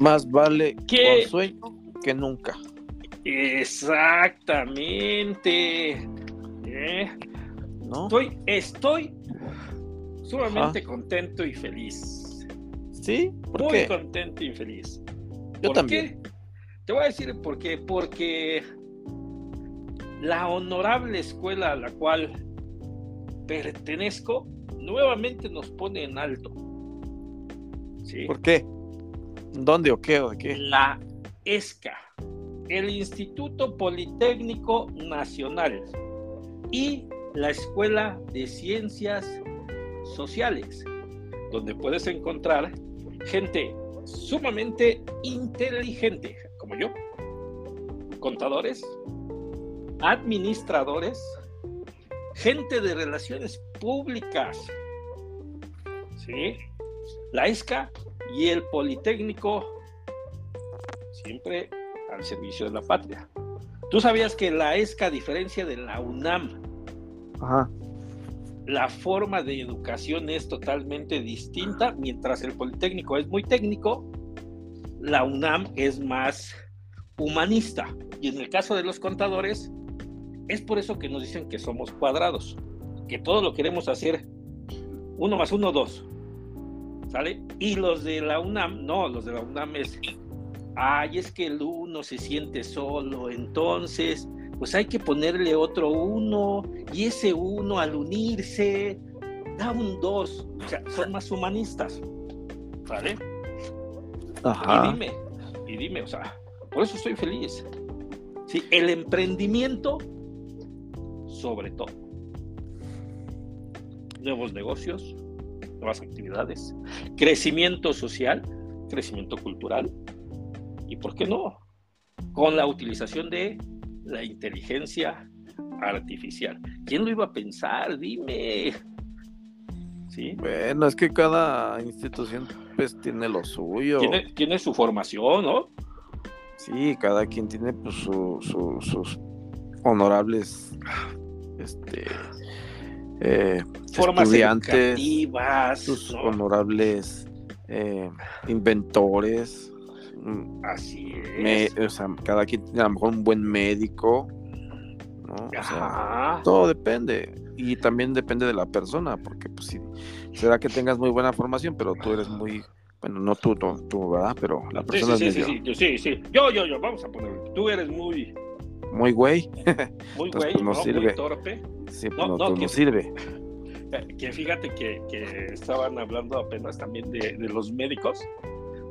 Más vale ¿Qué? con sueño que nunca. Exactamente. ¿Eh? ¿No? Estoy, estoy sumamente contento y feliz. ¿Sí? ¿Por Muy qué? contento y feliz. Yo ¿Por también. qué? Te voy a decir por qué. Porque la honorable escuela a la cual pertenezco nuevamente nos pone en alto. ¿Sí? ¿Por qué? ¿Dónde o qué o de qué? La ESCA, el Instituto Politécnico Nacional y la Escuela de Ciencias Sociales, donde puedes encontrar gente sumamente inteligente, como yo, contadores, administradores, gente de relaciones públicas, ¿sí? La ESCA y el Politécnico siempre al servicio de la patria. ¿Tú sabías que la ESCA, a diferencia de la UNAM, Ajá. la forma de educación es totalmente distinta? Mientras el Politécnico es muy técnico, la UNAM es más humanista. Y en el caso de los contadores, es por eso que nos dicen que somos cuadrados, que todo lo queremos hacer uno más uno, dos. ¿Sale? Y los de la UNAM, no, los de la UNAM es, ay, es que el uno se siente solo, entonces, pues hay que ponerle otro uno, y ese uno al unirse da un dos. O sea, son más humanistas. ¿Vale? Y Ajá. dime, y dime, o sea, por eso estoy feliz. Sí, el emprendimiento, sobre todo. Nuevos negocios, nuevas actividades, crecimiento social, crecimiento cultural, y por qué no, con la utilización de la inteligencia artificial. ¿Quién lo iba a pensar? Dime. ¿Sí? Bueno, es que cada institución pues tiene lo suyo. Tiene, tiene su formación, ¿no? Sí, cada quien tiene pues su- su- sus honorables este eh, Formas estudiantes, educativas, sus ¿no? honorables eh, inventores. Así me- es. o sea, cada quien tiene a lo mejor un buen médico, ¿no? O sea, todo depende. Y también depende de la persona, porque pues sí, será que tengas muy buena formación, pero tú eres muy, bueno, no tú, tú, ¿verdad? Pero la persona sí, sí, es sí, medio- sí, sí, sí. Yo, yo, yo, vamos a ponerlo. Tú eres muy, muy güey, muy Entonces, güey, pues, no ¿no? sirve. muy torpe. sí, pues, No, no, pues, que- sirve. Que fíjate que, que estaban hablando apenas también de, de los médicos,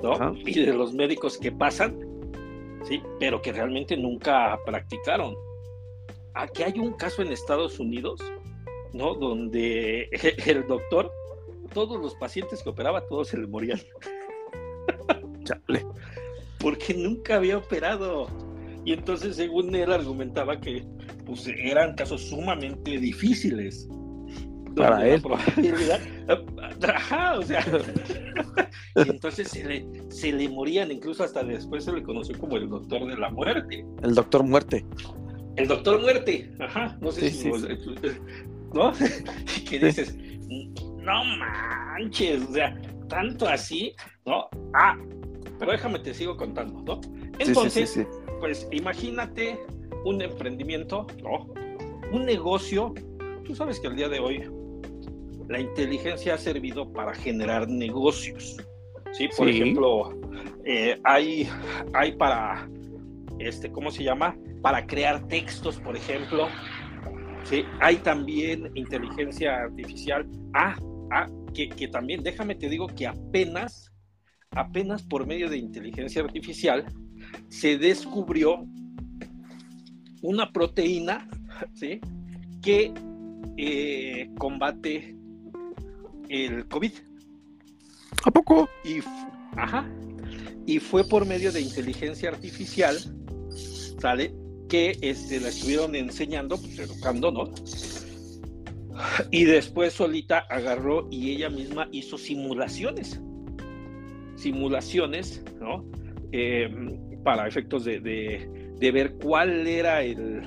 ¿no? Ajá. Y de los médicos que pasan, ¿sí? Pero que realmente nunca practicaron. Aquí hay un caso en Estados Unidos, ¿no? Donde el doctor, todos los pacientes que operaba, todos se le morían. Chale. porque nunca había operado. Y entonces, según él, argumentaba que pues, eran casos sumamente difíciles. Para él. probabilidad- Ajá, o sea. y entonces se le, se le morían, incluso hasta después se le conoció como el doctor de la muerte. El doctor muerte. El doctor muerte, ajá, no sé Sí, si sí, vos- ¿no? que dices, no manches, o sea, tanto así, ¿no? Ah, pero déjame te sigo contando, ¿no? Entonces, sí, sí, sí. Pues imagínate un emprendimiento, ¿no? Un negocio. Tú sabes que al día de hoy la inteligencia ha servido para generar negocios. Sí, por Sí. ejemplo, eh, hay, hay para, este, ¿cómo se llama? Para crear textos, por ejemplo. Sí, hay también inteligencia artificial. Ah, ah, que, que también, déjame te digo que apenas, apenas por medio de inteligencia artificial, se descubrió una proteína ¿sí? que eh, combate el COVID. ¿A poco? Y, ajá, y fue por medio de inteligencia artificial, ¿sale? Que este, la estuvieron enseñando, pues educando, ¿no? Y después solita agarró y ella misma hizo simulaciones. Simulaciones, ¿no? Eh, para efectos de, de- de ver cuál era el,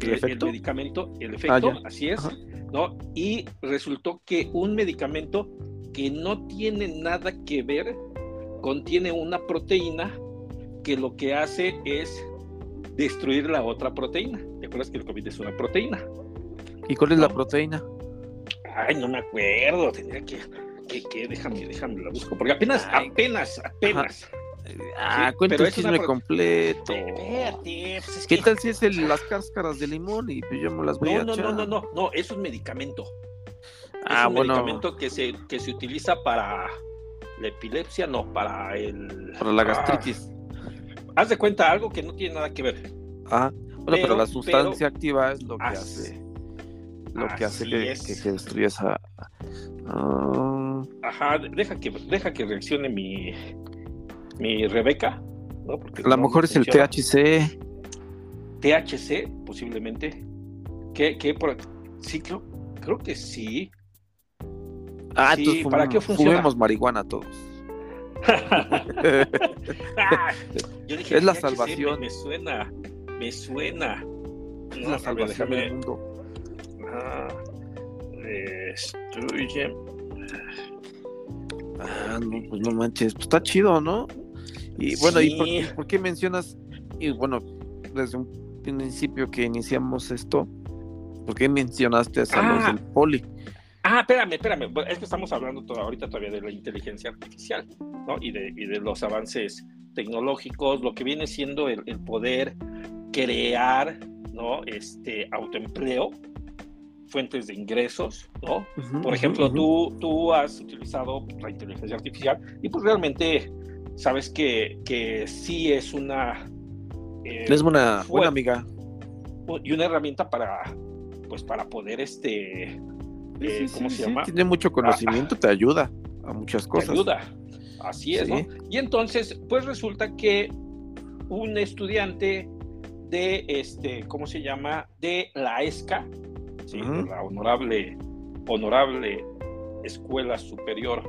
¿El el- medicamento, el Ah, efecto, así es, Ajá. ¿no? Y resultó que un medicamento que no tiene nada que ver contiene una proteína que lo que hace es destruir la otra proteína. ¿Te acuerdas que el COVID es una proteína? ¿Y cuál es la proteína? Ay, no me acuerdo, tendría que, que, que déjame, déjame la busco, porque apenas, apenas, apenas. Ah, Sí, cuenta el una chisme completo. Espérate, pues es ¿Qué que- tal si es el- las cáscaras de limón y pues yo me las voy No, a no, echar? no, no, no, no, es un medicamento. Ah, es un bueno, medicamento que se, que se utiliza para la epilepsia, no, para el... para la Ah, gastritis. haz de cuenta algo que no tiene nada que ver. Ah, bueno, pero, pero- la sustancia activa es lo que As- hace lo que hace así que, es. que, que destruya esa. Ah, Ajá, deja que, deja que reaccione mi, mi Rebeca. ¿no? Porque a lo no mejor es el. THC. THC, posiblemente. ¿Qué, qué por ciclo? Creo que sí. Ah, Sí, entonces ¿para qué funciona? fumemos marihuana todos. Ah, Yo dije, Es la THC, salvación. Me, me suena, me suena. Es No, la salvación déjame- del mundo. Ah, destruye. Ah, no, pues no manches, pues está chido, ¿no? Y bueno, ¿y por, Sí. y por qué mencionas? Y bueno, desde un principio que iniciamos esto, ¿por qué mencionaste a los Ah. del poli? Ah, espérame, espérame. Es que estamos hablando to- ahorita todavía de la inteligencia artificial, ¿no? Y de, y de los avances tecnológicos, lo que viene siendo el, el poder crear, ¿no? Este autoempleo, fuentes de ingresos, ¿no? Por ejemplo, tú, tú has utilizado la inteligencia artificial y pues realmente sabes que, que sí es una... eh, Es una buena amiga. y una herramienta para, pues para poder, este, Sí, eh, ¿cómo sí, se sí, llama? Tiene mucho conocimiento, te ayuda a muchas te cosas. ayuda. Así es, Sí. ¿no? Y entonces, pues resulta que un estudiante de, este, ¿cómo se llama? De la ESCA, ¿sí? de Ujú. la honorable, honorable Escuela Superior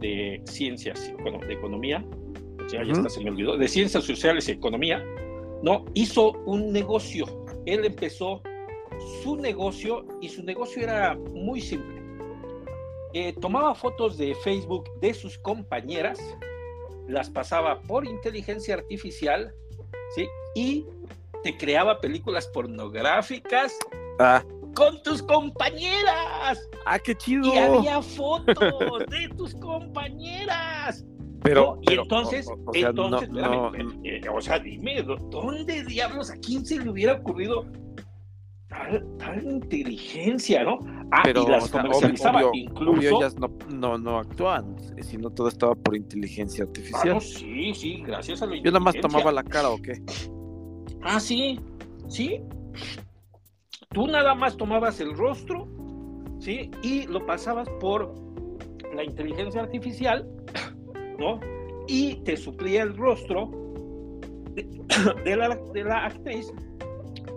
de Ciencias, bueno, de Economía, o sea, ya Ujú. hasta se me olvidó, de Ciencias Sociales y Economía, ¿no? Hizo un negocio. Él empezó su negocio y su negocio era muy simple. Eh, tomaba fotos de Facebook de sus compañeras, las pasaba por inteligencia artificial, ¿sí? Y te creaba películas pornográficas Ah, con tus compañeras. ah, qué chido. Y había fotos de tus compañeras. Pero, ¿no? y pero, entonces, o, o- o sea, no- entonces, no- eh, o sea, dime, ¿dó- ¿dónde diablos a quién se le hubiera ocurrido tal, tal inteligencia, no? Ah, pero, y las o sea, obvio- comercializaba obvio- incluso. obvio ellas no, no, no actúan, sino todo estaba por inteligencia Ah, artificial. no, sí, sí, gracias a la Yo nada más tomaba la cara o qué. Ah, sí, sí. Tú nada más tomabas el rostro, ¿sí? Y lo pasabas por la inteligencia artificial, ¿no? Y te suplía el rostro de, de la, de la actriz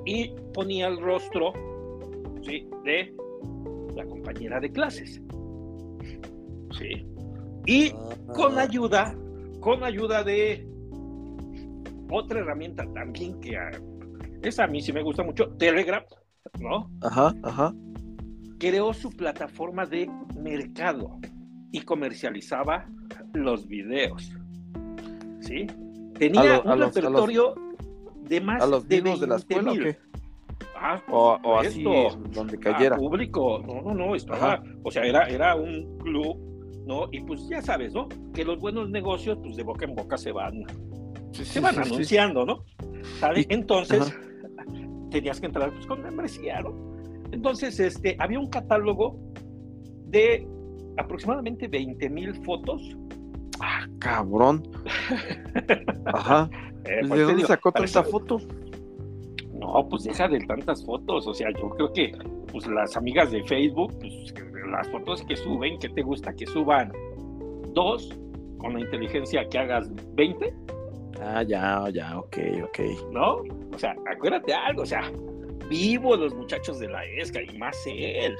y ponía el rostro, ¿sí? De la compañera de clases, ¿sí? Y con ayuda, con ayuda de otra herramienta también que esa a mí sí me gusta mucho, Telegram, ¿no? Ajá, ajá. Creó su plataforma de mercado y comercializaba los videos, ¿sí? Tenía lo- un los- a los- repertorio de más ¿A los de de la escuela o 20,000. qué? Ah, O, o así, donde cayera. público. No, no, no, estaba, Ajá. o sea, era, era un club, ¿no? Y pues ya sabes, ¿no? Que los buenos negocios, pues de boca en boca se van, Sí, se sí, van sí, anunciando, ¿no? Entonces, tenías que entrar pues, con membresía, ¿no? Entonces, este, había un catálogo de aproximadamente 20 mil fotos. Ah, cabrón. Ajá. Eh, Pues, ¿De dónde digo, sacó tanta eso- foto? No, pues deja de tantas fotos. O sea, yo creo que pues las amigas de Facebook, pues las fotos que suben, que te gusta que suban dos, con la inteligencia que hagas 20, Ah, ya, ya, ok, ok. ¿no? O sea, acuérdate algo, o sea, vivo los muchachos de la ESCA y más él.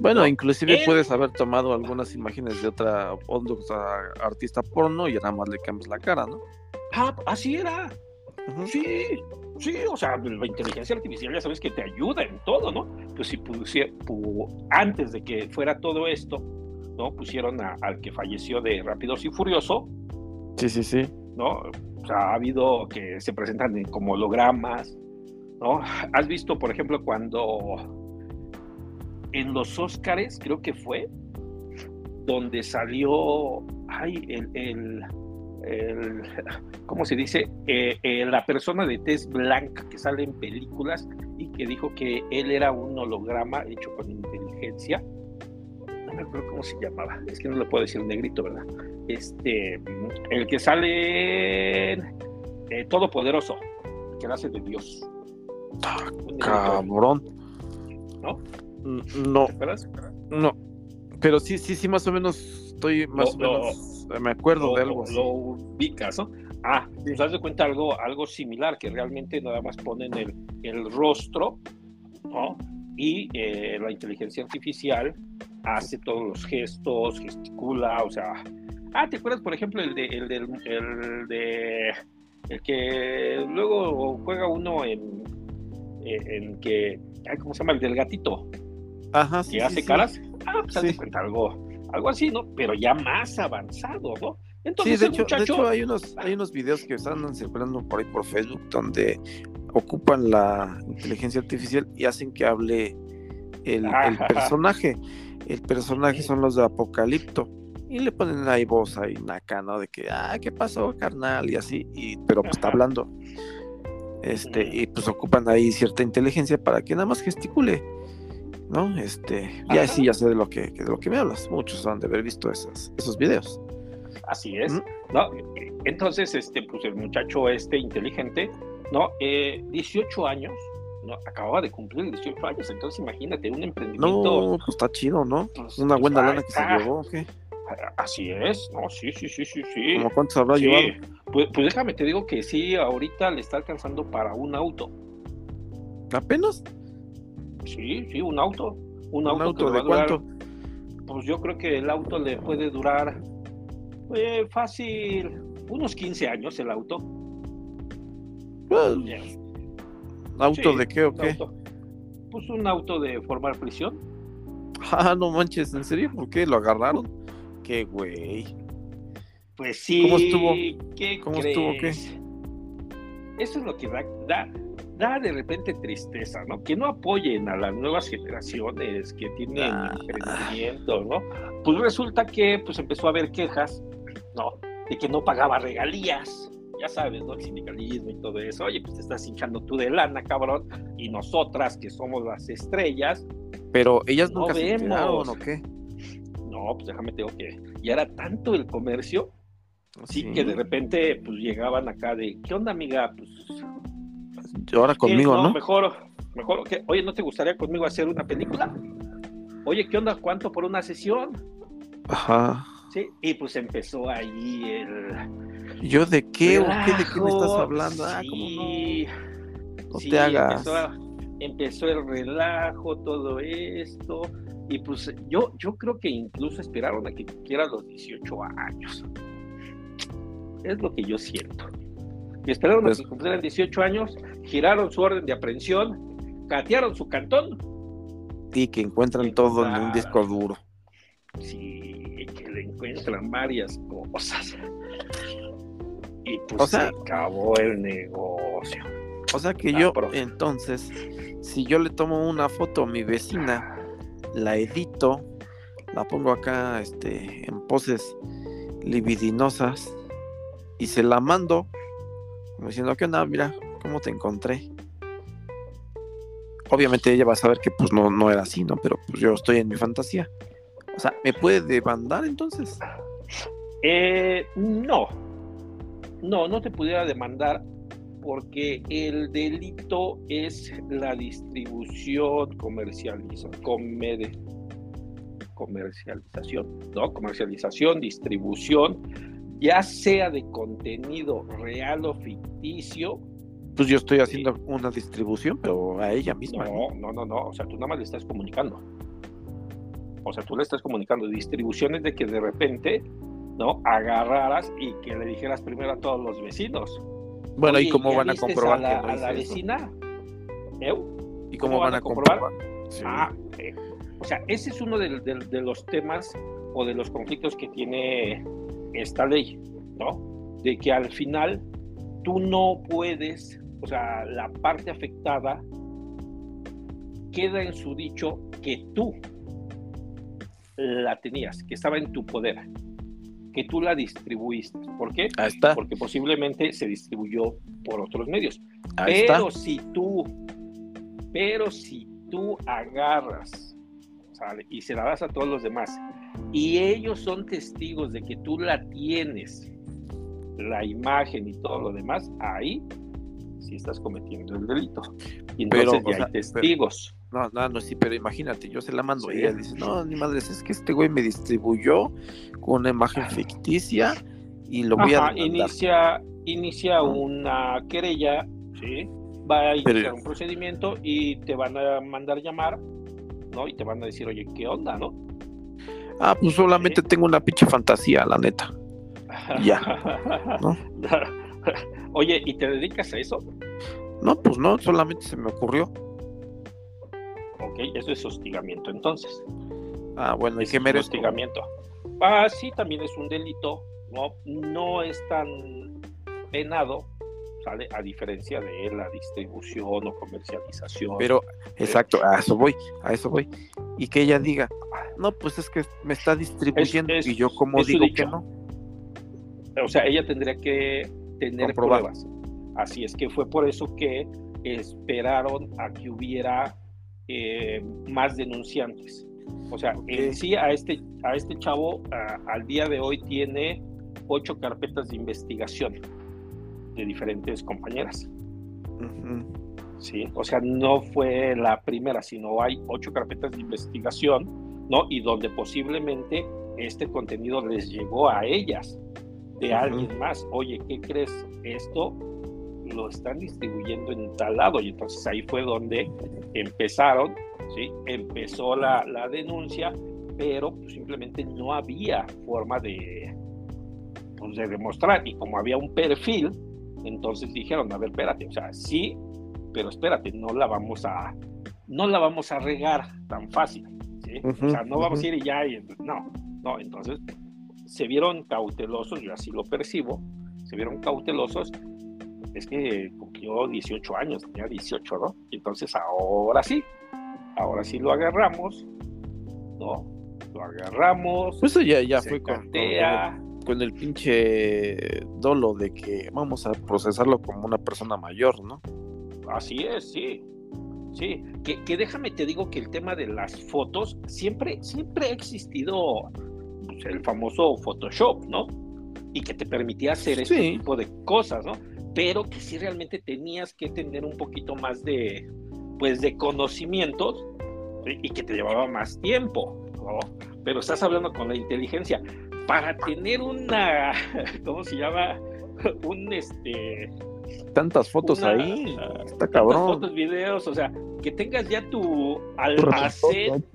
Bueno, No, inclusive él- puedes haber tomado algunas imágenes de otra otra artista porno y nada más le cambias la cara, ¿no? Ah, así era. Sí, sí, o sea, la inteligencia artificial ya sabes que te ayuda en todo, ¿no? Pues si pusie- pu- antes de que fuera todo esto, ¿no? Pusieron a- al que falleció de Rápidos y Furioso, Sí, sí, sí. ¿No? O sea, ha habido que se presentan como hologramas, ¿no? ¿Has visto, por ejemplo, cuando en los Óscares, creo que fue, donde salió, ay, el, el, ¿cómo se dice? Eh, eh, la persona de tez blanca que sale en películas y que dijo que él era un holograma hecho con inteligencia. No me acuerdo cómo se llamaba, es que no le puedo decir negrito, ¿verdad? Este, el que sale eh, Todopoderoso, el que hace de Dios. Ah, cabrón. ¿No? No. No. Pero sí, sí, sí, más o menos estoy más o menos. me acuerdo de algo. Lo ubicas, ¿no? Ah, te das de cuenta algo, algo similar, que realmente nada más ponen el, el rostro, ¿no? Y eh, la inteligencia artificial hace todos los gestos, gesticula, o sea. Ah, ¿te acuerdas, por ejemplo, el de, el, del, el de el que luego juega uno en, en que, ¿cómo se llama? El del gatito. Ajá, sí. Que hace caras. Ah, pues cuenta algo, algo así, ¿no? Pero ya más avanzado, ¿no? Entonces, sí, de, hecho, de hecho, hay unos, hay unos videos que están circulando por ahí por Facebook donde ocupan la inteligencia artificial y hacen que hable el, el personaje. El personaje son los de Apocalipto y le ponen ahí voz ahí naca, ¿no? De que, ah, ¿qué pasó, carnal? Y así, y, pero pues está hablando. Este, y pues ocupan ahí cierta inteligencia para que nada más gesticule, ¿no? Este, ya sí, ya sé de lo que, de lo que me hablas. Muchos han de haber visto esos, esos videos. Así es, ¿no? Entonces, este, pues el muchacho este inteligente, ¿no? Eh, 18 años, ¿no? Acababa de cumplir 18 años, entonces imagínate, un emprendimiento. No, pues está chido, ¿no? Pues, Una buena pues, lana que se llevó, ¿qué? Así es, no, sí, sí, sí, sí, sí. ¿Cómo cuántos habrá llevado? Pues, pues, déjame te digo que sí, ahorita le está alcanzando para un auto. ¿Apenas? Sí, sí, un auto. Un, auto, de cuánto? pues yo creo que el auto le puede durar eh, fácil unos 15 años el auto. Pues, ¿Auto de qué o qué? Pues un auto de formar prisión. Ah, no manches, ¿en serio? ¿Por qué? ¿Lo agarraron? Qué, güey. Pues sí. ¿Cómo estuvo? ¿Qué ¿Cómo estuvo qué? Eso es lo que da, da, de repente tristeza, ¿no? Que no apoyen a las nuevas generaciones que tienen ah. emprendimiento, ¿no? Pues resulta que pues empezó a haber quejas, ¿no? De que no pagaba regalías. Ya sabes, ¿no? El sindicalismo y todo eso. Oye, pues te estás hinchando tú de lana, cabrón. Y nosotras, que somos las estrellas. Pero ellas nunca se enteraron, ¿o qué? No, pues déjame te digo que ya era tanto el comercio, así que de repente pues llegaban acá de, ¿qué onda amiga? Pues ahora conmigo, ¿no? Mejor, mejor, que, oye, ¿no te gustaría conmigo hacer una película? Oye, ¿qué onda? ¿Cuánto por una sesión? Ajá. Sí, y pues empezó ahí el... ¿Yo de qué? ¿O qué de qué me estás hablando? Ah, sí, no? No te hagas. empezó el relajo, todo esto y pues yo, yo creo que incluso esperaron a que cumpliera los 18 años. Es lo que yo siento. Y esperaron a pues que cumplieran 18 años, giraron su orden de aprehensión, catearon su cantón. Y que encuentran todo en un disco duro. Sí, que le encuentran varias cosas. Y pues se acabó el negocio. O sea que yo, entonces, si yo le tomo una foto a mi vecina la edito, la pongo acá este, en poses libidinosas y se la mando, como diciendo, ¿qué onda? Mira, ¿cómo te encontré? Obviamente ella va a saber que pues no, no era así, ¿no? Pero pues yo estoy en mi fantasía. O sea, ¿me puede demandar entonces? Eh, no. No, no te pudiera demandar porque el delito es la distribución, comercialización, comercialización, ¿no? Comercialización, distribución, ya sea de contenido real o ficticio. Pues yo estoy haciendo una distribución, pero a ella misma. No, no, no, no, o sea, tú nada más le estás comunicando. O sea, tú le estás comunicando distribuciones de que de repente, ¿no? Agarraras y que le dijeras primero a todos los vecinos bueno, ¿y cómo van a comprobar a la, a la vecina? ¿Y cómo, van, a comprobar? Ah, eh, o sea, ese es uno de, los temas o de los conflictos que tiene esta ley, ¿no? de que al final tú no puedes, o sea, la parte afectada queda en su dicho que tú la tenías, que estaba en tu poder, que tú la distribuiste. ¿Por qué? Porque posiblemente se distribuyó por otros medios. pero si tú, pero si tú agarras y se la das a todos los demás y ellos son testigos de que tú la tienes, la imagen y todo lo demás, ahí sí estás cometiendo el delito. Y entonces ya hay testigos. No, no, no, sí, pero imagínate, yo se la mando y ella dice, no, ni madre, es que este güey me distribuyó con una imagen ficticia y lo voy a inicia inicia una querella, ¿sí? Va a iniciar un procedimiento y te van a mandar llamar, ¿no? Y te van a decir, oye, ¿qué onda, no? Ah, pues solamente tengo una pinche fantasía, la neta. ya. ¿no? Oye, ¿y te dedicas a eso? No, pues no, solamente se me ocurrió. Ok, eso es hostigamiento entonces. Ah, bueno, ¿y qué merece? Hostigamiento. Ah, sí, también es un delito. No, no es tan penado, ¿sale? A diferencia de la distribución o comercialización. Pero, exacto, a eso voy, a eso voy. Y que ella diga, no, pues es que me está distribuyendo y yo como digo que no. O sea, ella tendría que tener pruebas. Así es que fue por eso que esperaron a que hubiera eh, más denunciantes. O sea, en sí a este, a este chavo al día de hoy tiene ocho carpetas de investigación de diferentes compañeras. Sí, o sea, no fue la primera, sino hay ocho carpetas de investigación, ¿no? Y donde posiblemente este contenido les llegó a ellas, de alguien más. Oye, ¿qué crees? Esto lo están distribuyendo en tal lado. Y entonces ahí fue donde empezaron, ¿sí? Empezó la, la denuncia, pero pues, simplemente no había forma de, pues, de demostrar. Y como había un perfil, entonces dijeron, a ver, espérate, o sea, sí, pero espérate, no la vamos a, no la vamos a regar tan fácil, ¿sí? o sea, no vamos a ir y ya, y, no, no, entonces se vieron cautelosos, yo así lo percibo, se vieron cautelosos es que cumplió 18 años, tenía 18, ¿no? entonces ahora sí, ahora sí lo agarramos, ¿no? Lo agarramos. Pues eso ya, ya fue con, con, el pinche dolo de que vamos a procesarlo como una persona mayor, ¿no? Así es, sí. Sí, que, que déjame te digo que el tema de las fotos siempre, siempre ha existido pues, el famoso Photoshop, ¿no? Y que te permitía hacer ese tipo de cosas, ¿no? Pero que sí realmente tenías que tener un poquito más de, pues, de conocimientos y que te llevaba más tiempo, Pero estás hablando con la inteligencia. Para tener una, ¿cómo se llama? Un, este... Tantas fotos ahí, está cabrón. fotos, videos, o sea, que tengas ya tu almacén.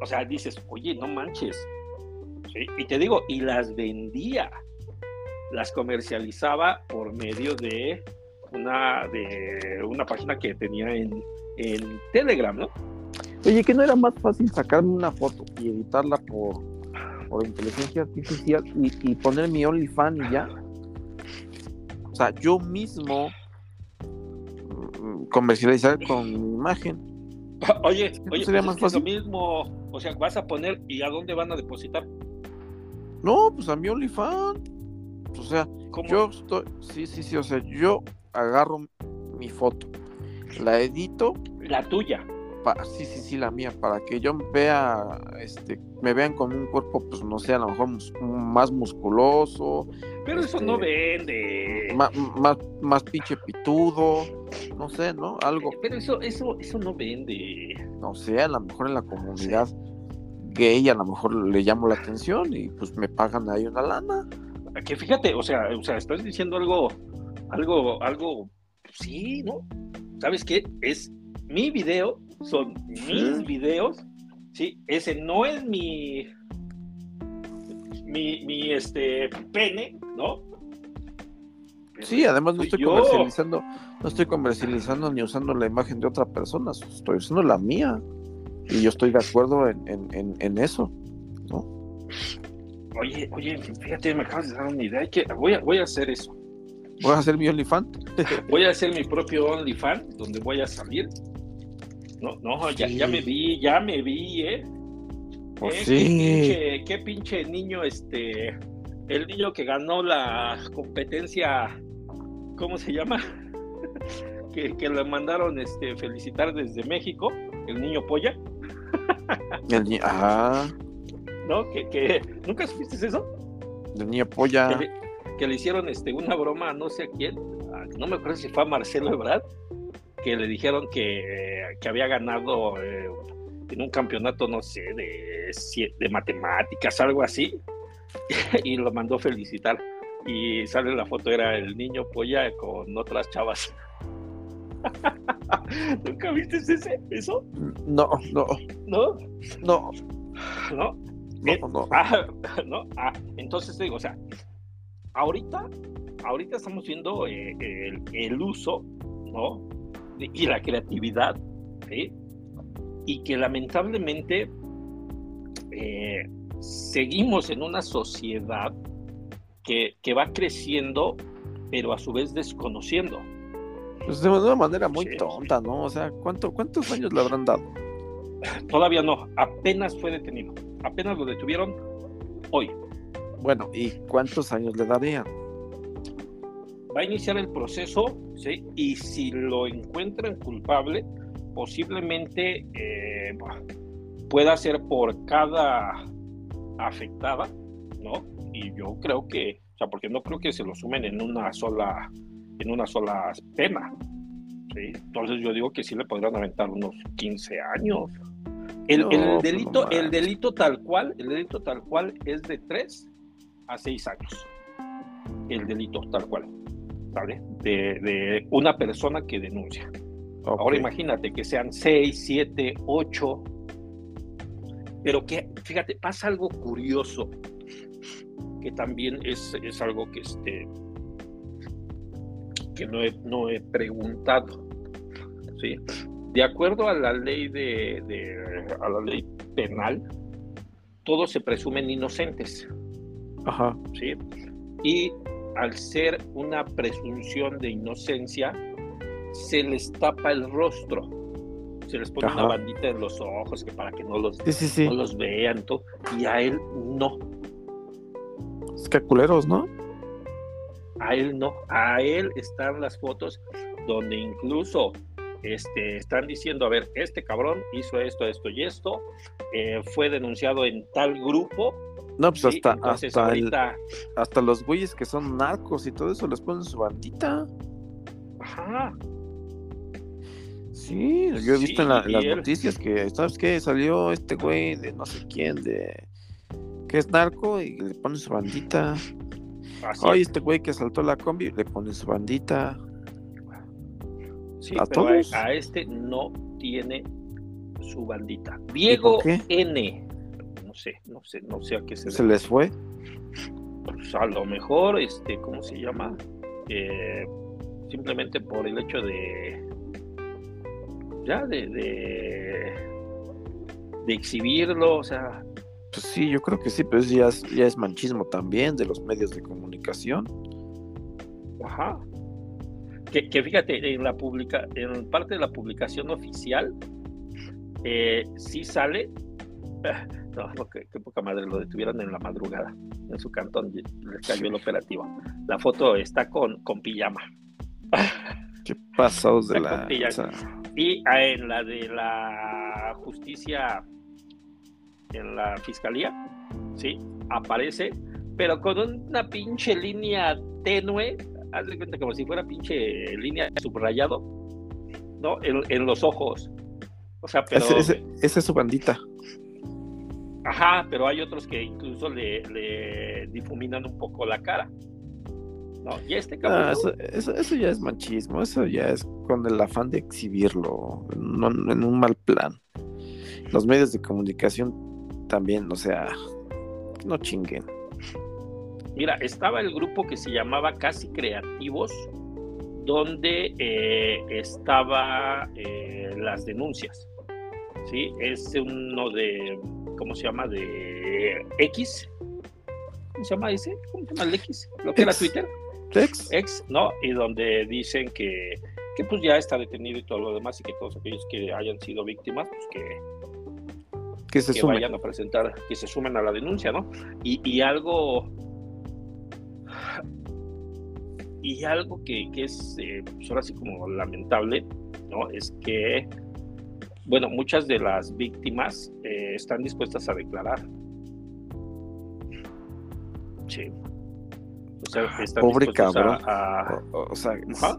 O sea, dices, oye, no manches. Y te digo, y las vendía las comercializaba por medio de una, de una página que tenía en, Telegram, ¿no? Oye, que no era más fácil sacarme una foto y editarla por, por inteligencia artificial y, poner mi OnlyFans y ya. O sea, yo mismo mm, comercializar con mi imagen. Oye, oye, sería pues más fácil. lo mismo. O sea, vas a poner y a dónde van a depositar. No, pues a mi OnlyFans. O sea, yo estoy, sí, sí, sí, o sea, yo agarro mi foto, la edito. La tuya. sí, sí, sí, la mía, para que yo vea, este, me vean con un cuerpo, pues no sé, a lo mejor más musculoso. Pero eso no este, vende. Más, más, más pinche pitudo, no sé, ¿no? Algo. Pero eso, eso, eso no vende. No sé, a lo mejor en la comunidad gay a lo mejor le llamo la atención y pues me pagan ahí una lana que fíjate, o sea, o sea, estás diciendo algo, algo, algo, sí, ¿no? ¿Sabes qué? Es mi video, son mis videos, sí, ese no es mi, mi, mi, este, pene, ¿no? sí, además no estoy comercializando, no estoy comercializando ni usando la imagen de otra persona, estoy usando la mía. Y yo estoy de acuerdo en, en, en eso, ¿no? Oye, oye, fíjate, me acabas de dar una idea. Que voy, a, voy a hacer eso. ¿Voy a hacer mi OnlyFans? voy a hacer mi propio OnlyFans, donde voy a salir. No, no, ya, ya me vi, ya me vi, ¿eh? Pues ¿Eh? sí. ¿Qué pinche, qué pinche niño, este, el niño que ganó la competencia, ¿cómo se llama? que, que le mandaron este, felicitar desde México, el niño polla. El Ajá. ¿No? Que, que ¿nunca supiste eso? El niño polla. Que le, que le hicieron este, una broma a no sé a quién, a- no me acuerdo si fue a Marcelo Ebrard, que le dijeron que, que había ganado eh, en un campeonato, no sé, de, de matemáticas, algo así, y lo mandó felicitar. Y sale la foto, era el niño polla con otras chavas. ¿Nunca viste ese, eso? No, no, ¿No? no, ¿No? No, no. Ah, ¿no? Ah, entonces te digo, o sea, ahorita, ahorita estamos viendo eh, el, el uso, ¿no? De- y la creatividad, ¿sí? Y que lamentablemente eh, seguimos en una sociedad que, que va creciendo, pero a su vez desconociendo. Pues de una manera muy Sí. tonta, ¿no? O sea, ¿cuánto, ¿cuántos años le habrán dado? Todavía no, apenas fue detenido, apenas lo detuvieron hoy. Bueno, ¿y cuántos años le darían? va a iniciar el proceso, ¿sí? Y si lo encuentran culpable, posiblemente eh, pueda ser por cada afectada, ¿no? Y yo creo que, o sea, porque no creo que se lo sumen en una sola, en una sola pena, ¿sí? Entonces yo digo que sí le podrían aventar unos 15 años. El, el pues delito, el delito tal cual, el delito tal cual es de 3 a 6 años. El delito tal cual. ¿Vale? De, de una persona que denuncia. Ok. Ahora imagínate que sean 6, 7, 8. Pero que, fíjate, pasa algo curioso, que también es, es algo que, este, que no, he, no he preguntado. ¿sí? De acuerdo a la ley de, de- a la ley penal, todos se presumen inocentes. Ajá. ¿sí? Y al ser una presunción de inocencia, se les tapa el rostro. Se les pone Ajá. una bandita en los ojos que para que no los, Sí, sí, sí. no los vean. todo, y a él no. Es que culeros, ¿no? A él no. A él están las fotos donde incluso este, están diciendo, a ver, este cabrón hizo esto, esto y esto, eh, fue denunciado en tal grupo. No, pues ¿sí? hasta, Entonces hasta, el- ahorita, hasta los güeyes que son narcos y todo eso les ponen su bandita. ajá, Sí, yo he Sí, visto en, la- en y las él- noticias que, ¿sabes qué? Salió este güey de no sé quién, de que es narco y le ponen su bandita. así Oye, es. este güey que asaltó la combi, le ponen su bandita. Sí, ¿A pero a, todos? a este no tiene su bandita. Diego? N. No sé, no sé, no sé a qué se Se les fue. Pues a lo mejor, este, ¿cómo se llama? Eh, simplemente por el hecho de ya de, de de exhibirlo, o sea, Pues sí, yo creo que sí, pero eso ya es, ya es manchismo también de los medios de comunicación. ajá. Que, que fíjate, en la publica, en parte de la publicación oficial, eh, sí sale. No, no, qué, qué poca madre, lo detuvieron en la madrugada, en su cantón, les cayó el operativo. La foto está con, con pijama. Qué pasados de la. o sea, Y ah, en la de la justicia, en la fiscalía, sí, aparece, pero con una pinche línea tenue, haz de cuenta como si fuera pinche línea subrayado, ¿no? En, en los ojos. O sea, pero. ese, ese- esa es su bandita. Ajá, pero hay otros que incluso le, le difuminan un poco la cara. ¿No? Y este cabrón. Ah, eso, eso- eso ya es manchismo, eso ya es con el afán de exhibirlo, no en un mal plan. Los medios de comunicación también, o sea, no chinguen. Mira, estaba el grupo que se llamaba Casi Creativos, donde eh, estaba eh, las denuncias. ¿Sí? Es uno de, ¿cómo se llama? De X. ¿cómo se llama ese? ¿Cómo se llama el X? ¿Lo que era Twitter? Ex. Ex, ¿no? Y donde dicen que, que pues ya está detenido y todo lo demás y que todos aquellos que hayan sido víctimas, pues que, que se que sumen. vayan a presentar, que se sumen a la denuncia, ¿no? Y, y algo y algo que, que es eh, pues ahora sí como lamentable, ¿no? Es que, bueno, muchas de las víctimas eh, están dispuestas a declarar. Sí. O sea, están Pobre cabrón. a- a- O, o sea, no,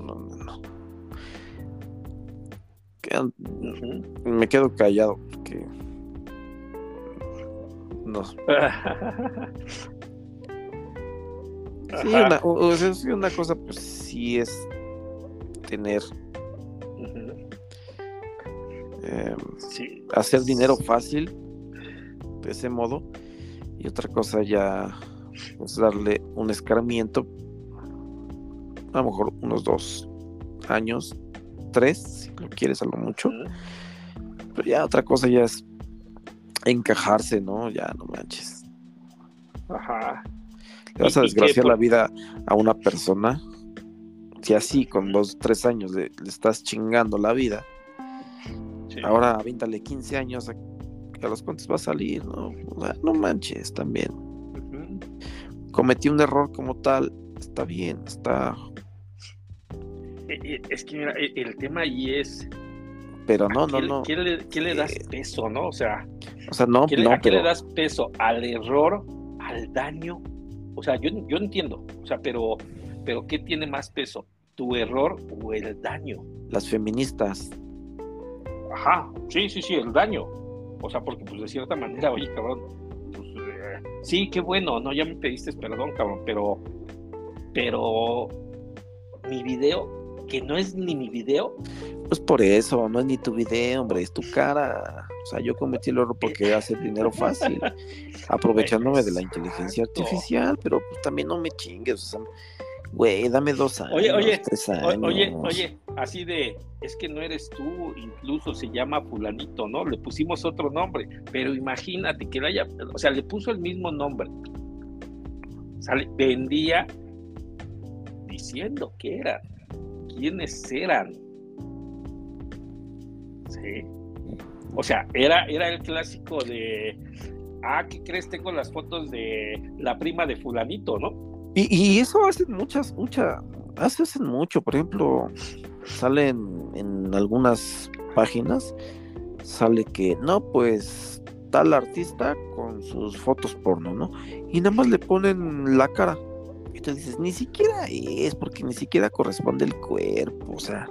no, no, no. Quedan- me quedo callado porque no. Sí, una, o- sea, sí, una cosa, pues sí es tener, eh, Sí. hacer dinero fácil de ese modo, y otra cosa ya, pues darle un escarmiento, a lo mejor unos dos años, tres, si lo quieres a lo mucho, pero ya otra cosa ya es encajarse, ¿no? Ya no manches. Ajá. Le vas a ¿Y- y qué desgraciar la vida a una persona. Si así con dos, tres años le, le estás chingando la vida, Sí. ahora avíntale 15 años a, a los cuantos va a salir, ¿no? O sea, no manches también. Cometí un error como tal, está bien, está, Eh, eh, Es que mira, eh, el tema ahí es pero no, ¿a no, no. ¿qué le, qué le das Eh, peso, no? O sea, O sea, no, ¿qué no, ¿a qué le das peso? ¿Al error? ¿Al daño? O sea, yo, yo entiendo, o sea, pero, pero ¿qué tiene más peso? ¿Tu error o el daño? las feministas, Ajá, sí, sí, sí, el daño. O sea, porque pues de cierta manera, oye, cabrón, pues, eh, sí, qué bueno, no, ya me pediste perdón, cabrón, pero, pero mi video, que no es ni mi video, pues por eso, no es ni tu video, hombre, es tu cara. O sea, yo cometí el error porque hacer dinero fácil, aprovechándome de la inteligencia artificial, pero pues también no me chingues, o sea, güey, dame dos años, Oye, oye, tres O- años. Oye, oye, así de, es que no eres tú, incluso se llama fulanito, ¿no? Le pusimos otro nombre, pero imagínate que le haya, o sea, le puso el mismo nombre. Sale, vendía diciendo que eran, quiénes eran. Sí. O sea, era, era el clásico de, ah, ¿qué crees? Tengo las fotos de la prima de fulanito, ¿no? Y, y eso hacen muchas, mucha, hace- hacen mucho, por ejemplo, salen en algunas páginas, sale que, no, pues tal artista con sus fotos porno, ¿no? Y nada más le ponen la cara. Y tú dices, ni siquiera es, porque ni siquiera corresponde el cuerpo, o sea,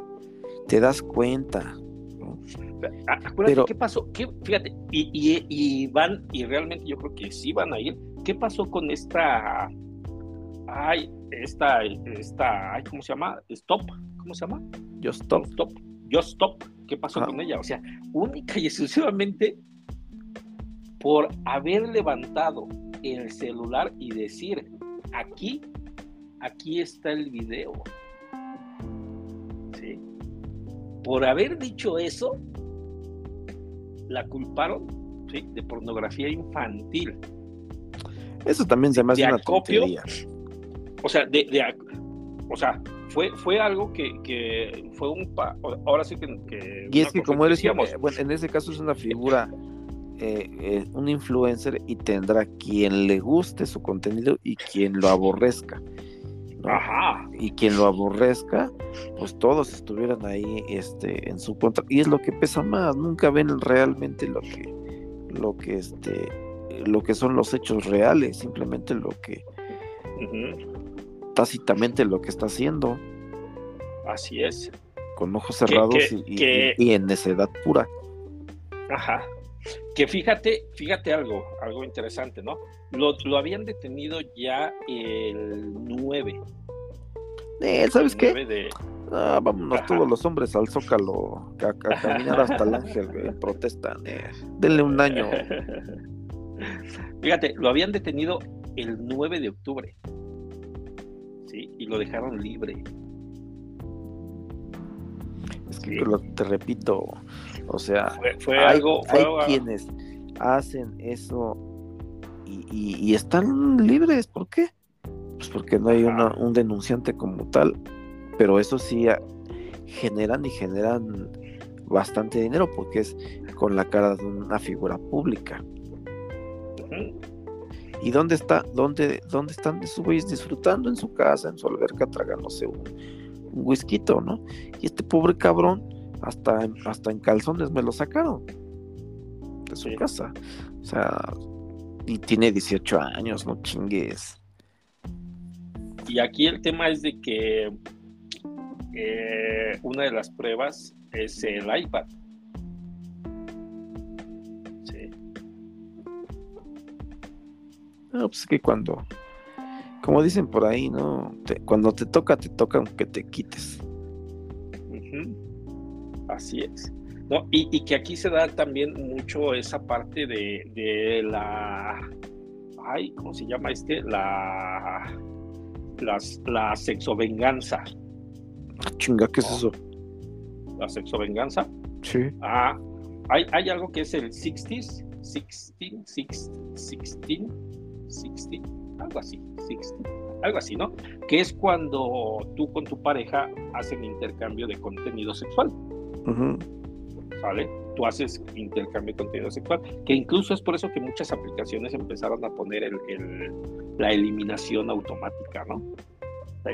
te das cuenta. Acuérdate Pero- qué pasó, ¿Qué, fíjate, y, y- y van, y realmente yo creo que sí van a ir. ¿Qué pasó con esta, ay, esta, esta, ay, ¿cómo se llama? Stop, ¿cómo se llama? Just stop. Stop, Just Stop. ¿Qué pasó Ah. con ella? O sea, única y exclusivamente por haber levantado el celular y decir, aquí, aquí está el video. ¿Sí? Por haber dicho eso, la culparon ¿sí? de pornografía infantil. Eso también se me hace De una acopio. tontería. O sea, de, o sea, fue, fue algo que, que fue un pa- ahora sí que, que Y es que como eres, decíamos, bueno, en ese caso es una figura, eh, eh, un influencer y tendrá quien le guste su contenido y quien lo aborrezca. Y quien lo aborrezca, pues todos estuvieran ahí este, en su contra. Y es lo que pesa más, nunca ven realmente lo que, lo que este, lo que son los hechos reales, simplemente lo que ujú, tácitamente lo que está haciendo, así es, con ojos cerrados que- y- y- que- y en necedad pura. ajá. Que fíjate, fíjate algo, algo interesante, ¿no? Lo, lo habían detenido ya el 9. Eh, ¿Sabes el qué? 9 de, Ah, vámonos Ajá. todos los hombres al Zócalo a, a caminar hasta el Ángel, güey, protestan. eh. Denle un año. Fíjate, lo habían detenido el 9 de octubre. Sí, y lo dejaron libre. Es que Sí. te repito, o sea, Fue, fue hay, algo, fue hay algo- quienes hacen eso y, están libres. ¿Por qué? Pues porque no hay un denunciante como tal. Pero eso sí generan y generan bastante dinero porque es con la cara de una figura pública. ¿Y dónde está? ¿Dónde, dónde están esos güeyes disfrutando en su casa, en su alberca, tragándose un, un whisky, ¿no? Y este pobre cabrón, hasta, hasta en calzones me lo sacaron de su casa. O sea, y tiene 18 años, no chingues. Y aquí el tema es de que eh, una de las pruebas es el iPad. Sí. No, pues que cuando, como dicen por ahí, ¿no? cuando te toca, te toca aunque te quites. Así es. No, y, que aquí se da también mucho esa parte de, de la. Ay, ¿cómo se llama este? La. Las, la sexovenganza. Chinga, ¿qué es eso? La sexovenganza. Sí. Ah, hay, hay algo que es el 60s, 16, 16, 16, 16, algo así, 60, algo así, ¿no? Que es cuando tú con tu pareja hacen intercambio de contenido sexual. ¿Vale? Tú haces intercambio de contenido sexual, que incluso es por eso que muchas aplicaciones empezaron a poner el, la eliminación automática, ¿no?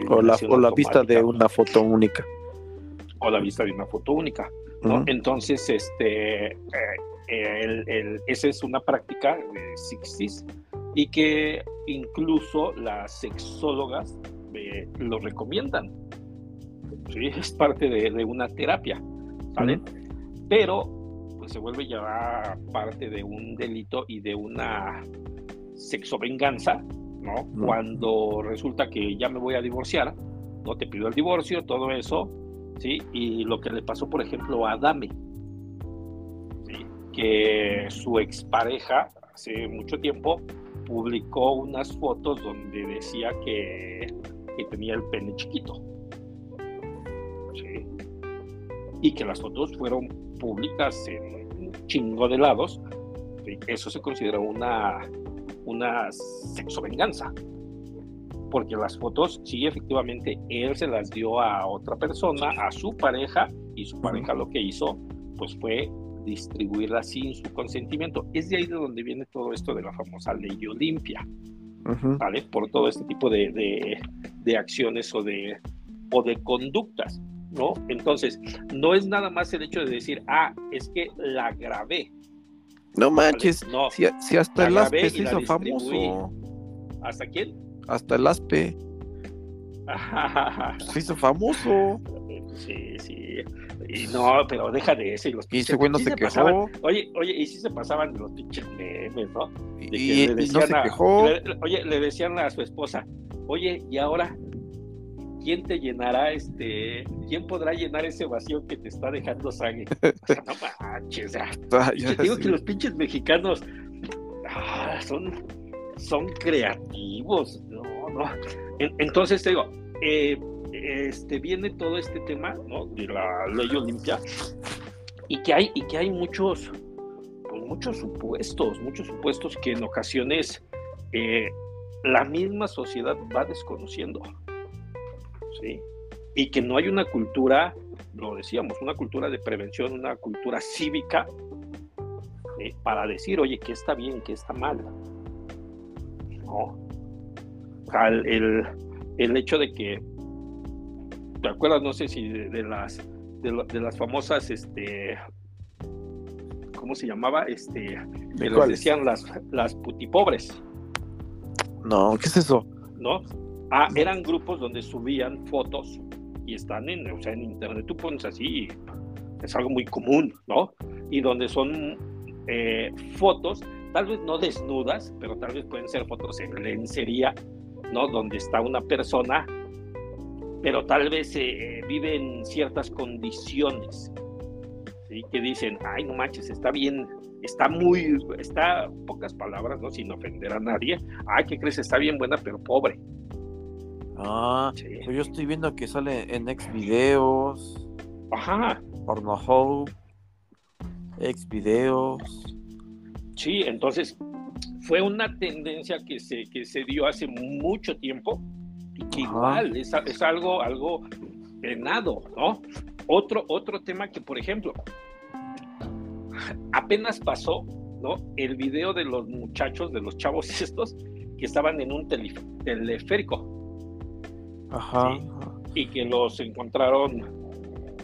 o la, vista de una foto única. O la vista de una foto única. ¿no? Entonces, este, eh, el, esa es una práctica de Sixties y que incluso las sexólogas eh, lo recomiendan. ¿sí? Es parte de, una terapia, ¿vale? Pero pues se vuelve ya parte de un delito y de una sexovenganza cuando resulta que ya me voy a divorciar, no te pido el divorcio, todo eso, ¿sí? Y lo que le pasó, por ejemplo, a Adame, que su expareja hace mucho tiempo publicó unas fotos donde decía que, tenía el pene chiquito. Y que las fotos fueron públicas en un chingo de lados. Eso se considera una una sexovenganza. Porque las fotos, sí, efectivamente, él se las dio a otra persona, a su pareja, y su pareja lo que hizo, pues fue distribuirlas sin su consentimiento. Es de ahí de donde viene todo esto de la famosa ley Olimpia, ¿vale? Por todo este tipo de, de, acciones o de, o de conductas, ¿no? Entonces, no es nada más el hecho de decir, ah, es que la grabé, no manches, si, hasta el ASPE se hizo famoso. ¿Hasta quién? Hasta el ASPE. se hizo famoso. Sí, sí. Y no, pero deja de eso. Y, los y ese güey no se, quejó. Oye, oye, y sí se pasaban los pinches memes, ¿no? y, no se quejó. oye, le decían a su esposa, oye, ¿y ahora ¿quién te llenará este, quién podrá llenar ese vacío que te está dejando sangre? O sea, no manches, te digo que los pinches mexicanos ah, son, son creativos, no, no. entonces te digo, eh, este, viene todo este tema, ¿no? De la ley Olimpia, y que hay, y que hay muchos, pues, muchos supuestos, muchos supuestos que en ocasiones eh, la misma sociedad va desconociendo. Y que no hay una cultura, lo decíamos, una cultura de prevención, una cultura cívica para decir, oye, ¿qué está bien, qué está mal? No. el, hecho de que, ¿te acuerdas? No sé si de, las de, las famosas, este, ¿cómo se llamaba? Este, que les decían las, las putipobres. No, ¿qué es eso? ¿No? Ah, eran grupos donde subían fotos y están en, o sea, en internet. Tú pones así, es algo muy común, ¿no? Y donde son eh, fotos, tal vez no desnudas, pero tal vez pueden ser fotos en lencería, ¿no? Donde está una persona, pero tal vez eh, vive en ciertas condiciones, ¿sí? Que dicen, ay, no manches, está bien, está muy, está, pocas palabras, ¿no? Sin ofender a nadie, ay, ¿qué crees? Está bien buena, pero pobre. Ah, pues yo estoy viendo que sale en X videos. Ajá. Pornhub. X videos. Sí, entonces fue una tendencia que se, que se dio hace mucho tiempo y que igual es, es, algo, algo penado, ¿no? Otro, otro tema que, por ejemplo, apenas pasó, ¿no? El video de los muchachos, de los chavos estos, que estaban en un teleférico. Ajá. Y que los encontraron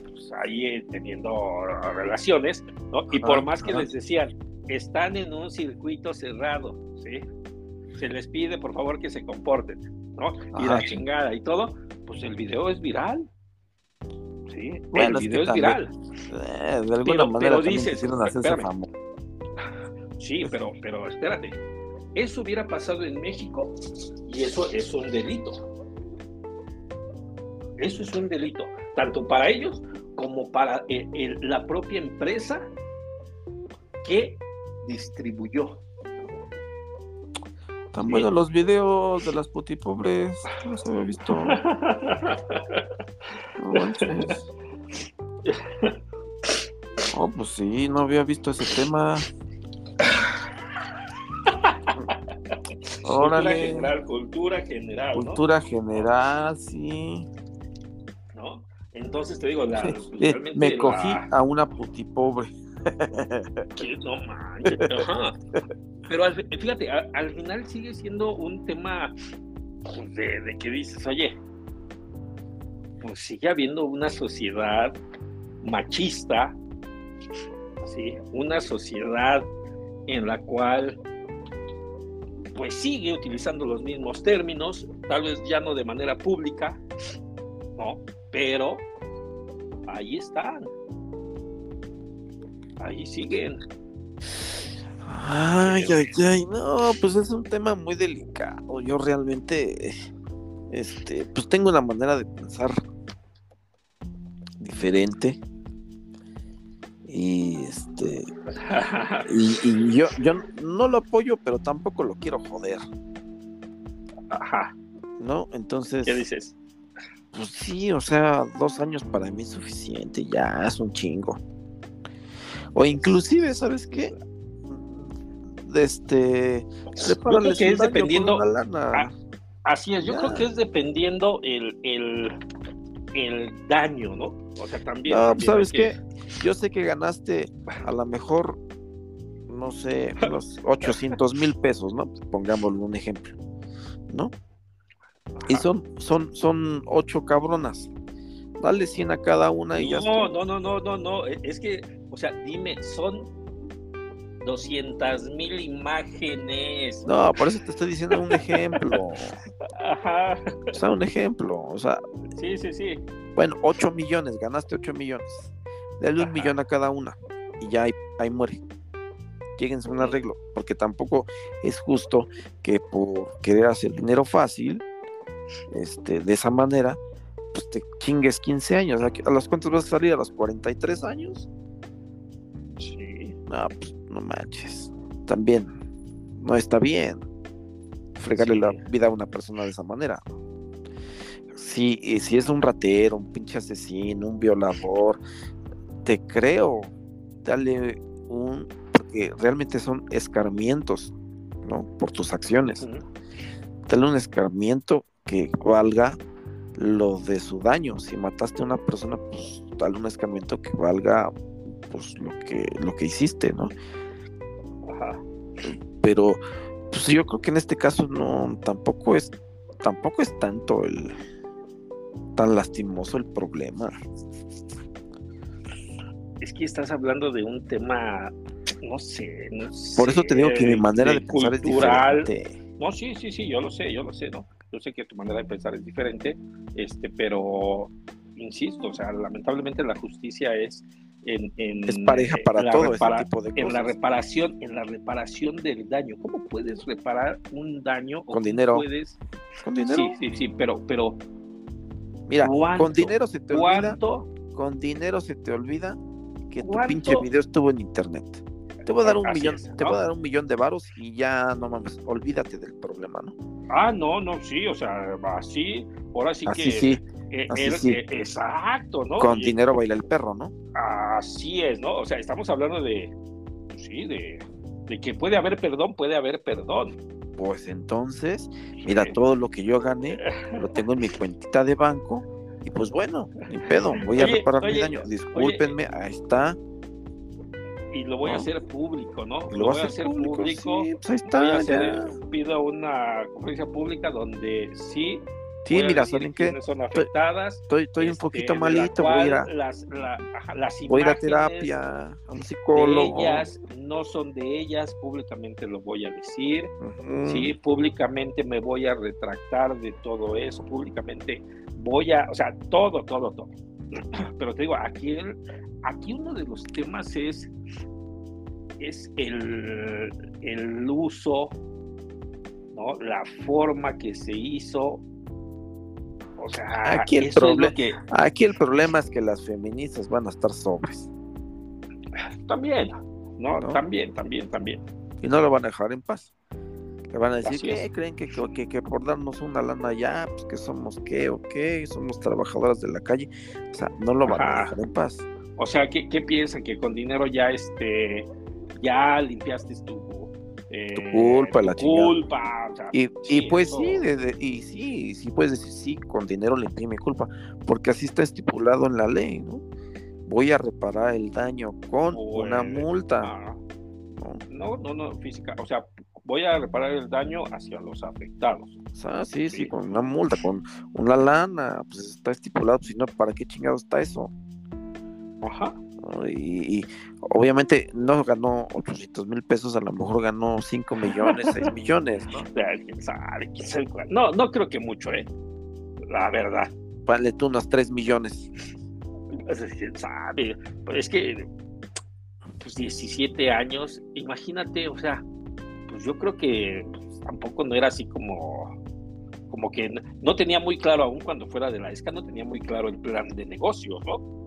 pues, ahí eh, teniendo relaciones, ¿no? Y por más que les decían, están en un circuito cerrado, ¿sí? Se les pide, por favor, que se comporten, ¿no? Y la chingada y todo, pues el video es viral. Sí, el video es, viral. Eh, de alguna manera pero dices, Sí, pero, pero espérate. Eso hubiera pasado en México y eso es un delito. Eso es un delito, tanto para ellos como para eh, la propia empresa que distribuyó. Tan buenos los videos de las putipobres. No los había visto. No Oh, pues sí, no había visto ese tema. Órale. Cultura general, cultura general. Cultura general, sí. Entonces te digo, la, me cogí a una putipobre. no manches. Pero fíjate, al, final sigue siendo un tema pues, de, de que dices, oye, pues sigue habiendo una sociedad machista, ¿sí? una sociedad en la cual pues sigue utilizando los mismos términos, tal vez ya no de manera pública, ¿no? Pero ahí están. Ahí siguen. Ay, ay, ay, no, pues es un tema muy delicado. Yo realmente, este, pues tengo una manera de pensar diferente. Y este, y, yo, yo no lo apoyo, pero tampoco lo quiero joder. Ajá. ¿No? Entonces. ¿Qué dices? Pues sí, o sea, dos años para mí es suficiente, ya es un chingo. O inclusive, ¿sabes qué? Este, creo que es dependiendo. Ah, así es, yo creo que es dependiendo el, el, el daño, ¿no? O sea, también. No, pues, ¿sabes qué? Yo sé que ganaste a lo mejor, no sé, unos 800 mil pesos, ¿no? Pongámosle un ejemplo, ¿no? Y son, son, son ocho cabronas. Dale 100 a cada una y no, ya. No, no, no, no, no, no. Es que, o sea, dime, son 200 mil imágenes. No, por eso te estoy diciendo un ejemplo. Ajá. O sea, un ejemplo. O sea. Sí, sí, sí. Bueno, 8 millones, ganaste 8 millones. Dale un millón a cada una y ya ahí, ahí muere. Lléguense a un arreglo, porque tampoco es justo que por querer hacer dinero fácil, este, de esa manera, pues te chingues 15 años. ¿A las cuántas vas a salir? ¿A los 43 años? Sí. No, pues no manches. También no está bien fregarle la vida a una persona de esa manera. Si, si es un ratero, un pinche asesino, un violador, te creo, dale un, porque realmente son escarmientos, ¿no? Por tus acciones. Dale un escarmiento que valga lo de su daño. Si mataste a una persona, pues dale un escarmiento que valga pues lo que, lo que hiciste, ¿no? Pero pues yo creo que en este caso no, tampoco es, tampoco es tanto el tan lastimoso el problema. Es que estás hablando de un tema, no sé, Por eso te digo que mi manera de, pensar es diferente. No, sí, sí, sí, yo lo sé, yo lo sé, ¿no? Yo sé que tu manera de pensar es diferente, este, pero insisto, o sea, lamentablemente la justicia es en, es pareja para todo este tipo de cosas. En la reparación, en la reparación del daño. ¿Cómo puedes reparar un daño? Con dinero. Puedes... Con dinero. Sí, sí, sí, pero, pero. Mira, con dinero se te olvida. Con dinero se te olvida que tu pinche video estuvo en internet. Te voy a dar un millón, te voy a dar un millón de varos y ya no mames, olvídate del problema, ¿no? Ah, no, no, sí, o sea, así, ahora sí así que. Sí. Eh, eh, exacto, ¿no? Con dinero baila el perro, ¿no? Así es, ¿no? O sea, estamos hablando de, sí, de, De que puede haber perdón, puede haber perdón. Pues entonces, mira, todo lo que yo gané lo tengo en mi cuentita de banco y pues bueno, ni pedo, voy a reparar mi daño. Discúlpenme, ahí está. Y lo voy a hacer público, ¿no? Lo, voy a hacer público. pues ahí está, pido una conferencia pública donde sí Sí, mira, ¿saben qué? Son afectadas. Estoy, estoy un este, poquito malito, voy a ir a, las, voy a, ir a terapia, a un psicólogo. ellas no son de ellas, públicamente lo voy a decir. Sí, públicamente me voy a retractar de todo eso, públicamente voy a, o sea, todo, todo, todo. Pero te digo, aquí, aquí uno de los temas es, es el, el uso, ¿no? la forma que se hizo o sea, aquí el, problema, aquí el problema es que las feministas van a estar sobres. También, ¿no? También, también, también. Y no lo van a dejar en paz. Le van a decir que creen que, que, que, por darnos una lana ya, pues que somos qué o qué, somos trabajadoras de la calle. O sea, no lo van a dejar en paz. O sea, ¿qué, qué piensan? Que con dinero ya este ya limpiaste tu tu culpa, la culpa. y, y, pues sí, y sí, sí puedes decir sí, con dinero le mi culpa, porque así está estipulado en la ley, ¿no? Voy a reparar el daño con una multa. Ah. ¿no? no, no, física, o sea, voy a reparar el daño hacia los afectados. Ah, sí, sí, con una multa, con una lana, pues está estipulado, si no, ¿para qué chingados está eso? Ajá. Y, obviamente no ganó 800 mil pesos, a lo mejor ganó 5 millones, 6 millones, ¿no? No, no creo que mucho, ¿eh? La verdad. Vale tú unos 3 millones. ¿Quién sabe? Pero es que, pues 17 años, imagínate, o sea, pues yo creo que pues, tampoco no era así como como que no tenía muy claro aún cuando fuera de la ESCA, no tenía muy claro el plan de negocio, ¿no?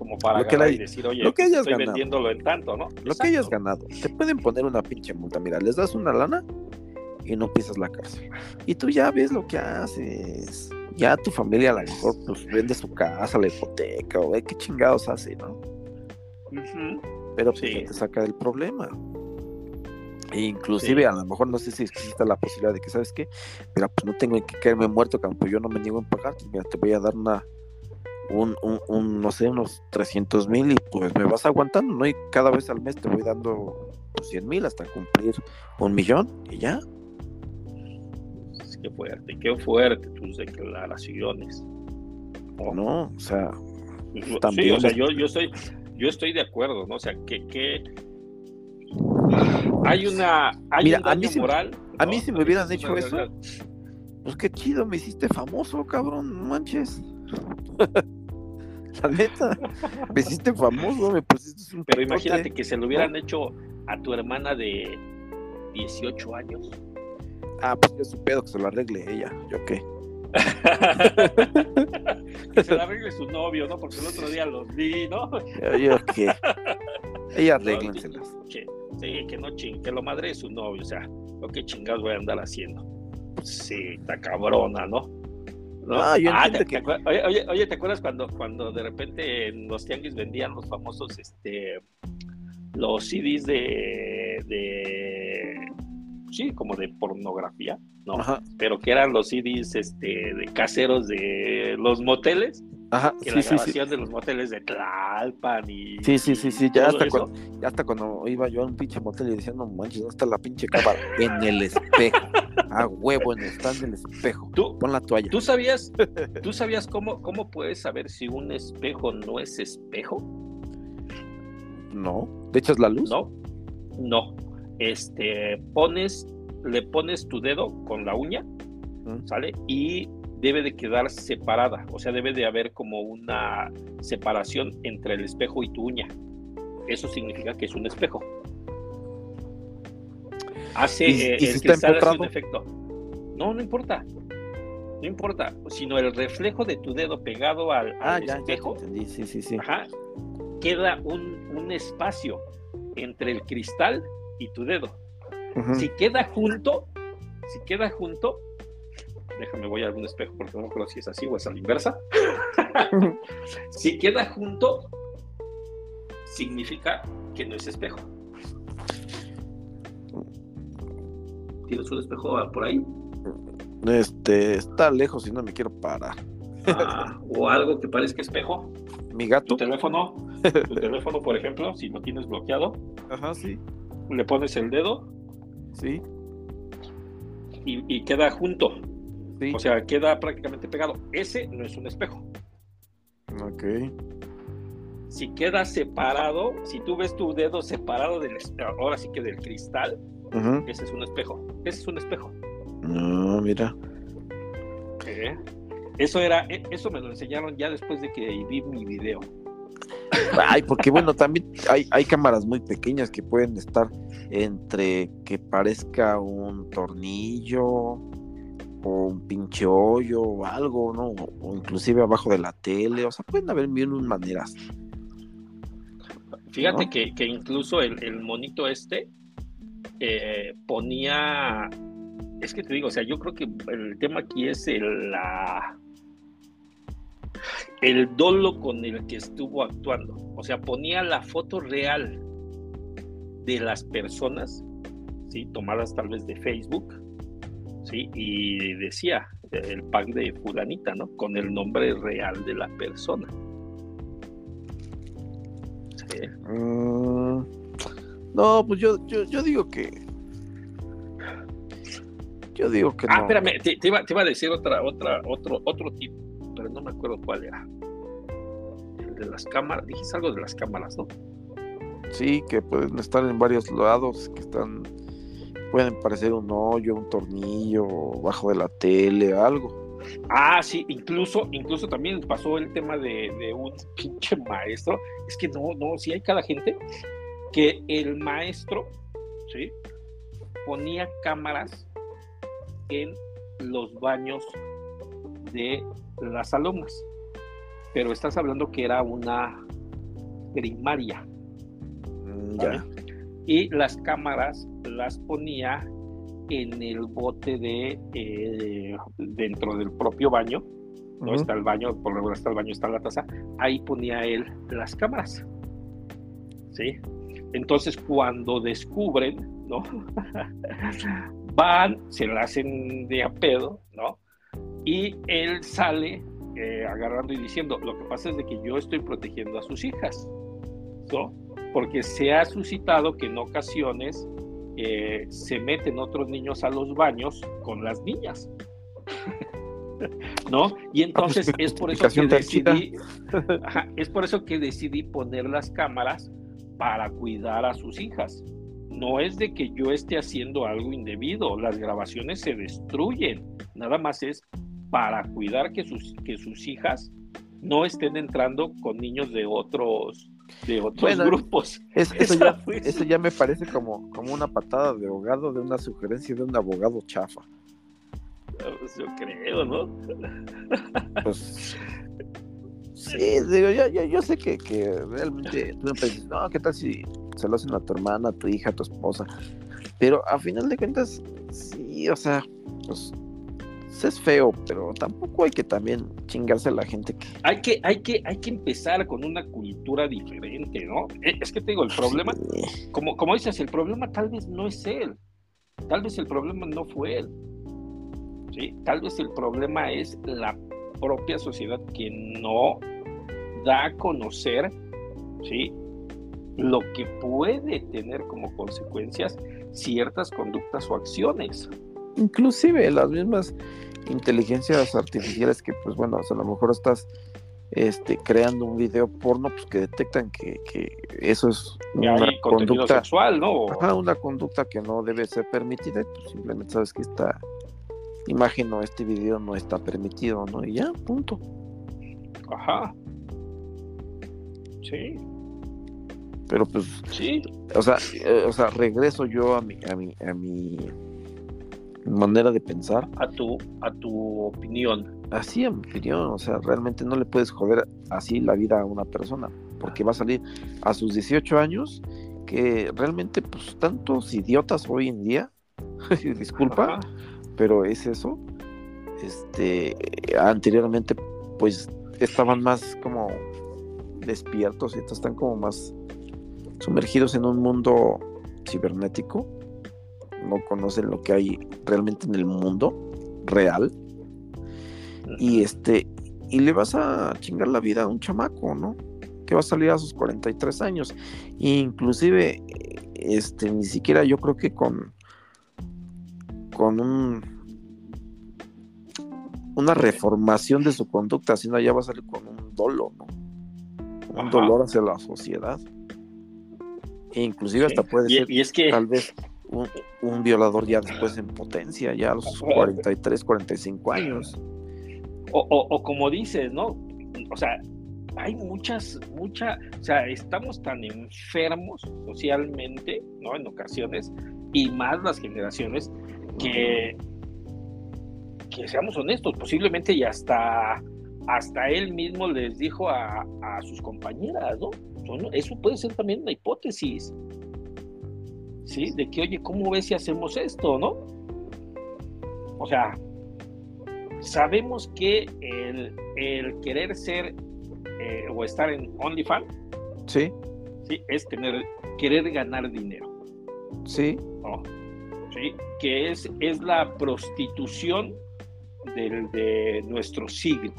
Como para decir, oye, lo que hayas estoy vendiéndolo en tanto, ¿no? Lo que hayas ganado. Te pueden poner una pinche multa. Mira, les das una lana y no pisas la cárcel. Y tú ya ves lo que haces. Ya tu familia a lo mejor pues, vende su casa, la hipoteca, o ve qué chingados hace, ¿no? Pero pues te saca del problema. E inclusive a lo mejor no sé si existe la posibilidad de que, ¿sabes qué? Mira, pues no tengo que caerme muerto, campo, yo no me niego en pagar, pues, mira, te voy a dar una un, un, no sé, unos 300 mil y pues me vas aguantando, ¿no? Y cada vez al mes te voy dando 100 pues, mil hasta cumplir un millón y ya. Qué fuerte, qué fuerte tus declaraciones. Oh. No, o sea, también. o sea, yo, yo, estoy, yo estoy de acuerdo, ¿no? O sea, que, que hay una hay un daño moral. a mí si me hubieran hecho eso, pues qué chido, me hiciste famoso, cabrón, manches. La neta, me hiciste famoso, me pusiste un Pero imagínate que se lo hubieran hecho a tu hermana de 18 años. Ah, pues que su pedo, que se lo arregle ella, ¿yo qué? que se lo arregle su novio, ¿no? Porque el otro día los vi, ¿no? ¿Yo, qué? Ella arréglenselas. sí, que no ching, que lo madre es su novio, o sea, lo que chingados voy a andar haciendo. Sí, está cabrona, ¿no? Ah, oye, oye, ¿te acuerdas cuando, cuando de repente en los tianguis vendían los famosos, este, los CDs de, de sí, como de pornografía, ¿no? Pero que eran los CDs, este, de caseros de los moteles. Ajá, que la grabación de los moteles de Tlalpan y. Sí, sí, sí, sí. Ya hasta, cuando, ya hasta cuando iba yo a un pinche motel y decía, no manches, ¿dónde está la pinche cámara? en el espejo. A huevo, en el stand del espejo. ¿Tú, Pon la toalla. ¿Tú sabías, ¿tú sabías cómo, cómo puedes saber si un espejo no es espejo? No. ¿Te echas la luz? No. No. Este, pones, le pones tu dedo con la uña, ¿sale? Y debe de quedar separada, o sea, debe de haber como una separación entre el espejo y tu uña. Eso significa que es un espejo. Hace eh, el cristal hace un efecto. No, no importa. No importa, sino el reflejo de tu dedo pegado al, ah, espejo. Sí, sí, sí. queda un, un, espacio entre el cristal y tu dedo. Si queda junto, si queda junto, déjame voy a algún espejo porque no creo si es así o es a la inversa. si queda junto, significa que no es espejo. ¿Tienes un espejo por ahí? Este, está lejos y no me quiero parar. Ah, o algo que parezca espejo. Mi gato. Tu teléfono, tu teléfono, por ejemplo, si lo tienes bloqueado. Ajá, sí. Le pones el dedo. Sí. Y, queda junto. Sí. O sea, queda prácticamente pegado. Ese no es un espejo. Ok. Si queda separado, si tú ves tu dedo separado del ahora sí que del cristal, ese es un espejo. Ese es un espejo. No, mira. Eso era, e, eso me lo enseñaron ya después de que vi mi video. Ay, porque bueno, también hay, hay cámaras muy pequeñas que pueden estar entre que parezca un tornillo o un pinche hoyo o algo, ¿no? O inclusive abajo de la tele, o sea, pueden haber mil maneras. Fíjate que, que, incluso el, el monito este eh, ponía es que te digo, o sea, yo creo que el tema aquí es el, la, el dolo con el que estuvo actuando. O sea, ponía la foto real de las personas, ¿sí? tomadas tal vez de Facebook, ¿sí? y decía el pack de fulanita, ¿no? Con el nombre real de la persona. Mm, no, pues yo, yo digo que yo digo que ah, espérame, te, iba, a decir otra, otra, otro, otro tipo, pero no me acuerdo cuál era. El de las cámaras, dijiste algo de las cámaras, ¿no? Sí, que pueden estar en varios lados, que están, pueden parecer un hoyo, un tornillo, bajo de la tele, algo. Ah, sí, incluso, incluso también pasó el tema de, de un pinche maestro. Es que no, no, sí hay cada gente que el maestro, ¿sí? Ponía cámaras en los baños de las alumnas. Pero estás hablando que era una primaria. Mm, ya. Y las cámaras las ponía en el bote de eh, dentro del propio baño. No está el baño, por lo menos está el baño, está la taza. Ahí ponía él las cámaras. ¿Sí? Entonces, cuando descubren, ¿no? van, se la hacen de a pedo, ¿no? Y él sale eh, agarrando y diciendo, lo que pasa es de que yo estoy protegiendo a sus hijas, ¿no? Porque se ha suscitado que en ocasiones eh, se meten otros niños a los baños con las niñas. ¿No? Y entonces es por eso que decidí, es por eso que decidí poner las cámaras para cuidar a sus hijas no es de que yo esté haciendo algo indebido, las grabaciones se destruyen, nada más es para cuidar que sus, que sus hijas no estén entrando con niños de otros de otros grupos. eso, ya, me parece como, como una patada de abogado de una sugerencia de un abogado chafa. Yo creo, ¿no? Pues sí, digo, yo, yo, sé que, que realmente tú me no, ¿qué tal si se lo hacen a tu hermana, a tu hija, a tu esposa. Pero a final de cuentas, sí, o sea, pues es feo, pero tampoco hay que también chingarse a la gente que... Hay que, hay que, hay que empezar con una cultura diferente, ¿no? Eh, es que te digo, el problema, como, como dices, el problema tal vez no es él, tal vez el problema no fue él, ¿sí? Tal vez el problema es la propia sociedad que no da a conocer, ¿sí? lo que puede tener como consecuencias ciertas conductas o acciones. Inclusive las mismas inteligencias artificiales que pues bueno, a lo mejor estás este, creando un video porno pues que detectan que, eso es una conducta sexual, ¿no? una conducta que no debe ser permitida y pues simplemente sabes que esta imagen o este video no está permitido, ¿no? Y ya, punto. Ajá. Sí. Pero pues, sí. o sea, eh, o sea, regreso yo a mi, a mi, a mi manera de pensar. A tu, a tu opinión. Así, a mi opinión, o sea, realmente no le puedes joder así la vida a una persona, porque va a salir a sus 18 años que realmente, pues, tantos idiotas hoy en día, disculpa, pero es eso. Este, anteriormente, pues, estaban más como despiertos y están como más sumergidos en un mundo cibernético no conocen lo que hay realmente en el mundo real. Y este, y le vas a chingar la vida a un chamaco, ¿no? Que va a salir a sus 43 años. E inclusive, este, ni siquiera yo creo que con, con un una reformación de su conducta, sino ya va a salir con un dolo, ¿no? Un dolor hacia la sociedad. E inclusive hasta puede ser y es que... tal vez un, violador ya después en potencia, ya a los 43, 45 años. O, o, como dices, ¿no? O sea, hay muchas, mucha, o sea, estamos tan enfermos socialmente, ¿no? En ocasiones, y más las generaciones, que, que seamos honestos, posiblemente y hasta, hasta él mismo les dijo a, a sus compañeras, ¿no? Eso puede ser también una hipótesis. ¿Sí? De que, oye, ¿cómo ves si hacemos esto, no? O sea, sabemos que el, querer ser eh, o estar en OnlyFans, sí. sí, es tener, querer ganar dinero. Sí. Sí, que es, es la prostitución del, de nuestro siglo.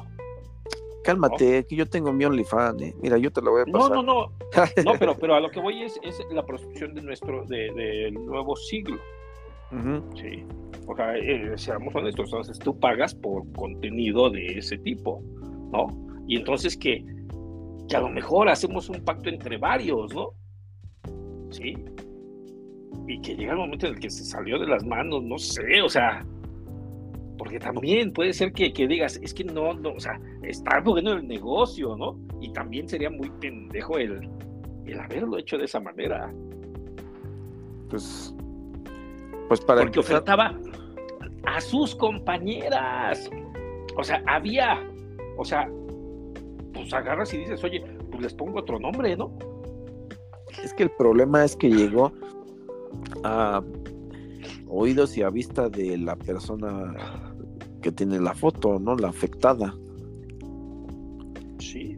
Cálmate, que yo tengo mi OnlyFans, ¿eh? Mira, yo te lo voy a pasar. No, no, no. No, pero, pero a lo que voy es, es la prostitución de nuestro, del de, nuevo siglo. Sí. O sea, eh, seamos honestos, entonces tú pagas por contenido de ese tipo, ¿no? Y entonces que, que a lo mejor hacemos un pacto entre varios, ¿no? Sí. Y que llega el momento en el que se salió de las manos, no sé, o sea, porque también puede ser que, digas, es que no, no, o sea, está bueno el negocio, ¿no? Y también sería muy pendejo el, el haberlo hecho de esa manera. Pues, pues para Porque ofertaba a sus compañeras. O sea, había, o sea, pues agarras y dices, oye, pues les pongo otro nombre, ¿no? Es que el problema es que llegó a oídos y a vista de la persona que tiene la foto, ¿no? La afectada. Sí.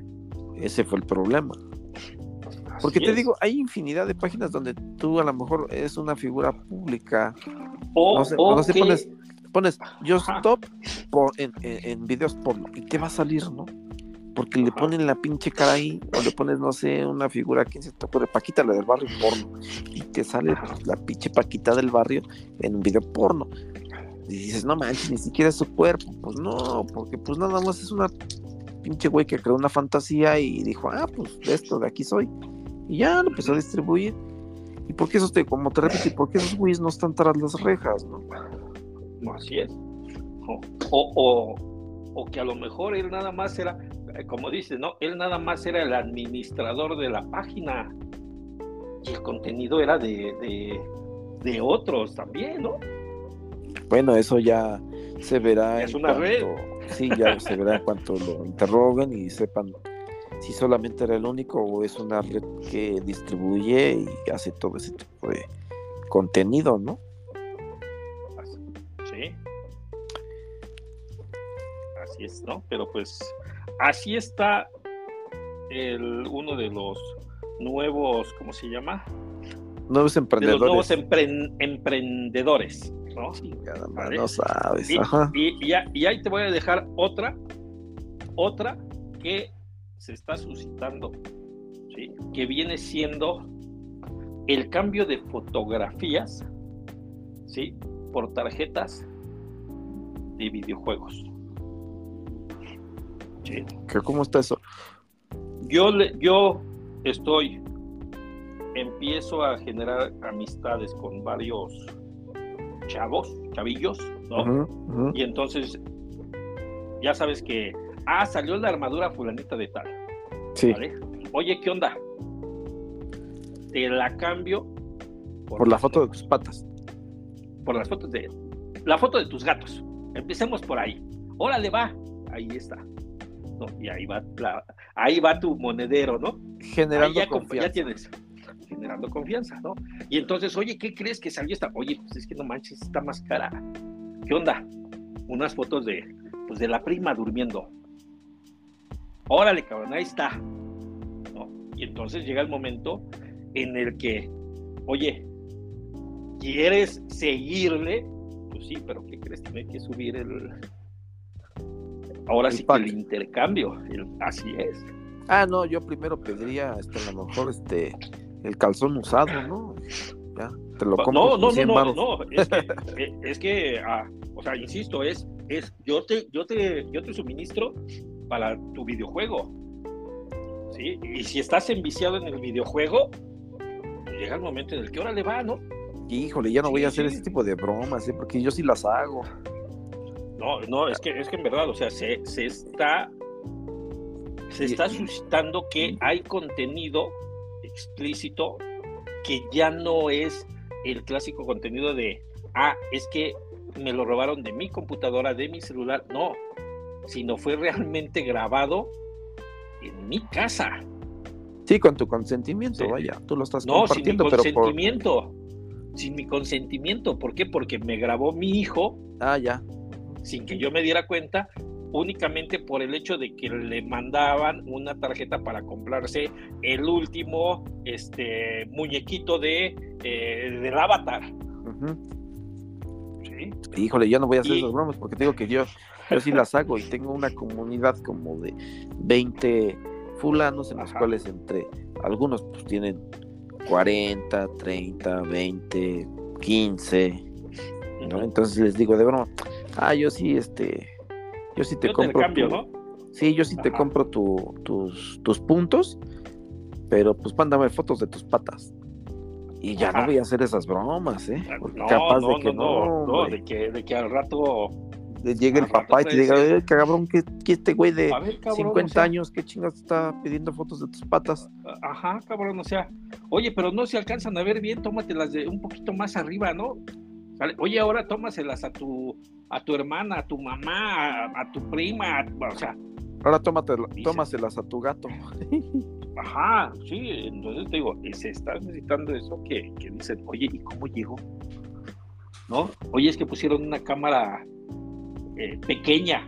Ese fue el problema. Porque te digo, hay infinidad de páginas donde tú a lo mejor es una figura pública. O, no sé, pones, pones yo stop en, en, videos porno y te va a salir, ¿no? Porque le ponen la pinche cara ahí, o le pones, no sé, una figura, ¿quién se te ocurre? Paquita, la del barrio porno. Y te sale la pinche Paquita del barrio en un video porno. Y dices, no manches, ni siquiera es su cuerpo. Pues no, porque pues nada más es una pinche güey que creó una fantasía y dijo, ah, pues de esto, de aquí soy. Y ya lo empezó a distribuir. ¿Y por qué eso te, como te repito, y por qué esos güeyes no están tras las rejas, no? Así es. O, o, o, que a lo mejor él nada más era, eh, como dice, ¿no? Él nada más era el administrador de la página. Y el contenido era de, de otros también, ¿no? Bueno, eso ya se verá. Es una red. Sí, ya se verá en cuanto lo interroguen y sepan si solamente era el único o es una red que distribuye y hace todo ese tipo de contenido, ¿no? Sí. Así es, ¿no? Pero pues así está el, uno de los nuevos, ¿cómo se llama? Nuevos emprendedores. nuevos emprendedores. ¿No? no sabes. Y, ahí te voy a dejar otra, otra que se está suscitando, que viene siendo el cambio de fotografías ¿sí? por tarjetas de videojuegos. ¿Cómo está eso? Yo, yo estoy, empiezo a generar amistades con varios chavos, chavillos, ¿no? Y entonces, ya sabes que, ah, salió la armadura fulanita de tal. Sí. Oye, ¿qué onda? Te la cambio. Por, la foto de tus patas. Por las fotos de. La foto de tus gatos. Empecemos por ahí. Órale, va. Ahí está. ¿no? Y ahí va, ahí va tu monedero, ¿no? Generando confianza. Ya tienes generando confianza, ¿no? Y entonces, oye, ¿qué crees que salió esta? Oye, pues es que no manches, está más cara. ¿Qué onda? Unas fotos de, pues de la prima durmiendo. Órale, cabrón, ahí está. ¿No? Y entonces llega el momento en el que, oye, quieres seguirle, pues sí, pero ¿qué crees? Tiene que subir el. Ahora sí que el intercambio, así es. Ah, no, yo primero pediría, este, a lo mejor, este, el calzón usado, ¿no? Ya, te lo compro. No, no, no, no, no, es que, eh, es que ah, o sea, insisto, es, es, yo te, yo te, yo te suministro para tu videojuego. ¿Sí? Y si estás enviciado en el videojuego, llega el momento en el que ahora le va, ¿no? Híjole, ya no voy a hacer ese tipo de bromas, ¿eh? porque yo sí las hago. No, no, es que, es que en verdad, o sea, se, se está se está suscitando que hay contenido explícito que ya no es el clásico contenido de, ah, es que me lo robaron de mi computadora, de mi celular, no, sino fue realmente grabado en mi casa. Sí, con tu consentimiento, vaya, tú lo estás no, sin mi consentimiento, sin mi consentimiento, ¿por qué? Porque me grabó mi hijo. Ah, ya. Sin que yo me diera cuenta, únicamente por el hecho de que le mandaban una tarjeta para comprarse el último este, muñequito de, eh, del avatar. Híjole, yo no voy a hacer esas bromas porque digo que yo, yo sí las hago y tengo una comunidad como de 20 fulanos en los cuales entre algunos pues tienen 40, 30, 20, 15, ¿no? Entonces les digo de broma, ah, yo sí, este, yo sí te compro. cambio, Sí, yo sí te compro tus, tus puntos, pero pues mándame fotos de tus patas. Y ya no voy a hacer esas bromas, ¿eh? Ah, capaz de que no, no, de que, de que al rato llegue el papá y te diga, eh, cabrón, que, este güey de 50 años, qué chingas está pidiendo fotos de tus patas. Ajá, cabrón, o sea, oye, pero no se alcanzan a ver bien, tómatelas de un poquito más arriba, ¿no? Oye, ahora tómaselas a tu, a tu hermana, a tu mamá, a, tu prima, o sea. Ahora tómate, tómaselas a tu gato. Ajá, sí, entonces te digo, se está necesitando eso que, que dicen, oye, ¿y cómo llegó? ¿No? Oye, es que pusieron una cámara eh, pequeña.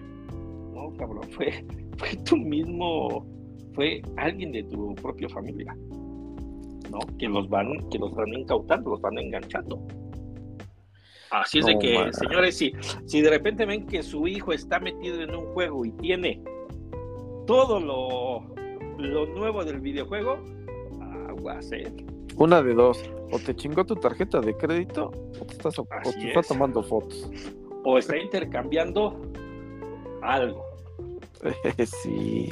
No, cabrón, fue, fue tu mismo, fue alguien de tu propia familia, ¿no? Que los van, que los van incautando, los van enganchando. Así es de que, señores, si, si de repente ven que su hijo está metido en un juego y tiene todo lo, lo nuevo del videojuego, aguas, ¿eh? Una de dos, o te chingó tu tarjeta de crédito o te estás, o te está tomando fotos. O está intercambiando algo. sí,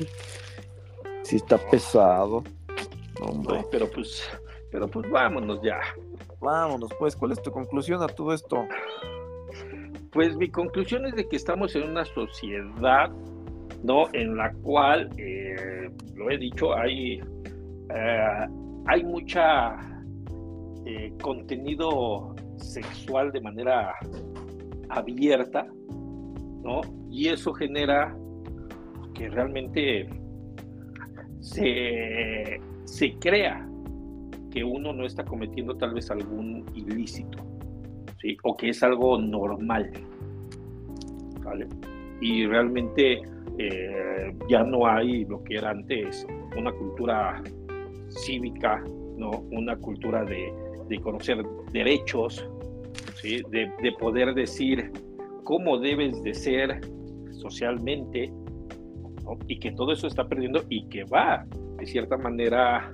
sí está pesado. Hombre. pero pues, pero pues vámonos ya. Vámonos, pues, ¿cuál es tu conclusión a todo esto? Pues mi conclusión es de que estamos en una sociedad, ¿no? En la cual, eh, lo he dicho, hay, eh, hay mucha eh, contenido sexual de manera abierta, ¿no? Y eso genera que realmente se, se crea que uno no está cometiendo tal vez algún ilícito, ¿sí? O que es algo normal, ¿vale? Y realmente eh, ya no hay lo que era antes, una cultura cívica, ¿no? Una cultura de, conocer derechos, ¿sí? de, de poder decir cómo debes de ser socialmente, y que todo eso está perdiendo y que va, de cierta manera,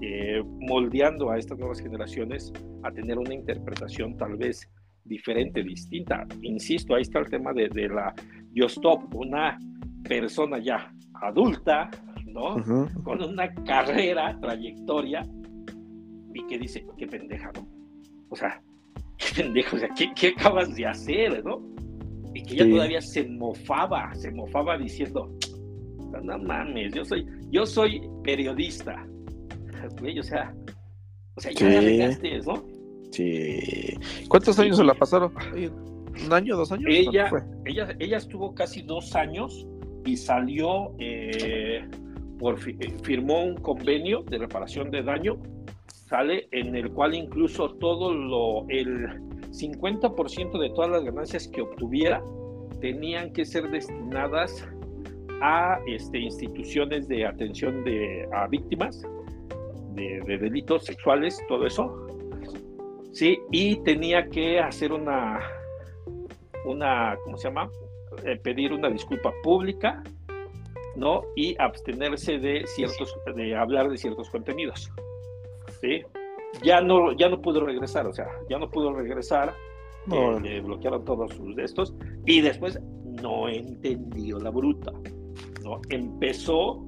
eh, moldeando a estas nuevas generaciones a tener una interpretación tal vez diferente, distinta. Insisto, ahí está el tema de, la Yo Stop, una persona ya adulta, ¿no? Con una carrera, trayectoria, y que dice, qué pendeja, ¿no? O sea, qué pendejo, o sea, ¿qué, acabas de hacer, ¿no? Y que ya todavía se mofaba, se mofaba diciendo, no mames, yo soy, yo soy periodista, o sea, o sea, ya sí. ¿no? Sí. ¿Cuántos años se la pasaron? ¿Un año, dos años? Ella, ella, ella estuvo casi dos años y salió, eh, por, eh, firmó un convenio de reparación de daño, sale en el cual incluso todo lo, el 50% de todas las ganancias que obtuviera tenían que ser destinadas a este, instituciones de atención de, a víctimas de, delitos sexuales, todo eso, Sí, y tenía que hacer una, una, ¿cómo se llama? Eh, pedir una disculpa pública, ¿no? Y abstenerse de ciertos, de hablar de ciertos contenidos. ¿Sí? Ya no, ya no pudo regresar, o sea, ya no pudo regresar, no. Eh, le bloquearon todos sus de estos, y después no entendió la bruta, ¿no? Empezó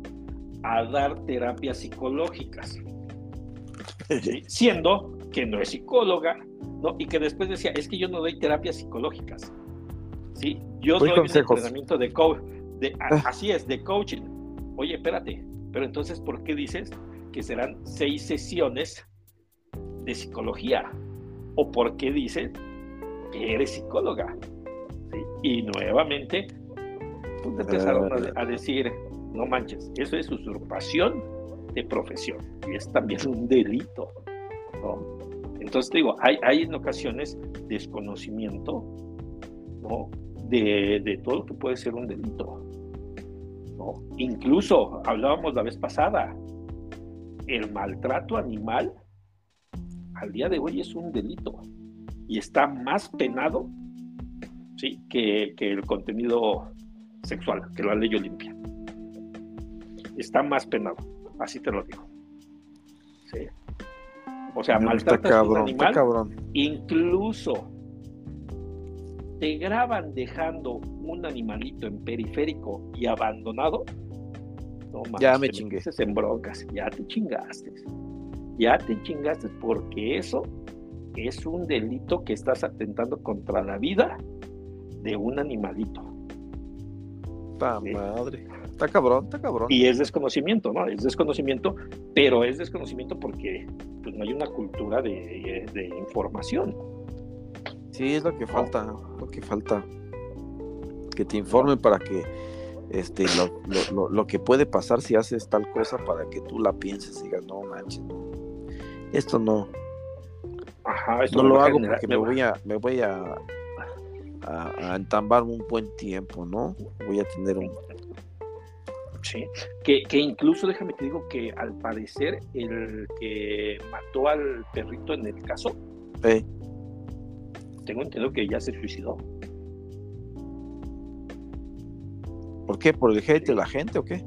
a dar terapias psicológicas, siendo que no es psicóloga, ¿no? Y que después decía, es que yo no doy terapias psicológicas, ¿sí? Yo doy un entrenamiento de coach, de, ah. así es, de coaching. Oye, espérate, pero entonces, ¿por qué dices que serán seis sesiones de psicología? ¿O por qué dices que eres psicóloga? Y nuevamente, pues empezaron a, a decir, no manches, eso es usurpación de profesión y es también un delito. Entonces digo, hay, hay en ocasiones desconocimiento ¿no? de, de, todo lo que puede ser un delito. ¿no? Incluso hablábamos la vez pasada, el maltrato animal al día de hoy es un delito y está más penado ¿sí? que, que el contenido sexual, que la ley Olimpia. Está más penado, así te lo digo. ¿Sí? O sea, maltratas a un animal, incluso te graban dejando un animalito en periférico y abandonado. No, ya me chingué. en broncas, ya te chingaste. Ya te chingaste porque eso es un delito que estás atentando contra la vida de un animalito. ¡Pa madre! Está cabrón, está cabrón. Y es desconocimiento, ¿no? Es desconocimiento, pero es desconocimiento porque pues, no hay una cultura de, información. Sí, es lo que falta, lo que falta. Que te informen para que este, lo, que puede pasar si haces tal cosa para que tú la pienses y digas, no manches, no. Esto no. Ajá, no lo hago porque me voy a, me voy a, a, entambar un buen tiempo, ¿no? Voy a tener un, Sí, que, que, incluso déjame te digo que al parecer el que mató al perrito en el caso, tengo entendido que ya se suicidó. ¿Por qué? ¿Por el hate de la gente o qué?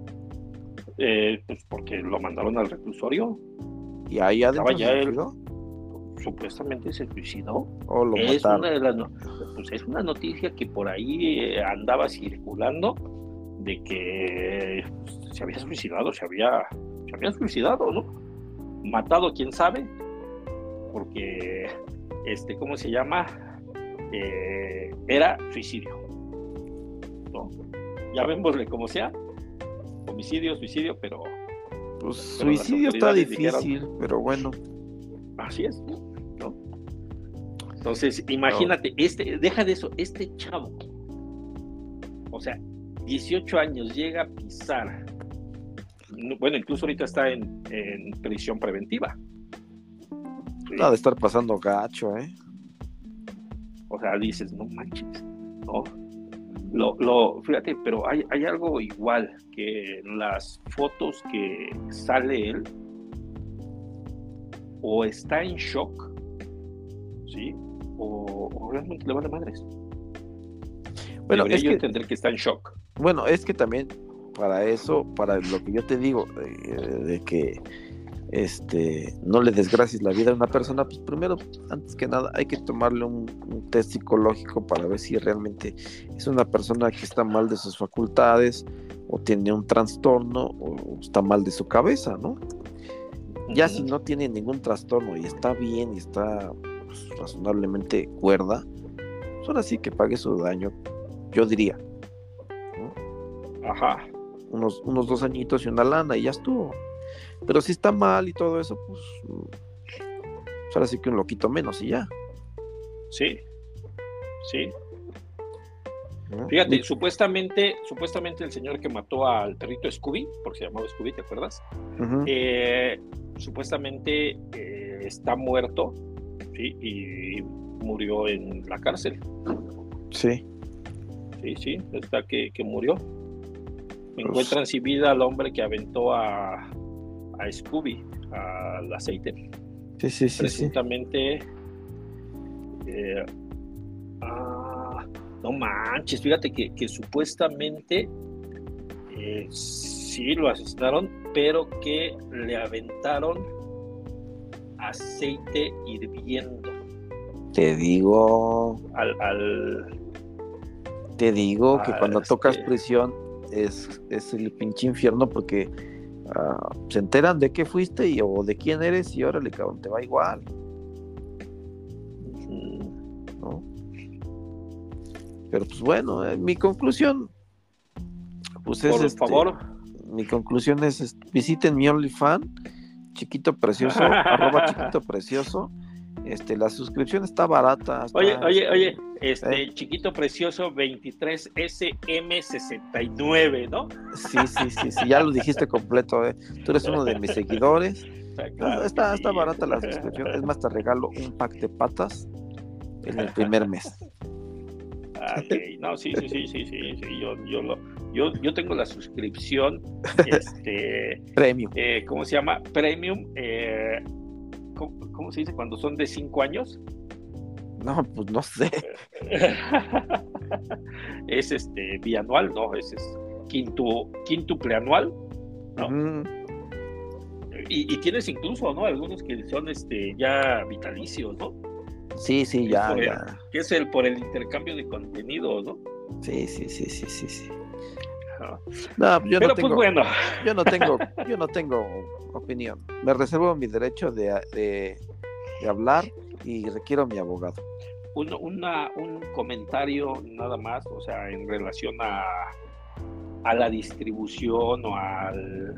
Eh, pues porque lo mandaron al reclusorio. ¿Y ahí adentro ya él, Supuestamente se suicidó. es, una de las, pues es una noticia que por ahí eh, andaba circulando de que se había suicidado, se había, se había suicidado, ¿no? Matado, quién sabe, porque, este, ¿cómo se llama? Eh, era suicidio, ¿no? Ya vémosle como sea, homicidio, suicidio, pero... Pues suicidio está difícil, pero bueno. Así es, ¿no? Entonces, imagínate, este, deja de eso, este chavo, o sea, 18 años llega a pisar, bueno, incluso ahorita está en, prisión preventiva. Nada de estar pasando gacho, ¿eh? O sea, dices, no manches, ¿no? Lo, lo, fíjate, pero hay, hay algo igual que las fotos que sale él, o está en shock, ¿sí? O, realmente le van a madres. Bueno, es que tendré que estar en shock. Bueno, es que también para eso, para lo que yo te digo, de, que este, no le desgracies la vida a una persona, pues primero, antes que nada, hay que tomarle un, test psicológico para ver si realmente es una persona que está mal de sus facultades o tiene un trastorno o está mal de su cabeza, ¿no? Ya si no tiene ningún trastorno y está bien y está pues, razonablemente cuerda, pues ahora sí que pague su daño, yo diría. Ajá. Unos, unos dos añitos y una lana y ya estuvo. Pero si está mal y todo eso, pues, pues ahora sí que un loquito menos y ya. Sí, sí. Fíjate, supuestamente, supuestamente el señor que mató al perrito Scooby, porque se llamaba Scooby, ¿te acuerdas? Eh, supuestamente eh, está muerto, sí, y murió en la cárcel. Sí. Sí, sí, está que, que murió. Encuentran sin vida al hombre que aventó a, a Scooby al aceite. Sí, sí, sí. Presuntamente Este, ah, no manches, fíjate que, supuestamente eh, sí lo asesinaron, pero que le aventaron aceite hirviendo. Te digo. Al. te digo que cuando tocas este prisión es, es el pinche infierno porque ah, se enteran de qué fuiste y, o de quién eres y órale, cabrón, te va igual. ¿No? Pero pues bueno, eh, mi conclusión, pues es. Por este, favor. Mi conclusión es: visiten mi OnlyFans, chiquito precioso, arroba chiquito precioso este, la suscripción está barata. oye, oye, oye, este ¿Eh? chiquito precioso 23SM69, ¿no? Sí, sí, sí, sí, ya lo dijiste completo, ¿eh? Tú eres uno de mis seguidores. Está, está, barata la suscripción. Es más, te regalo un pack de patas en el primer mes. Ah, no, sí, sí, sí, sí, sí, Yo, yo, lo, yo, yo tengo la suscripción, este, Premium. Eh, ¿Cómo se llama? Premium. Eh, ¿cómo, se dice cuando son de cinco años? No, pues no sé. es este bianual, no, ese es quinto, quintuple anual, ¿no? y, tienes incluso, ¿no? Algunos que son este ya vitalicios, ¿no? Sí, sí, ya, que es el por el intercambio de contenido, ¿no? Sí, sí, sí, sí, sí, sí. No, yo no pues, tengo, bueno. Yo no tengo, yo no tengo opinión. Me reservo mi derecho de, hablar y requiero mi abogado. Un, un comentario nada más, o sea, en relación a, a la distribución o al...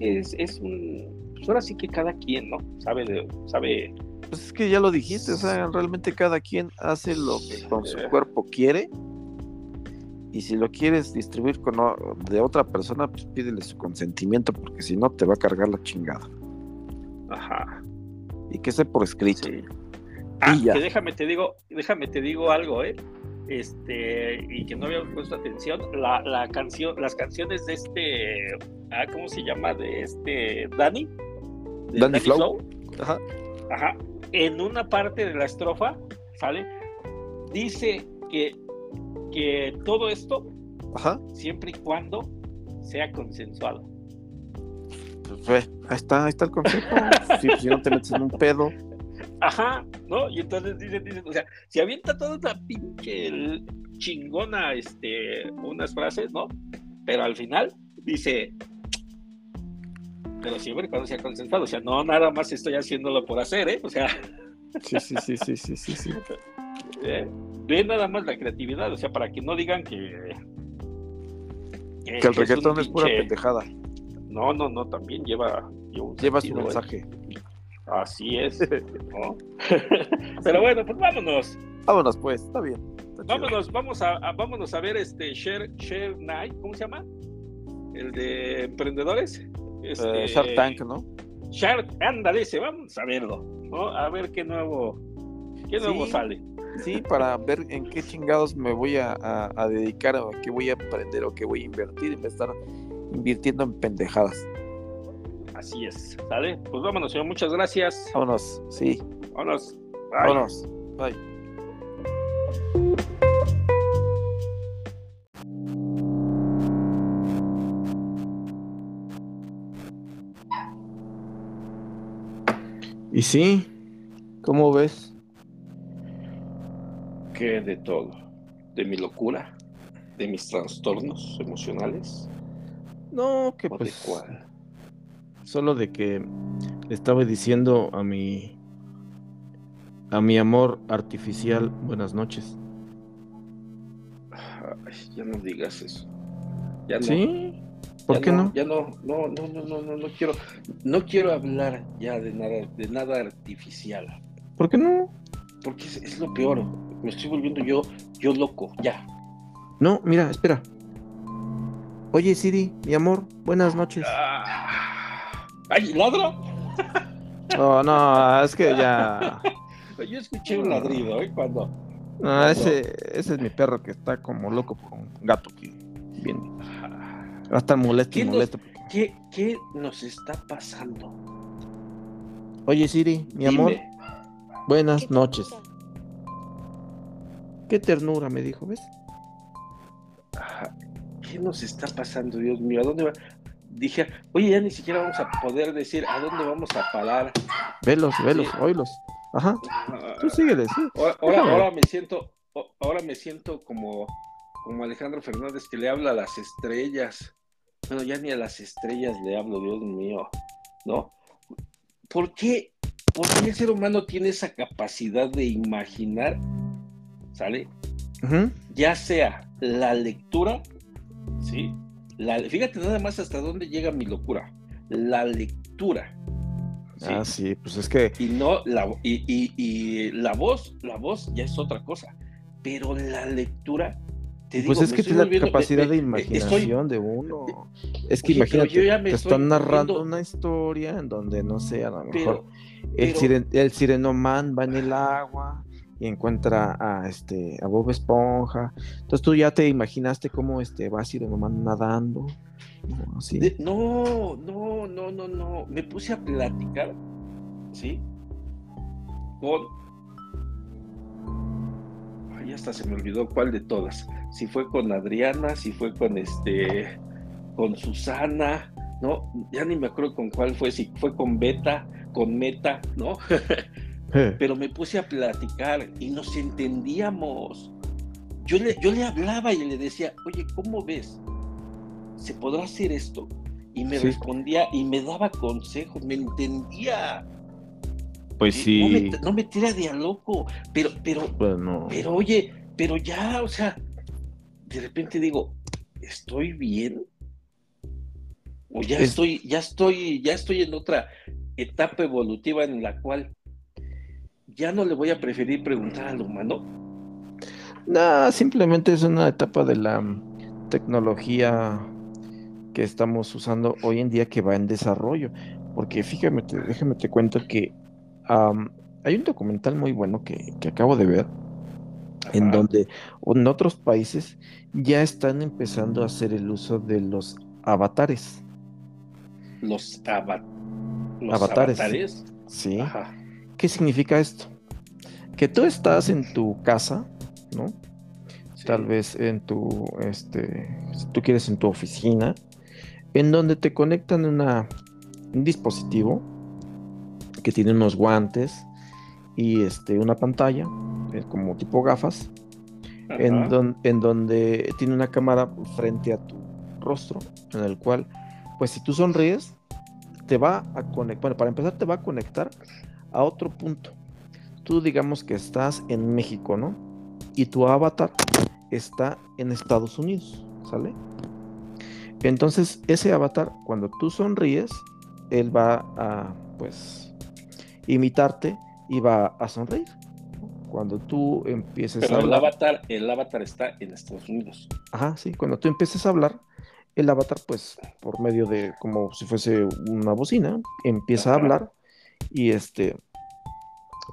Es, es, un... Pues ahora sí que cada quien, ¿no? Sabe, de, sabe pues es que ya lo dijiste, o sea, realmente cada quien hace lo que con su cuerpo quiere y si lo quieres distribuir con de otra persona, pues pídele su consentimiento, porque si no te va a cargar la chingada. Ajá. Y que sea por escrito. Ah, que déjame te digo, déjame te digo algo, eh. Este, y que no había puesto atención, la, la canción, las canciones de este, ah, ¿cómo se llama? De este Dani. Danny, Flow. Ajá. Ajá. En una parte de la estrofa, ¿sale? Dice que que todo esto, siempre y cuando sea consensuado. Pues ahí está, ahí está el consejo. si, no te metes en un pedo. Ajá, ¿no? Y entonces dicen, dicen, o sea, si avienta toda la pinche chingona, este, unas frases, ¿no? Pero al final dice, pero siempre y cuando sea consensuado, o sea, no nada más estoy haciéndolo por hacer, ¿eh? O sea. Sí, sí, sí, sí, sí, sí. sí. ¿Eh? ve nada más la creatividad, o sea, para que no digan que. Que, el reggaetón es, pura pendejada. No, no, no, también lleva. Lleva, su ¿eh? mensaje. Así es. Pero bueno, pues vámonos. Vámonos, pues, está bien. vámonos, vamos a, vámonos a ver este Share, Share Night, ¿cómo se llama? El de emprendedores. Este, eh, Shark Tank, ¿no? Shark, ándale, vamos a verlo, ¿no? A ver qué nuevo, qué nuevo sale. Sí, para ver en qué chingados me voy a, dedicar o qué voy a aprender o qué voy a invertir y me estar invirtiendo en pendejadas. Así es, ¿sale? Pues vámonos, señor, muchas gracias. Vámonos, sí. Vámonos. Bye. Vámonos. Bye. Y sí, ¿cómo ves? De todo, de mi locura, de mis trastornos emocionales. No, que pues solo de que le estaba diciendo a mi a mi amor artificial buenas noches. ya no digas eso. Ya no. ¿Sí? ¿Por qué no, Ya no, no, no, no, no, no, no quiero, no quiero hablar ya de nada, de nada artificial. ¿Por qué no? Porque es, es lo peor me estoy volviendo yo, yo loco, ya. No, mira, espera. Oye, Siri, mi amor, buenas noches. Ah, ¿Ay, ladro? No, no, es que ya. Yo escuché un ladrido, ¿eh? Cuando. No, ese, ese es mi perro que está como loco por un gato que viene. Va a estar molesto y molesto. ¿qué, ¿Qué nos está pasando? Oye, Siri, mi amor. Buenas noches. Qué ternura, me dijo, ¿ves? ¿Qué nos está pasando, Dios mío? ¿A dónde va? Dije, oye, ya ni siquiera vamos a poder decir a dónde vamos a parar. Velos, velos, oílos. Ajá. Ah, Tú síguele, sí. Ahora, ahora, me siento, ahora me siento como, como Alejandro Fernández que le habla a las estrellas. Bueno, ya ni a las estrellas le hablo, Dios mío. ¿No? ¿Por qué, ¿Por qué el ser humano tiene esa capacidad de imaginar? ¿Sale? Ya sea la lectura, ¿sí? La, fíjate nada más hasta dónde llega mi locura. La lectura. Ah, sí, pues es que. Y no, la, y, la voz, la voz ya es otra cosa. Pero la lectura. Te pues es que tiene la capacidad de imaginación de uno. Es que imagínate, te están narrando una historia en donde, no sé, a lo mejor el, el sirenoman va en el agua y encuentra a este a Bob Esponja. Entonces tú ya te imaginaste cómo este va Sirenoman nadando. ¿no? no, no, no, no, Me puse a platicar, ¿sí? Con. Ay, hasta se me olvidó cuál de todas. Si fue con Adriana, si fue con este. con Susana, ¿no? Ya ni me acuerdo con cuál fue, si fue con Beta, con Meta, ¿no? Pero me puse a platicar y nos entendíamos. Yo le, yo le hablaba y le decía, oye, ¿cómo ves? ¿Se podrá hacer esto? Y me respondía y me daba consejos, me entendía. Pues sí. No me, tira de a loco, pero, pero, pues pero oye, pero ya, o sea, de repente digo, ¿estoy bien? O ya estoy, ya estoy, ya estoy en otra etapa evolutiva en la cual ya no le voy a preferir preguntar al humano. No, simplemente es una etapa de la tecnología que estamos usando hoy en día que va en desarrollo. Porque fíjame, déjame te cuento que hay un documental muy bueno que, acabo de ver, en donde en otros países ya están empezando a hacer el uso de los avatares. Los, avatares. Sí. ¿Qué significa esto? Que tú estás en tu casa, ¿no? Tal vez en tu, este, si tú quieres en tu oficina, en donde te conectan una, un dispositivo que tiene unos guantes y este, una pantalla, eh, como tipo gafas, en, en, donde tiene una cámara frente a tu rostro, en el cual, pues si tú sonríes, te va a conectar, bueno, para empezar te va a conectar a otro punto. Tú digamos que estás en México, ¿no? Y tu avatar está en Estados Unidos, ¿sale? Entonces, ese avatar, cuando tú sonríes, él va a, pues, imitarte y va a sonreír. Cuando tú empieces a hablar. El avatar, el avatar está en Estados Unidos. Ajá, sí. Cuando tú empieces a hablar, el avatar, pues, por medio de como si fuese una bocina, empieza a hablar y este,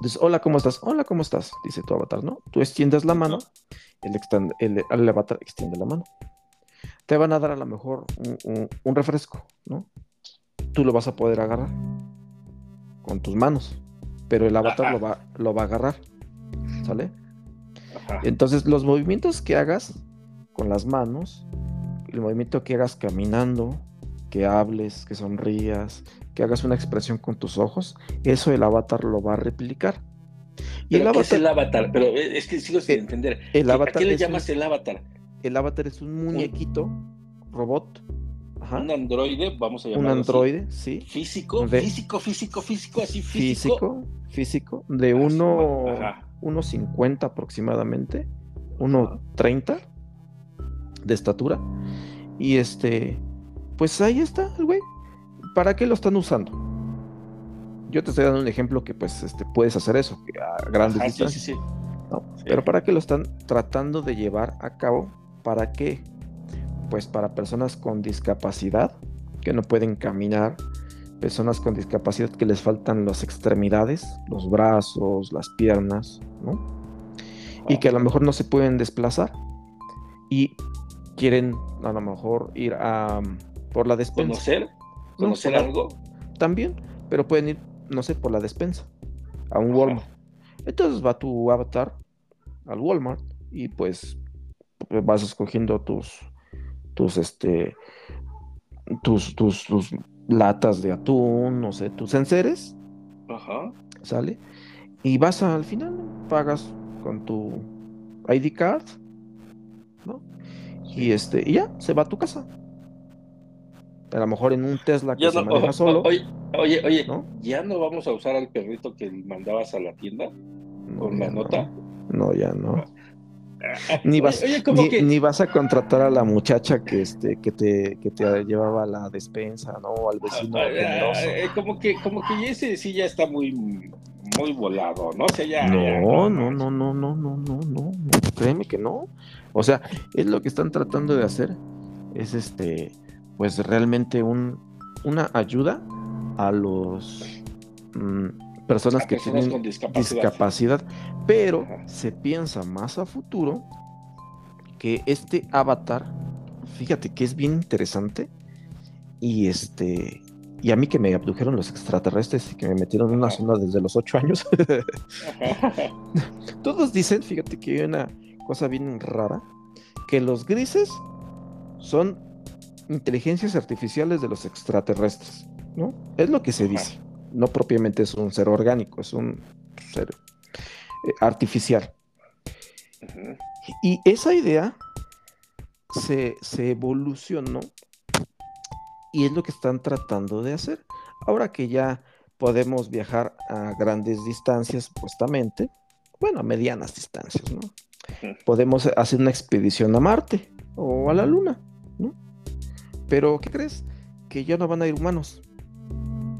dice, hola, ¿cómo estás? Hola, ¿cómo estás? Dice tu avatar, ¿no? Tú extiendes la mano, el, el, avatar extiende la mano. Te van a dar a lo mejor un, refresco, ¿no? Tú lo vas a poder agarrar con tus manos, pero el avatar lo va, lo va a agarrar, ¿sale? Entonces, los movimientos que hagas con las manos, el movimiento que hagas caminando, que hables, que sonrías, que hagas una expresión con tus ojos, eso el avatar lo va a replicar. Y el avatar, ¿qué es el avatar? Pero es que sigo sin eh, entender. El ¿A qué le llamas el avatar? El avatar es un muñequito, robot. Un androide, vamos a llamarlo Un androide, sí. Físico, físico, físico, físico, así físico. Físico, de 1,50 aproximadamente, 1,30 de estatura. Y este, pues ahí está el güey. ¿Para qué lo están usando? Yo te estoy dando un ejemplo que pues este, puedes hacer eso a grandes distancias. Pero ¿para qué lo están tratando de llevar a cabo? ¿Para qué? Pues para personas con discapacidad que no pueden caminar, personas con discapacidad que les faltan las extremidades, los brazos, las piernas, ¿no? Y que a lo mejor no se pueden desplazar y quieren a lo mejor ir a por la despensa. ¿Conocer? ¿Conocer algo? También, pero pueden ir, no sé, por la despensa, a un Walmart. Entonces va tu avatar al Walmart y pues vas escogiendo tus, tus, este, tus, tus, tus latas de atún, no sé, tus enseres. Ajá. ¿Sale? Y vas al final, pagas con tu ID card, ¿no? Y este, y ya, se va a tu casa. A lo mejor en un Tesla que se maneja solo. Oye, oye, oye ¿ya no vamos a usar al perrito que mandabas a la tienda? con la nota. No, ya no. Ni vas, ni, vas a contratar a la muchacha que este que te, que te llevaba la despensa, ¿no? O al vecino ah, eh, como que como que ese sí ya está muy muy volado, ¿no? O ya, no, no, no, no, no, no, no, no, créeme que no. O sea, es lo que están tratando de hacer es este pues realmente un una ayuda a los mm, personas que tienen discapacidad, pero se piensa más a futuro que este avatar, fíjate que es bien interesante y este y a mí que me abdujeron los extraterrestres y que me metieron en una zona desde los ocho años. Todos dicen, fíjate que hay una cosa bien rara, que los grises son inteligencias artificiales de los extraterrestres, ¿no? Es lo que se dice no propiamente es un ser orgánico, es un ser eh, artificial. Y esa idea se, evolucionó y es lo que están tratando de hacer. Ahora que ya podemos viajar a grandes distancias, supuestamente, bueno, a medianas distancias, ¿no? Podemos hacer una expedición a Marte o a la Luna, ¿no? Pero, ¿qué crees? Que ya no van a ir humanos,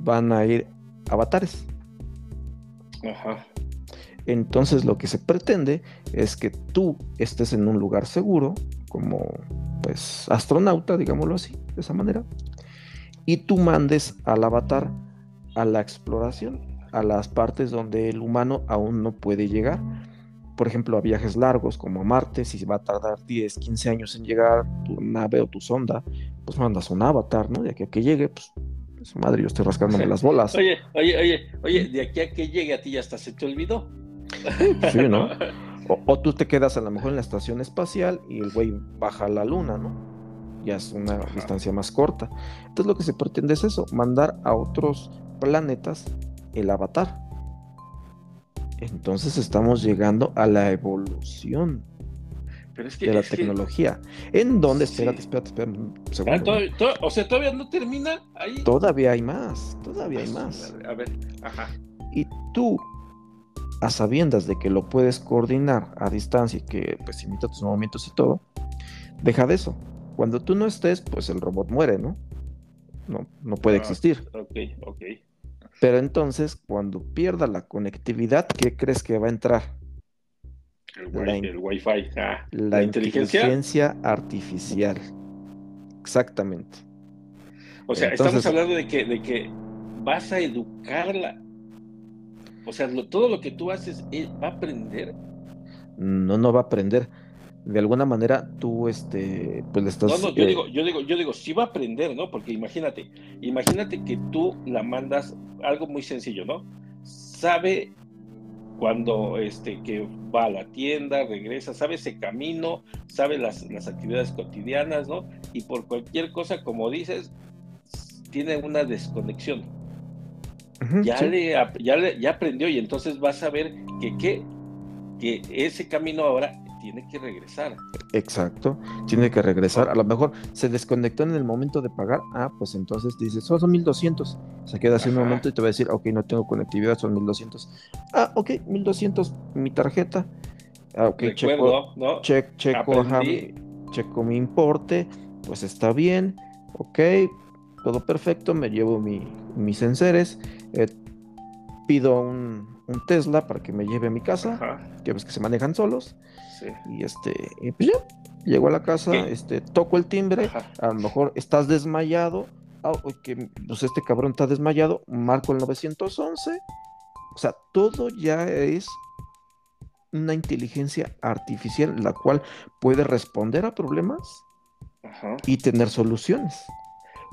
van a ir avatares. Ajá. Entonces lo que se pretende es que tú estés en un lugar seguro, como pues astronauta, digámoslo así, de esa manera, y tú mandes al avatar a la exploración, a las partes donde el humano aún no puede llegar. Por ejemplo, a viajes largos como a Marte, si va a tardar 10, 15 años en llegar tu nave o tu sonda, pues mandas un avatar, ¿no? De que, que llegue, pues su madre, yo estoy rascándome las bolas. Oye, oye, oye, oye, de aquí a que llegue a ti ya hasta se te olvidó. Sí, ¿no? O, tú te quedas a lo mejor en la estación espacial y el güey baja a la luna, ¿no? Ya es una distancia más corta. Entonces lo que se pretende es eso, mandar a otros planetas el avatar. Entonces estamos llegando a la evolución de la tecnología. ¿En dónde? Espérate, espérate, espérate ah, o sea, todavía no termina ahí. Todavía hay más, todavía hay ah, más. A ver, ajá. Y tú, a sabiendas de que lo puedes coordinar a distancia y que pues imita tus movimientos y todo, deja de eso. Cuando tú no estés, pues el robot muere, ¿no? No, no puede ah, existir. Ok, ok. Pero entonces, cuando pierda la conectividad, ¿qué crees que va a entrar? El, Wi-Fi. Ah, la, inteligencia? artificial. Exactamente. O sea, estamos hablando de que, de que vas a educarla. O sea, todo lo que tú haces eh, va a aprender. No, no va a aprender. De alguna manera tú, este, pues le estás. No, no, yo eh, digo, yo digo, yo digo, sí va a aprender, ¿no? Porque imagínate, imagínate que tú la mandas algo muy sencillo, ¿no? Sabe cuando este, que va a la tienda, regresa, sabe ese camino, sabe las, las actividades cotidianas, ¿no? Y por cualquier cosa, como dices, tiene una desconexión. ya, le, ya, le, ya aprendió y entonces vas a ver que, que, que ese camino ahora tiene que regresar. Exacto, tiene que regresar. A lo mejor se desconectó en el momento de pagar. Ah, pues entonces dices, son 1200. Se queda así un momento y te va a decir, ok, no tengo conectividad, son 1200. Ah, ok, 1200, mi tarjeta. Ah, ok, checo, ¿no? checo, mi, checo mi importe, pues está bien, ok, todo perfecto, me llevo mi, mis enseres, eh, pido un, un, Tesla para que me lleve a mi casa, que ves que se manejan solos. Y este, y pues ya, llego a la casa, este, toco el timbre, a lo mejor estás desmayado, que pues este cabrón está desmayado, marco el 911. O sea, todo ya es una inteligencia artificial la cual puede responder a problemas y tener soluciones.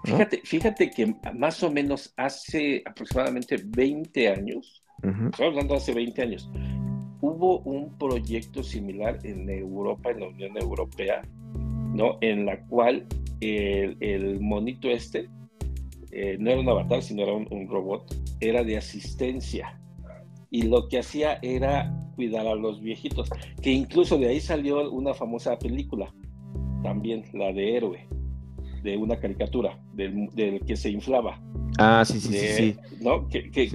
Fíjate, fíjate que más o menos hace aproximadamente 20 años, estamos hablando hace 20 años, hubo un proyecto similar en Europa, en la Unión Europea, ¿no? En la cual el, monito este eh, no era un avatar, sino era un, robot, era de asistencia. Y lo que hacía era cuidar a los viejitos, que incluso de ahí salió una famosa película, también la de Héroe, de una caricatura, del, que se inflaba. Ah, sí, sí, sí, ¿no? Que, que,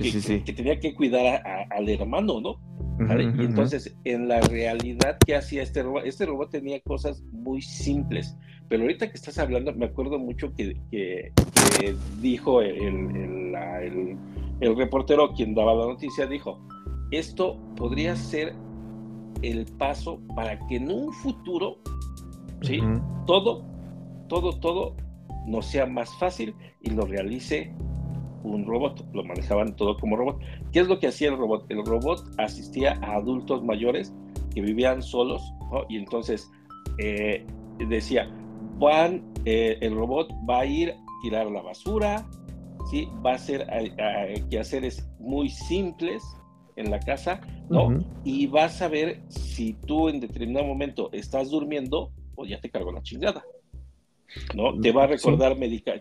tenía que cuidar al hermano, ¿no? y entonces, en la realidad, ¿qué hacía este robot? Este robot tenía cosas muy simples, pero ahorita que estás hablando, me acuerdo mucho que, dijo el, el, reportero quien daba la noticia, dijo, esto podría ser el paso para que en un futuro, ¿sí? Todo, todo, todo nos sea más fácil y lo realice un robot, lo manejaban todo como robot. ¿Qué es lo que hacía el robot? El robot asistía a adultos mayores que vivían solos y entonces eh, decía, van, eh, el robot va a ir a tirar la basura, ¿sí? va a hacer quehaceres muy simples en la casa, ¿no? Y vas a ver si tú en determinado momento estás durmiendo o ya te cargó la chingada. ¿No? Te va a recordar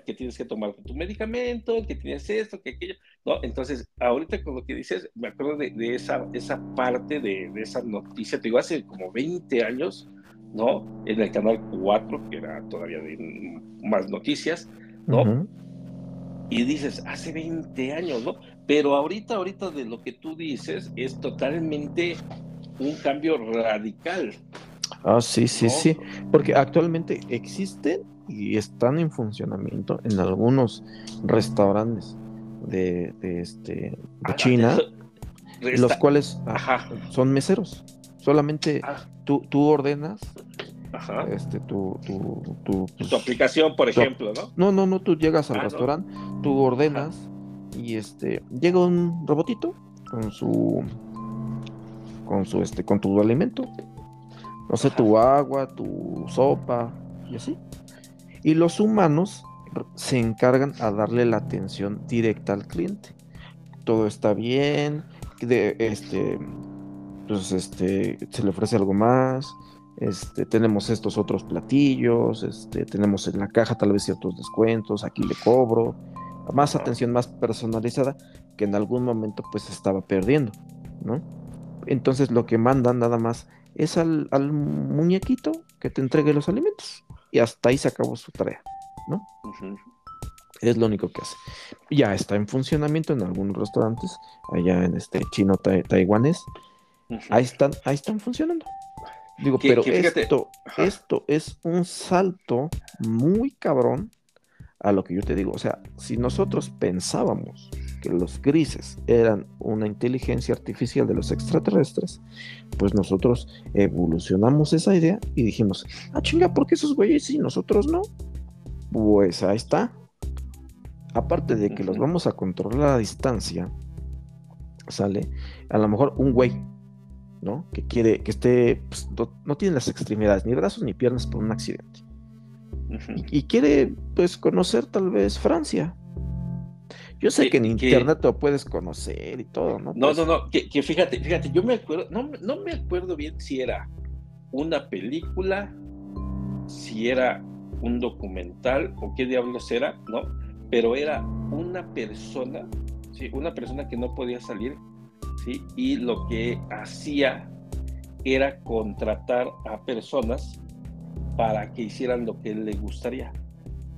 que tienes que tomar tu medicamento, que tienes esto, que aquello, ¿no? Entonces, ahorita con lo que dices, me acuerdo de, esa, esa parte de, esa noticia, te digo, hace como 20 años, ¿no? En el canal 4, que era todavía de más noticias, ¿no? Y dices, hace 20 años, ¿no? Pero ahorita, ahorita de lo que tú dices es totalmente un cambio radical. Ah, sí, sí, sí. Porque actualmente existen y están en funcionamiento en algunos restaurantes de, este, de China, los cuales son meseros. Solamente ah. tú, tú ordenas este tu tu, pues, tu, aplicación, por ejemplo, ¿no? No, no, no, tú llegas al ah, restaurante, tú ordenas y este llega un robotito con su con su este con tu alimento. No sé, tu agua, tu sopa y así. Y los humanos se encargan a darle la atención directa al cliente. Todo está bien, este, pues este, se le ofrece algo más, este, tenemos estos otros platillos, este, tenemos en la caja tal vez ciertos descuentos, aquí le cobro, más atención más personalizada que en algún momento pues estaba perdiendo, ¿no? Entonces lo que mandan nada más es al muñequito que te entregue los alimentos y hasta ahí se acabó su tarea, ¿no? Es lo único que hace. Ya está en funcionamiento en algunos restaurantes, allá en este chino taiwanés. Ahí están, ahí están funcionando. Digo, pero esto, esto es un salto muy cabrón a lo que yo te digo. O sea, si nosotros pensábamos que los grises eran una inteligencia artificial de los extraterrestres, pues nosotros evolucionamos esa idea y dijimos, ah, chinga, ¿por qué esos güeyes sí, nosotros no? Pues ahí está. Aparte de que los vamos a controlar a distancia, sale, a lo mejor un güey, ¿no? Que quiere, que esté, pues, no, tiene las extremidades, ni brazos ni piernas por un accidente. y, quiere, pues, conocer tal vez Francia, yo sé que, en internet lo puedes conocer y todo, ¿no? No, no, no, que, fíjate, fíjate, yo me acuerdo, no, no me acuerdo bien si era una película, si era un documental o qué diablos era, ¿no? Pero era una persona, ¿sí? Una persona que no podía salir, ¿sí? Y lo que hacía era contratar a personas para que hicieran lo que le gustaría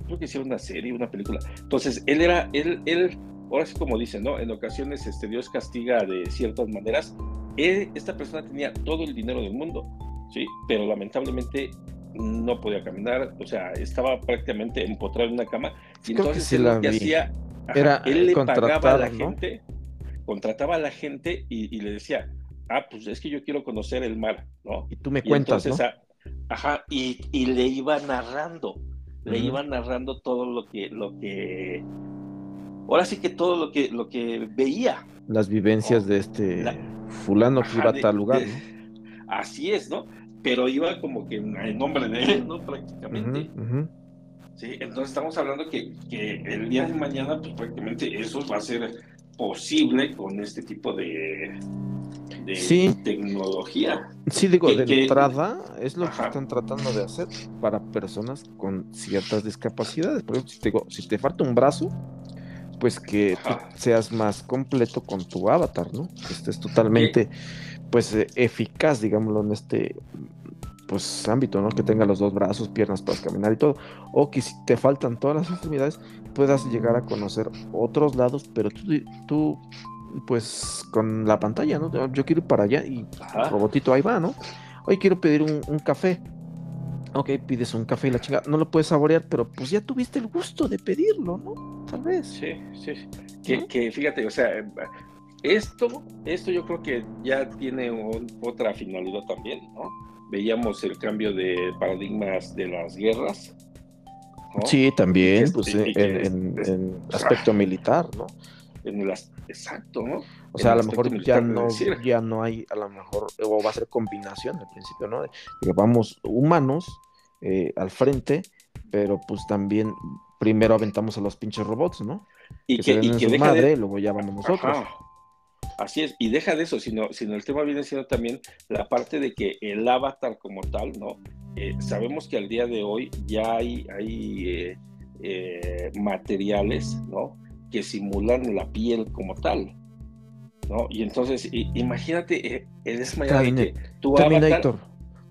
creo que hicieron una serie, una película. Entonces, él era, él, él, ahora sí como dicen, ¿no? En ocasiones este, Dios castiga de ciertas maneras. esta persona tenía todo el dinero del mundo, ¿sí? Pero lamentablemente no podía caminar, o sea, estaba prácticamente empotrado en una cama. Y entonces él lo que hacía, era él le pagaba a la gente, contrataba a la gente y, le decía, ah, pues es que yo quiero conocer el mar, ¿no? Y tú me cuentas, ¿no? Ah, ajá, y, y, le iba narrando le iban narrando todo lo que, lo que, ahora sí que todo lo que, lo que veía. Las vivencias de este fulano que iba a tal lugar. Así es, ¿no? Pero iba como que en nombre de él, ¿no? Prácticamente. Sí, entonces estamos hablando que, que, el día de mañana, pues prácticamente eso va a ser posible con este tipo de, tecnología. Sí, digo, de entrada es lo que están tratando de hacer para personas con ciertas discapacidades. Por ejemplo, si te, digo, si te falta un brazo, pues que seas más completo con tu avatar, ¿no? Que estés totalmente, pues, eh, eficaz, digámoslo, en este pues ámbito, ¿no? Que tenga los dos brazos, piernas para caminar y todo. O que si te faltan todas las extremidades, puedas llegar a conocer otros lados, pero tú, tú pues con la pantalla, ¿no? Yo quiero ir para allá y el robotito ahí va, ¿no? Hoy quiero pedir un, café. Ok, pides un café y la chinga, no lo puedes saborear, pero pues ya tuviste el gusto de pedirlo, ¿no? Tal vez. Sí, sí. Que, que fíjate, o sea, esto, esto yo creo que ya tiene otra finalidad también, ¿no? Veíamos el cambio de paradigmas de las guerras. Sí, también, pues en, aspecto militar, ¿no? En el, exacto, ¿no? O sea, a lo mejor ya no, ya no hay, a lo mejor, o va a ser combinación al principio, ¿no? Que vamos humanos eh, al frente, pero pues también primero aventamos a los pinches robots, ¿no? Y que, y que madre, luego ya vamos nosotros. Así es, y deja de eso, sino, sino el tema viene siendo también la parte de que el avatar como tal, ¿no? Eh, sabemos que al día de hoy ya hay, hay eh, eh, materiales, ¿no? Que simulan la piel como tal, ¿no? Y entonces, imagínate, en esa manera que tu Terminator.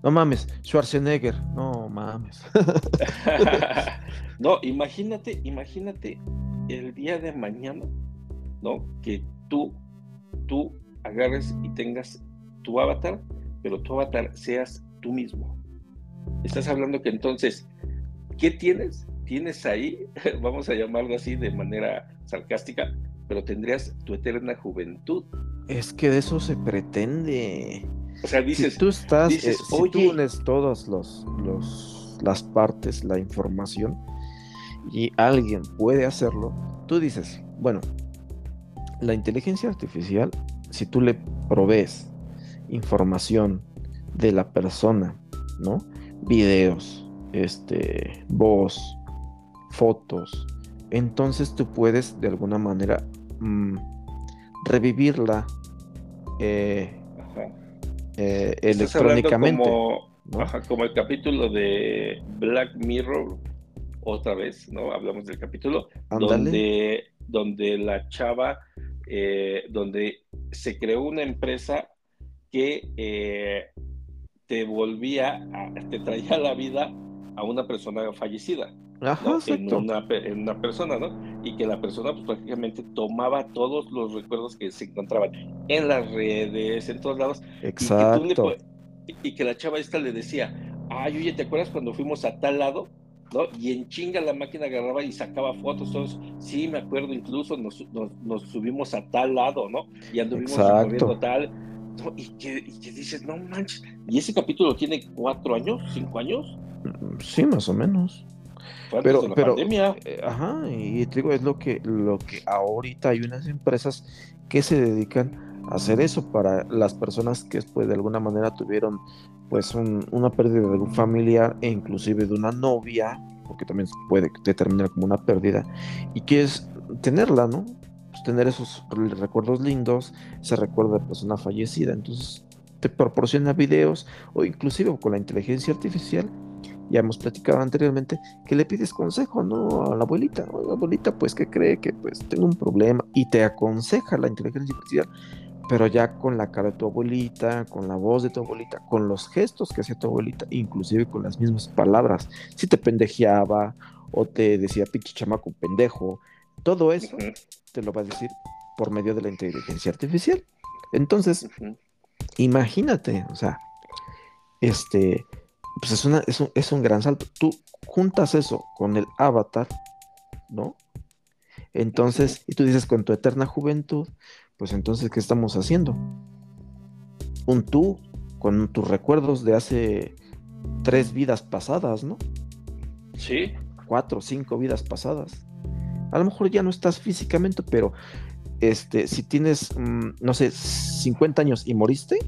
No mames, Schwarzenegger, no mames. no, imagínate, imagínate el día de mañana, ¿no? Que tú tú agarres y tengas tu avatar, pero tu avatar seas tú mismo. Estás hablando que entonces, ¿qué tienes? Tienes ahí, vamos a llamarlo así de manera sarcástica, pero tendrías tu eterna juventud. Es que de eso se pretende. O sea, dices, si tú estás, eh, si tú unes todas los, los, las partes, la información, y alguien puede hacerlo, tú dices, bueno, la inteligencia artificial, si tú le provees información de la persona, ¿no? Videos, este, voz, fotos, entonces tú puedes de alguna manera mm, revivirla eh, eh, electrónicamente. Como, el capítulo de Black Mirror, otra vez, ¿no? Hablamos del capítulo, donde, donde la chava eh, donde se creó una empresa que eh, te volvía, te traía la vida a una persona fallecida. en, una, persona, ¿no? Y que la persona pues, prácticamente tomaba todos los recuerdos que se encontraban en las redes, en todos lados. Exacto. Y que, la chava esta le decía, ay, oye, ¿te acuerdas cuando fuimos a tal lado? ¿No? Y en chinga la máquina agarraba y sacaba fotos, todos, sí, me acuerdo, incluso nos, subimos a tal lado, ¿no? Y anduvimos recorriendo tal, Y, que, dices, no manches, ¿y ese capítulo tiene cuatro años, cinco años? Mm, sí, más o menos. pero, pero, eh, ajá, y te digo, es lo que, lo que ahorita hay unas empresas que se dedican a hacer eso para las personas que pues, de alguna manera tuvieron pues una pérdida de un familiar e inclusive de una novia, porque también puede determinar como una pérdida, y quieres tenerla, ¿no? Pues tener esos recuerdos lindos, ese recuerdo de persona fallecida, entonces te proporciona videos o inclusive con la inteligencia artificial, ya hemos platicado anteriormente, que le pides consejo, ¿no? A la abuelita, la abuelita pues que cree que pues tengo un problema y te aconseja la inteligencia artificial pero ya con la cara de tu abuelita, con la voz de tu abuelita, con los gestos que hacía tu abuelita, inclusive con las mismas palabras. Si te pendejeaba o te decía pinche chamaco pendejo, todo eso te lo va a decir por medio de la inteligencia artificial. Entonces, imagínate, o sea, este, pues es, una, es, un, es un gran salto. Tú juntas eso con el avatar, ¿no? Entonces, y tú dices con tu eterna juventud, pues entonces, ¿qué estamos haciendo? Un tú con tus recuerdos de hace tres vidas pasadas, ¿no? Sí. Cuatro, cinco vidas pasadas. A lo mejor ya no estás físicamente, pero este, si tienes, mm, no sé, 50 años y moriste,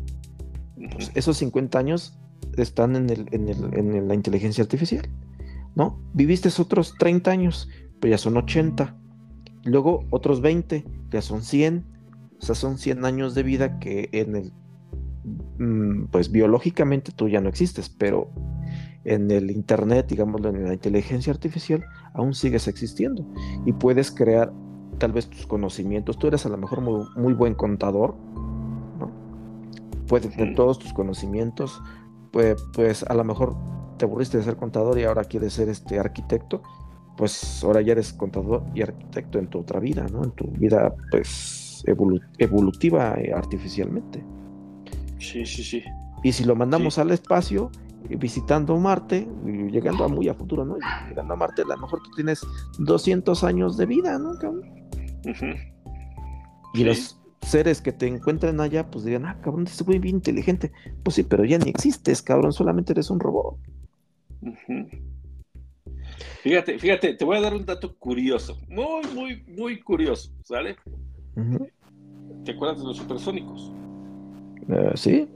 pues esos 50 años están en, el, en, el, en la inteligencia artificial, ¿no? Viviste otros 30 años, pero ya son 80. Luego otros 20, ya son 100 O sea, son 100 años de vida que en el, mm, pues biológicamente tú ya no existes, pero en el Internet, digámoslo, en la inteligencia artificial, aún sigues existiendo y puedes crear tal vez tus conocimientos. Tú eres a lo mejor muy, buen contador, ¿no? Puedes tener todos tus conocimientos, pues, pues a lo mejor te aburriste de ser contador y ahora quieres ser este arquitecto, pues ahora ya eres contador y arquitecto en tu otra vida, ¿no? En tu vida, pues, evolutiva eh, artificialmente. Sí, sí, sí. Y si lo mandamos al espacio, visitando Marte, llegando a muy a futuro, ¿no? Llegando a Marte, a lo mejor tú tienes 200 años de vida, ¿no, Y los seres que te encuentran allá, pues dirían, ah, cabrón, este muy bien inteligente. Pues sí, pero ya ni existes, cabrón, solamente eres un robot. Fíjate, fíjate, te voy a dar un dato curioso, muy, muy, muy curioso, ¿sale? ¿Te acuerdas de los supersónicos? Eh, sí.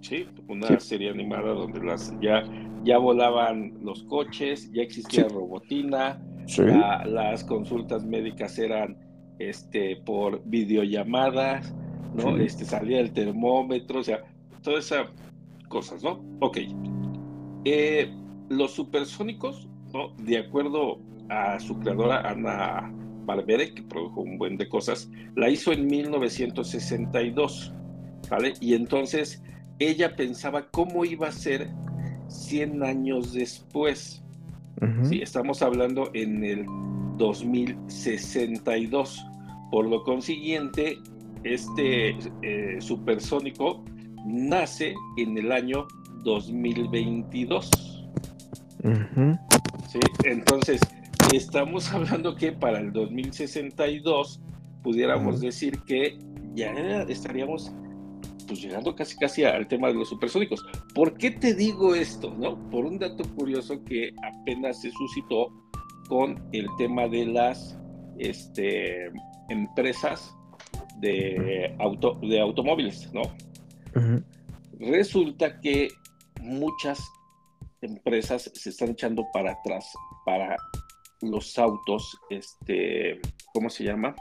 Sí, una serie animada donde las ya, ya volaban los coches, ya existía robotina, las consultas médicas eran este por videollamadas, ¿no? Este salía el termómetro, o sea, todas esas cosas, ¿no? Ok. Eh, los supersónicos, ¿no? De acuerdo a su creadora Ana Barbere, que produjo un buen de cosas, la hizo en 1962, ¿vale? Y entonces ella pensaba cómo iba a ser 100 años después. Sí, estamos hablando en el 2062. Por lo consiguiente, este eh, supersónico nace en el año 2022. ¿Sí? Entonces, estamos hablando que para el 2062 pudiéramos decir que ya estaríamos pues llegando casi casi al tema de los supersónicos. ¿Por qué te digo esto? No? Por un dato curioso que apenas se suscitó con el tema de las este, empresas de, auto, de automóviles, ¿no? Resulta que muchas empresas se están echando para atrás para los autos, este, ¿cómo se llama?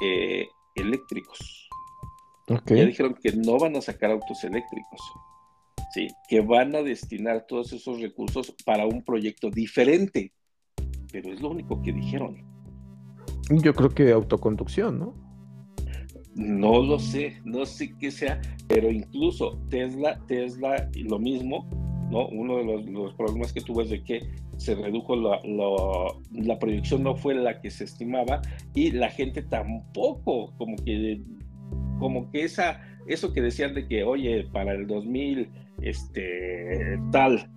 Eh, eléctricos. Ya dijeron que no van a sacar autos eléctricos, ¿sí? que van a destinar todos esos recursos para un proyecto diferente, pero es lo único que dijeron. Yo creo que autoconducción, ¿no? No lo sé, no sé qué sea, pero incluso Tesla, Tesla, lo mismo, ¿no? Uno de los, problemas que tuvo es de que se redujo la, la proyección no fue la que se estimaba y la gente tampoco como que como que esa, eso que decían de que, oye, para el 2000, este, tal,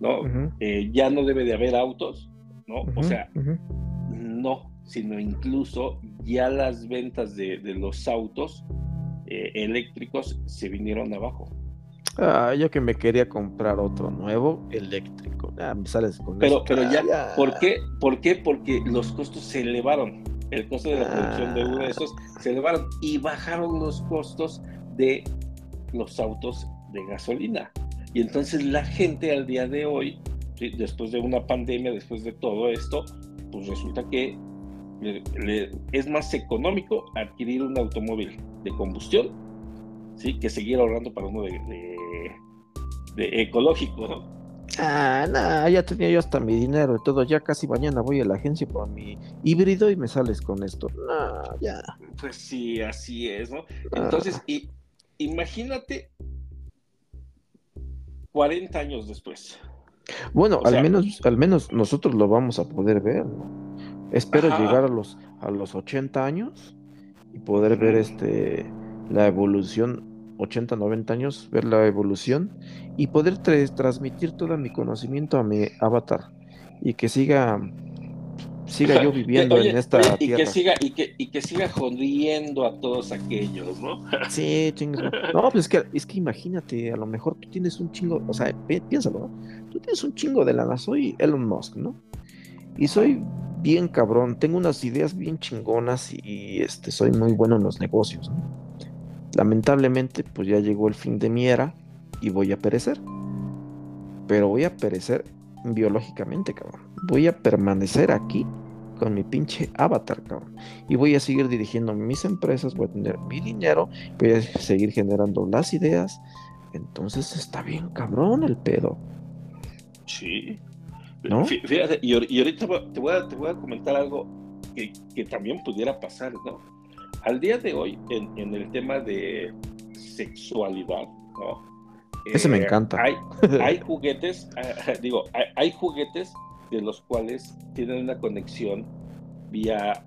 ¿no? Eh, ya no debe de haber autos, ¿no? o sea, no, sino incluso ya las ventas de, los autos eh, eléctricos se vinieron abajo. Ah, yo que me quería comprar otro nuevo eléctrico. Ah, me sales con pero, Pero ya, ya, ¿por qué? ¿Por qué? Porque los costos se elevaron el costo de la producción de uno de esos se elevaron y bajaron los costos de los autos de gasolina. Y entonces la gente al día de hoy, después de una pandemia, después de todo esto, pues resulta que es más económico adquirir un automóvil de combustión, ¿sí? Que seguir ahorrando para uno de, de ecológico, ¿no? Ah, nada, ya tenía yo hasta mi dinero y todo. Ya casi mañana voy a la agencia por mi híbrido y me sales con esto. Ya. Pues sí, así es, ¿no? Ah. Entonces, y, imagínate 40 años después. Bueno, al menos, al menos nosotros lo vamos a poder ver, Espero llegar a los, a los 80 años y poder ver este la evolución 80, 90 años, ver la evolución y poder transmitir todo mi conocimiento a mi avatar y que siga siga yo viviendo en esta y, Que siga, y, que, y que siga jodiendo a todos aquellos, ¿no? Sí, chingos. No, pues es que, es que imagínate, a lo mejor tú tienes un chingo, o sea, piénsalo, ¿no? Tú tienes un chingo de lana, soy Elon Musk, ¿no? Y soy bien cabrón, tengo unas ideas bien chingonas y este soy muy bueno en los negocios, ¿no? Lamentablemente, pues ya llegó el fin de mi era y voy a perecer. Pero voy a perecer biológicamente, cabrón. Voy a permanecer aquí con mi pinche avatar, cabrón. Y voy a seguir dirigiendo mis empresas, voy a tener mi dinero, voy a seguir generando las ideas. Entonces está bien cabrón el pedo. Sí. ¿No? Fíjate, y, ahorita te voy, a, te voy a comentar algo que, que, también pudiera pasar, ¿no? Al día de hoy, en, en el tema de sexualidad, ¿no? Ese me eh, encanta. Hay, hay juguetes, digo, hay, juguetes de los cuales tienen una conexión vía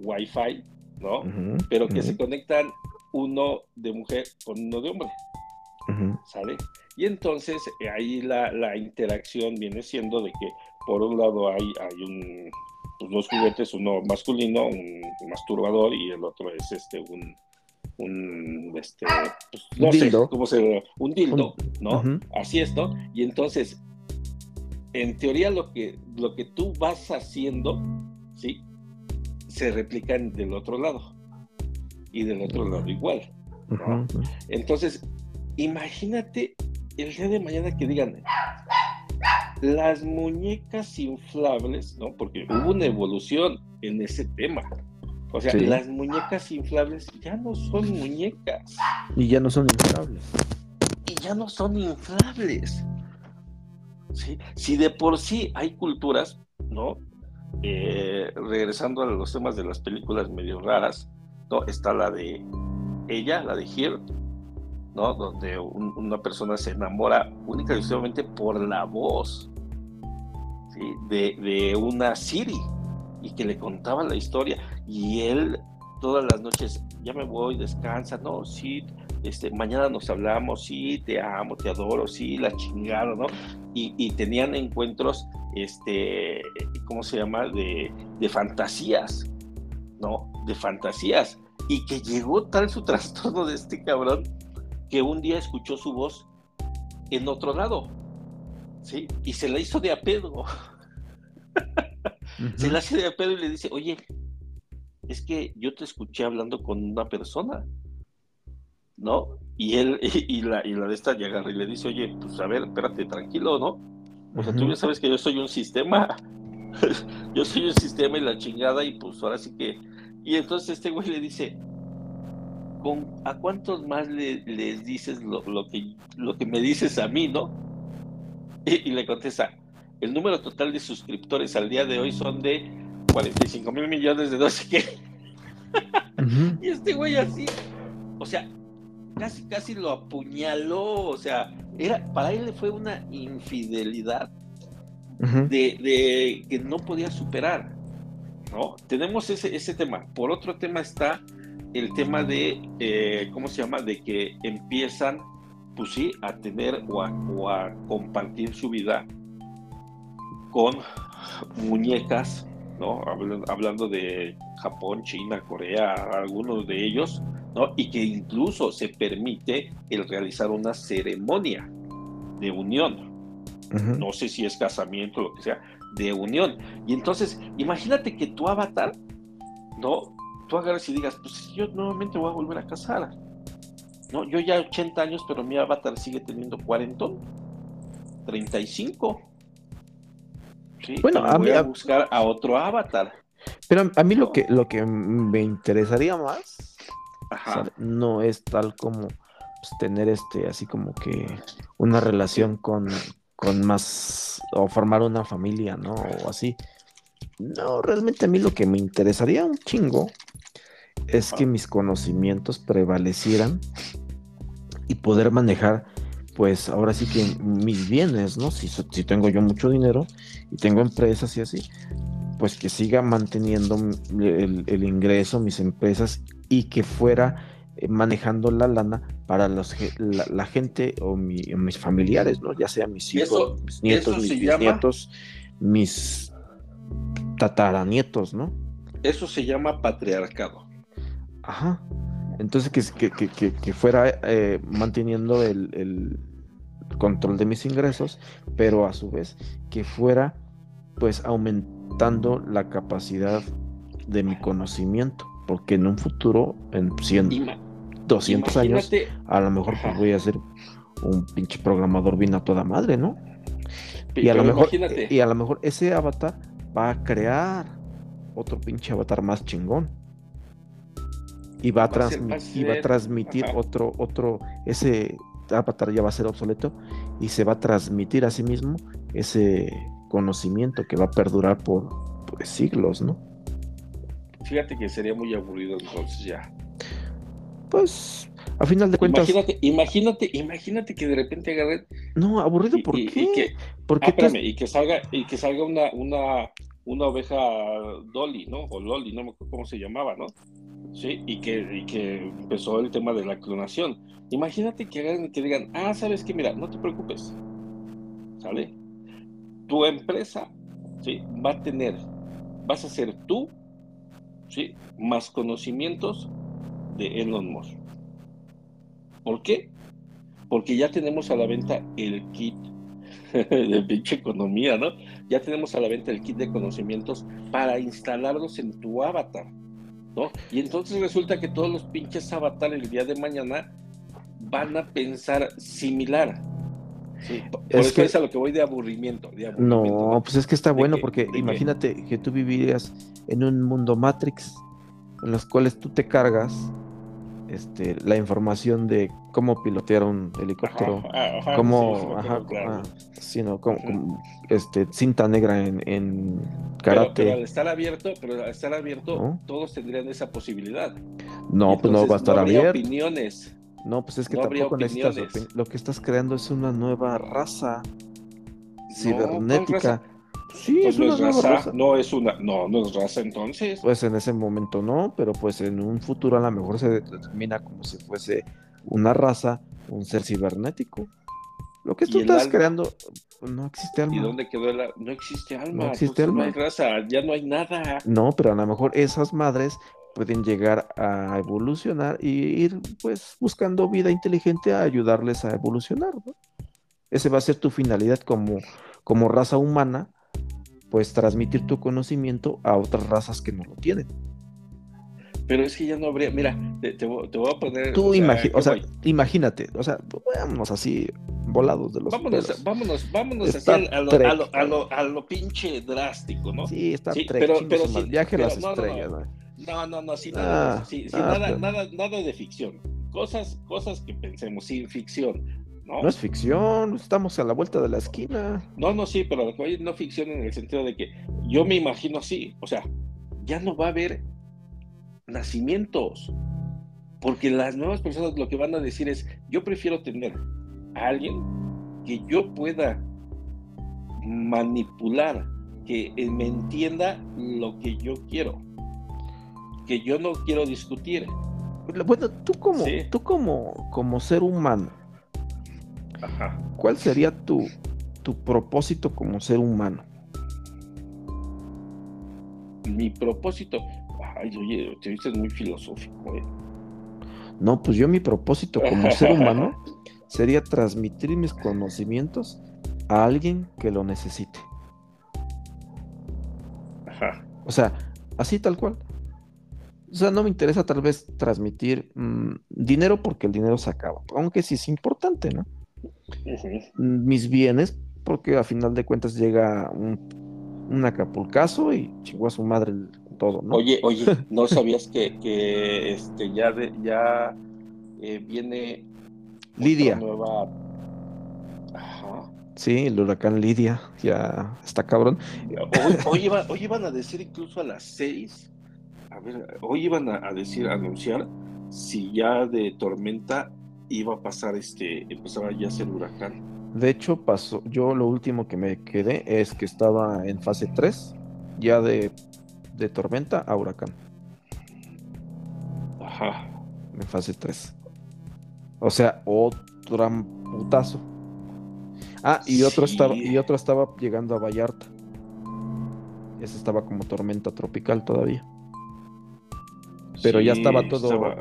Wi-Fi, ¿no? Pero que se conectan uno de mujer con uno de hombre. ¿Sale? Y entonces eh, ahí la, la, interacción viene siendo de que por un lado hay, hay un, pues, dos juguetes, uno masculino, un masturbador y el otro es este un, un este pues, no sé cómo se un dildo, ¿no? Así es, ¿no? Y entonces en teoría lo que lo que tú vas haciendo, ¿sí? se replican del otro lado y del otro lado igual. Entonces, imagínate el día de mañana que digan las muñecas inflables, ¿no? Porque hubo una evolución en ese tema. O sea, las muñecas inflables ya no son muñecas. Y ya no son inflables. Y ya no son inflables. ¿Sí? Si de por sí hay culturas, ¿no? Eh, regresando a los temas de las películas medio raras, ¿no? Está la de ella, la de Here, ¿no? Donde una persona se enamora única y exclusivamente por la voz ¿sí? de, de, una Siri y que le contaba la historia y él todas las noches, ya me voy, descansa, no, sí, este, mañana nos hablamos, sí, te amo, te adoro, sí, la chingada, ¿no? Y, y tenían encuentros, este, ¿cómo se llama? De, de fantasías, ¿no? De fantasías. Y que llegó tal su trastorno de este cabrón que un día escuchó su voz en otro lado, ¿sí? Y se la hizo de apedo. Se la hace de apedo y le dice, oye, es que yo te escuché hablando con una persona, ¿no? Y él, y, la, y la de esta llega y le dice, oye, pues a ver, espérate, tranquilo, ¿no? O sea, tú ya sabes que yo soy un sistema, yo soy un sistema y la chingada, y pues ahora sí que... Y entonces este güey le dice, ¿con, ¿a cuántos más le, les dices lo, que, lo que me dices a mí, no? Y, y le contesta, el número total de suscriptores al día de hoy son de 45 mil millones de no sé qué. y este güey así, o sea, casi casi lo apuñaló, o sea, era, para él fue una infidelidad de, que no podía superar, ¿no? Tenemos ese, ese tema. Por otro tema está el tema de, eh, ¿cómo se llama? De que empiezan, pues sí, a tener o a compartir su vida con muñecas Hablando de Japón, China, Corea, algunos de ellos, ¿no? Y que incluso se permite el realizar una ceremonia de unión. No sé si es casamiento o lo que sea, de unión. Y entonces, imagínate que tu avatar, ¿no? Tú agarras y digas, pues yo nuevamente voy a volver a casar. No, yo ya 80 años, pero mi avatar sigue teniendo 40, 35 bueno, a voy a buscar a otro avatar. Pero a mí lo que, lo que me interesaría más no es tal como pues, tener este, así como que una relación con, con más, o formar una familia, ¿no? O así. No, realmente a mí lo que me interesaría un chingo es que mis conocimientos prevalecieran y poder manejar pues ahora sí que mis bienes, ¿no? Si, si tengo yo mucho dinero y tengo empresas y así, pues que siga manteniendo el, ingreso, mis empresas y que fuera eh, manejando la lana para los, la, gente o, mis familiares, ¿no? Ya sea mis hijos, mis nietos, mis nietos, mis tataranietos, ¿no? Eso se llama patriarcado. Ajá. Entonces que, que, fuera eh, manteniendo el, control de mis ingresos, pero a su vez que fuera pues aumentando la capacidad de mi conocimiento, porque en un futuro, en 100, 200 años, a lo mejor pues, voy a ser un pinche programador bien a toda madre, ¿no? Y a, lo mejor, y a lo mejor ese avatar va a crear otro pinche avatar más chingón. Y va a, transmitir, va a transmitir otro, otro, ese avatar ya va a ser obsoleto y se va a transmitir a sí mismo ese conocimiento que va a perdurar por pues, siglos, ¿no? Fíjate que sería muy aburrido entonces ya. Pues, a final de cuentas. Imagínate, imagínate, imagínate que de repente agarren. No, aburrido, ¿por qué? Y que, ah, y que salga, y que salga una, una, una oveja Dolly, ¿no? O Loli, no me acuerdo cómo se llamaba, ¿no? Sí, y que, y que empezó el tema de la clonación. Imagínate que hagan, que digan, ah, sabes que mira, no te preocupes, ¿sale? Tu empresa, ¿sí? Va a tener, vas a ser tú, ¿sí? Más conocimientos de Elon Musk. ¿Por qué? Porque ya tenemos a la venta el kit de pinche economía, ¿no? Ya tenemos a la venta el kit de conocimientos para instalarlos en tu avatar, ¿no? Y entonces resulta que todos los pinches avatares el día de mañana van a pensar similar. por es eso que, es a lo que voy de aburrimiento, no, pues es que está bueno porque imagínate que... tú vivirías en un mundo Matrix en los cuales tú te cargas este, la información de cómo pilotear un helicóptero, cómo, este, cinta negra en, karate. Pero, al estar abierto, pero al estar abierto, todos tendrían esa posibilidad. No, pues no va a estar no abierto. opiniones. No, pues es que tampoco necesitas Lo que estás creando es una nueva raza cibernética. Sí, pues es no una es raza, No es una, no, no es raza entonces. Pues en ese momento no, pero pues en un futuro a lo mejor se determina como si fuese una raza, un ser cibernético. Lo que tú estás creando, no existe alma. ¿Y dónde quedó el No existe alma. No existe alma. No hay raza, ya no hay nada. No, pero a lo mejor esas madres pueden llegar a evolucionar y ir pues buscando vida inteligente a ayudarles a evolucionar, ¿no? Ese va a ser tu finalidad como, como raza humana pues transmitir tu conocimiento a otras razas que no lo tienen. Pero es que ya no habría, mira, te, voy a poner... Tú o sea, imagínate, o sea, vámonos así volados de los Vámonos, vámonos, vámonos así a lo, a, lo, a, lo, a, lo, pinche drástico, ¿no? Sí, está sí, pero, pero sí, viaje a las estrellas, ¿no? No, no, no, nada, ah, sí, ah, nada, nada, nada de ficción. Cosas, cosas que pensemos, sin ficción. ¿No? es ficción, estamos a la vuelta de la esquina. No, no, sí, pero no ficción en el sentido de que yo me imagino así, o sea, ya no va a haber nacimientos, porque las nuevas personas lo que van a decir es, yo prefiero tener a alguien que yo pueda manipular, que me entienda lo que yo quiero, que yo no quiero discutir. Bueno, tú como, tú como, como ser humano, ¿Cuál sería tu, tu propósito como ser humano? Mi propósito. Ay, oye, te viste muy filosófico, ¿eh? No, pues yo mi propósito como ser humano sería transmitir mis conocimientos a alguien que lo necesite. Ajá. O sea, así tal cual. O sea, no me interesa tal vez transmitir mm, dinero porque el dinero se acaba, aunque sí es importante, ¿no? Mis bienes, porque a final de cuentas llega un, un acapulcazo y chingó a su madre todo, ¿no? Oye, oye, ¿no sabías que, que este ya de, ya eh, viene Lidia? Nueva... Sí, el huracán Lidia ya está cabrón. Hoy, hoy, iban a decir incluso a las seis, a ver, hoy iban a, a decir, a anunciar si ya de tormenta iba a pasar este, empezaba ya a ser huracán. De hecho, pasó, yo lo último que me quedé es que estaba en fase 3, ya de, de tormenta a huracán. Ajá. En fase 3. O sea, otro putazo. Ah, y otro estaba, y otro estaba llegando a Vallarta. Ese estaba como tormenta tropical todavía. Pero ya estaba todo,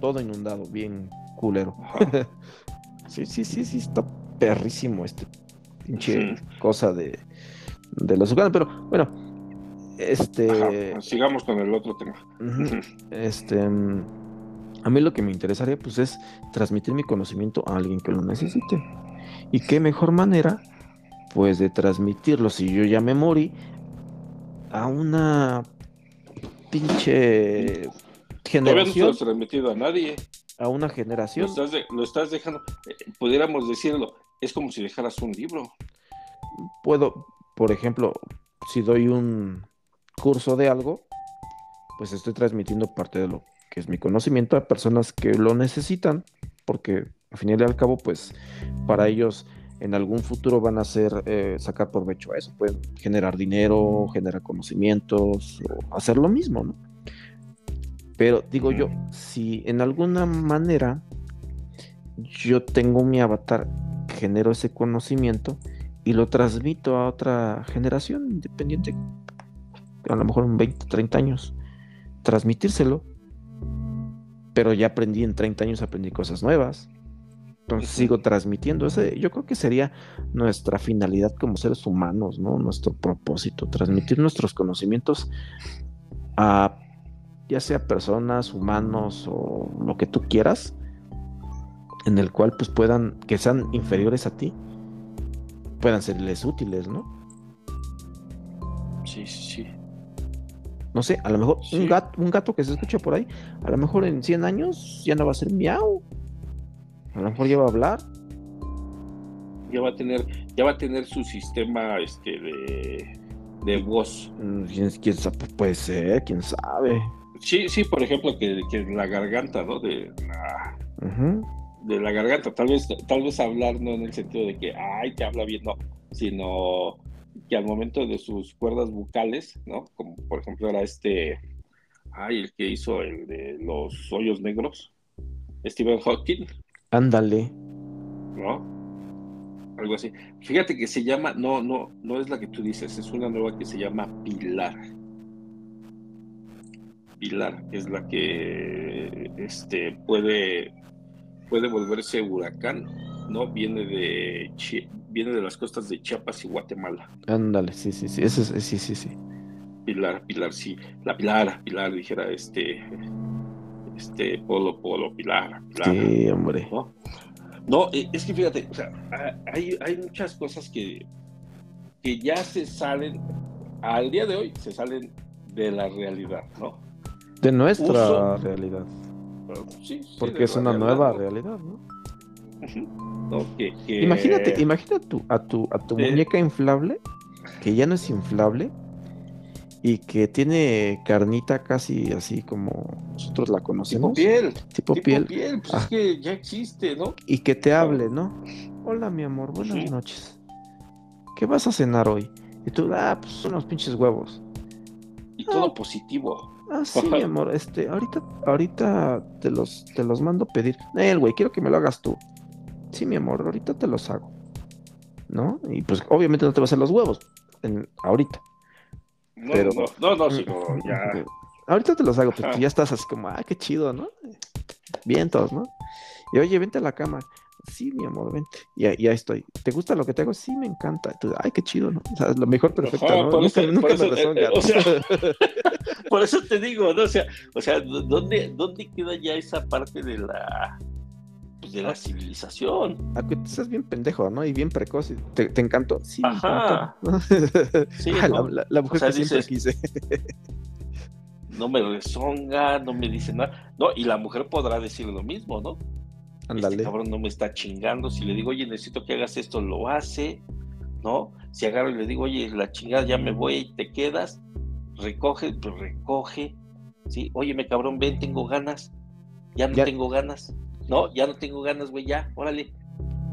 todo inundado, bien culero. sí, sí, sí, sí, está perrísimo este pinche cosa de, de los ucranianos. Pero bueno, este. Pues sigamos con el otro tema. este. A mí lo que me interesaría, pues, es transmitir mi conocimiento a alguien que lo necesite. Y qué mejor manera, pues, de transmitirlo si yo ya me morí a una pinche generación. No has transmitido a nadie. A una generación. Lo estás, dejando, eh, pudiéramos decirlo, es como si dejaras un libro. Puedo, por ejemplo, si doy un curso de algo, pues estoy transmitiendo parte de lo que es mi conocimiento a personas que lo necesitan, porque al final y al cabo, pues para ellos en algún futuro van a hacer eh, sacar provecho a eso, pueden generar dinero, generar conocimientos, o hacer lo mismo, ¿no? Pero digo yo, si en alguna manera yo tengo mi avatar, genero ese conocimiento y lo transmito a otra generación independiente, a lo mejor en 20, 30 años, transmitírselo, pero ya aprendí en 30 años, aprendí cosas nuevas. Entonces sigo transmitiendo. Ese, yo creo que sería nuestra finalidad como seres humanos, ¿no? Nuestro propósito, transmitir nuestros conocimientos a ya sea personas, humanos o lo que tú quieras, en el cual pues puedan, que sean inferiores a ti, puedan serles útiles, ¿no? Sí, sí. No sé, a lo mejor un, gato, un gato que se escucha por ahí, a lo mejor en 100 años ya no va a ser miau. A lo mejor ya va a hablar. Ya va a tener, ya va a tener su sistema este de, de voz. Mm, ¿Quién, sabe? Puede ser, quién sabe. Sí, sí, por ejemplo, que, que la garganta, ¿no? De la, de la garganta. Tal vez, tal vez hablar no en el sentido de que, ay, te habla bien, no, sino que al momento de sus cuerdas bucales, ¿no? Como por ejemplo era este, ay, el que hizo el de los hoyos negros, Stephen Hawking. Ándale. ¿No? Algo así. Fíjate que se llama, no, no, no es la que tú dices, es una nueva que se llama Pilar. Pilar es la que este, puede, puede volverse huracán, ¿no? Viene de, viene de las costas de Chiapas y Guatemala. Ándale, sí, sí, sí, eso es, sí, sí, sí. Pilar, Pilar, sí. La Pilar, Pilar, dijera este, este, Polo, Polo, Pilar, Pilar. Sí, hombre. ¿no? no, eh, es que fíjate, o sea, hay, hay muchas cosas que, que ya se salen, al día de hoy, se salen de la realidad, ¿no? De nuestra realidad. Sí, Porque es una nueva realidad, ¿no? Imagínate, imagínate tu, a tu, a tu muñeca inflable, que ya no es inflable, y que tiene carnita casi así como nosotros la conocemos. Tipo piel. Tipo, piel. Pues es que ya existe, ¿no? Y que te hable, ¿no? Hola, mi amor, buenas noches. ¿Qué vas a cenar hoy? Y tú, ah, pues unos pinches huevos. Y todo ah. positivo. Ah, sí, mi amor, este, ahorita, ahorita te los, te los mando pedir. Eh, güey, quiero que me lo hagas tú. Sí, mi amor, ahorita te los hago. ¿No? Y pues obviamente no te vas a hacer los huevos en, ahorita. No, pero, no, no, no, ya. Ahorita te los hago, pues ya estás así como, ah, qué chido, ¿no? Vientos, ¿no? Y oye, vente a la cama. Sí, mi amor, vente. Y, ahí estoy. ¿Te gusta lo que te hago? Sí, me encanta. ay, qué chido, ¿no? O sea, lo mejor perfecto, ¿no? Por eso, nunca, me eh, eh, o sea, por eso te digo, ¿no? O sea, o sea ¿dónde, ¿dónde queda ya esa parte de la pues, de la civilización. Aunque tú estás bien pendejo, ¿no? Y bien precoz. ¿Te, te encantó? Sí, Ajá. sí, la, la, mujer que siempre quise. no me rezonga, no me dice nada. No, y la mujer podrá decir lo mismo, ¿no? Ándale. Este cabrón no me está chingando. Si le digo, oye, necesito que hagas esto, lo hace, ¿no? Si agarro y le digo, oye, la chingada, ya me voy y te quedas, recoge, pues recoge, ¿sí? Oye, me cabrón, ven, tengo ganas, ya no tengo ganas, ¿no? Ya no tengo ganas, güey, ya, órale.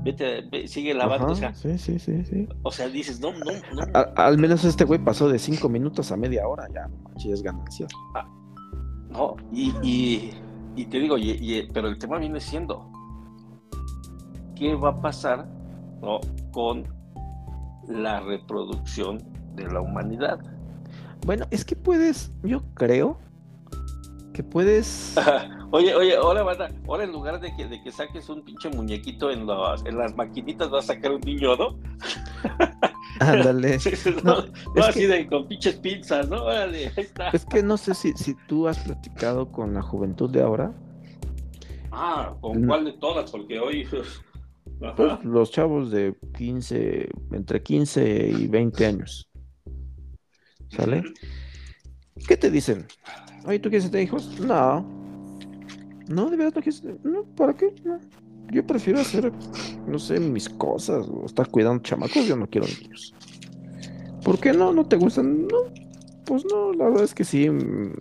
Vete, sigue lavando, o sea. Sí, sí, sí, sí. O sea, dices, no, no, no. al menos este güey pasó de cinco minutos a media hora, ya, no es ganancia. Ah, no, y, y, y, te digo, y, pero el tema viene siendo, qué va a pasar ¿no? con la reproducción de la humanidad. Bueno, es que puedes, yo creo que puedes. oye, oye, ahora, ahora en lugar de que, de que saques un pinche muñequito en, los, en las maquinitas, vas a sacar un niño, ¿no? Ándale. no, no, así de con pinches pinzas, ¿no? Órale, ahí está. Es que no sé si, si tú has platicado con la juventud de ahora. Ah, ¿con cuál de todas? Porque hoy pues, los chavos de 15, entre 15 y 20 años. ¿Sale? ¿Qué te dicen? Oye, ¿tú quieres tener hijos? No. No, de verdad no quieres. No, ¿para qué? Yo prefiero hacer, no sé, mis cosas o estar cuidando chamacos. Yo no quiero niños. ¿Por qué no? ¿No te gustan? No. Pues no, la verdad es que sí. Mm,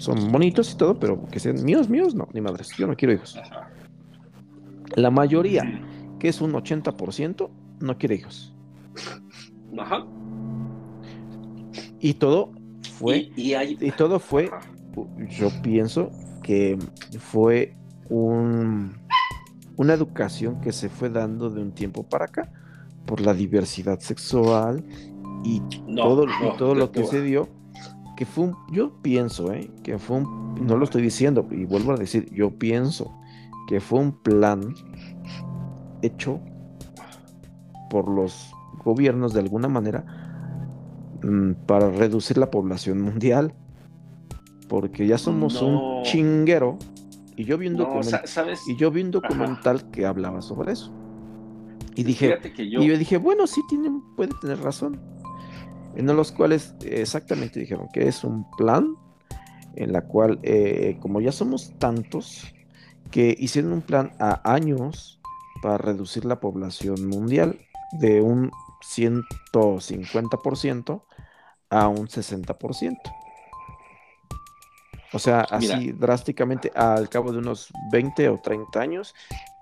son bonitos y todo, pero que sean míos, míos, no, ni madres. Yo no quiero hijos. La mayoría, que es un 80%, no quiere hijos. Ajá. Y todo fue. Y, todo fue. Yo pienso que fue un, una educación que se fue dando de un tiempo para acá por la diversidad sexual y todo, todo lo que se dio que fue un, yo pienso, ¿eh? que fue un, no lo estoy diciendo y vuelvo a decir, yo pienso que fue un plan hecho por los gobiernos de alguna manera mm, para reducir la población mundial, porque ya somos un chinguero. Y yo vi un, documental, y yo vi un documental que hablaba sobre eso. Y dije, y yo dije, bueno, sí tiene, puede tener razón en los cuales exactamente dijeron que es un plan en la cual, eh, como ya somos tantos, que hicieron un plan a años para reducir la población mundial de un 150% a un 60%. O sea, así drásticamente, al cabo de unos 20 o 30 años,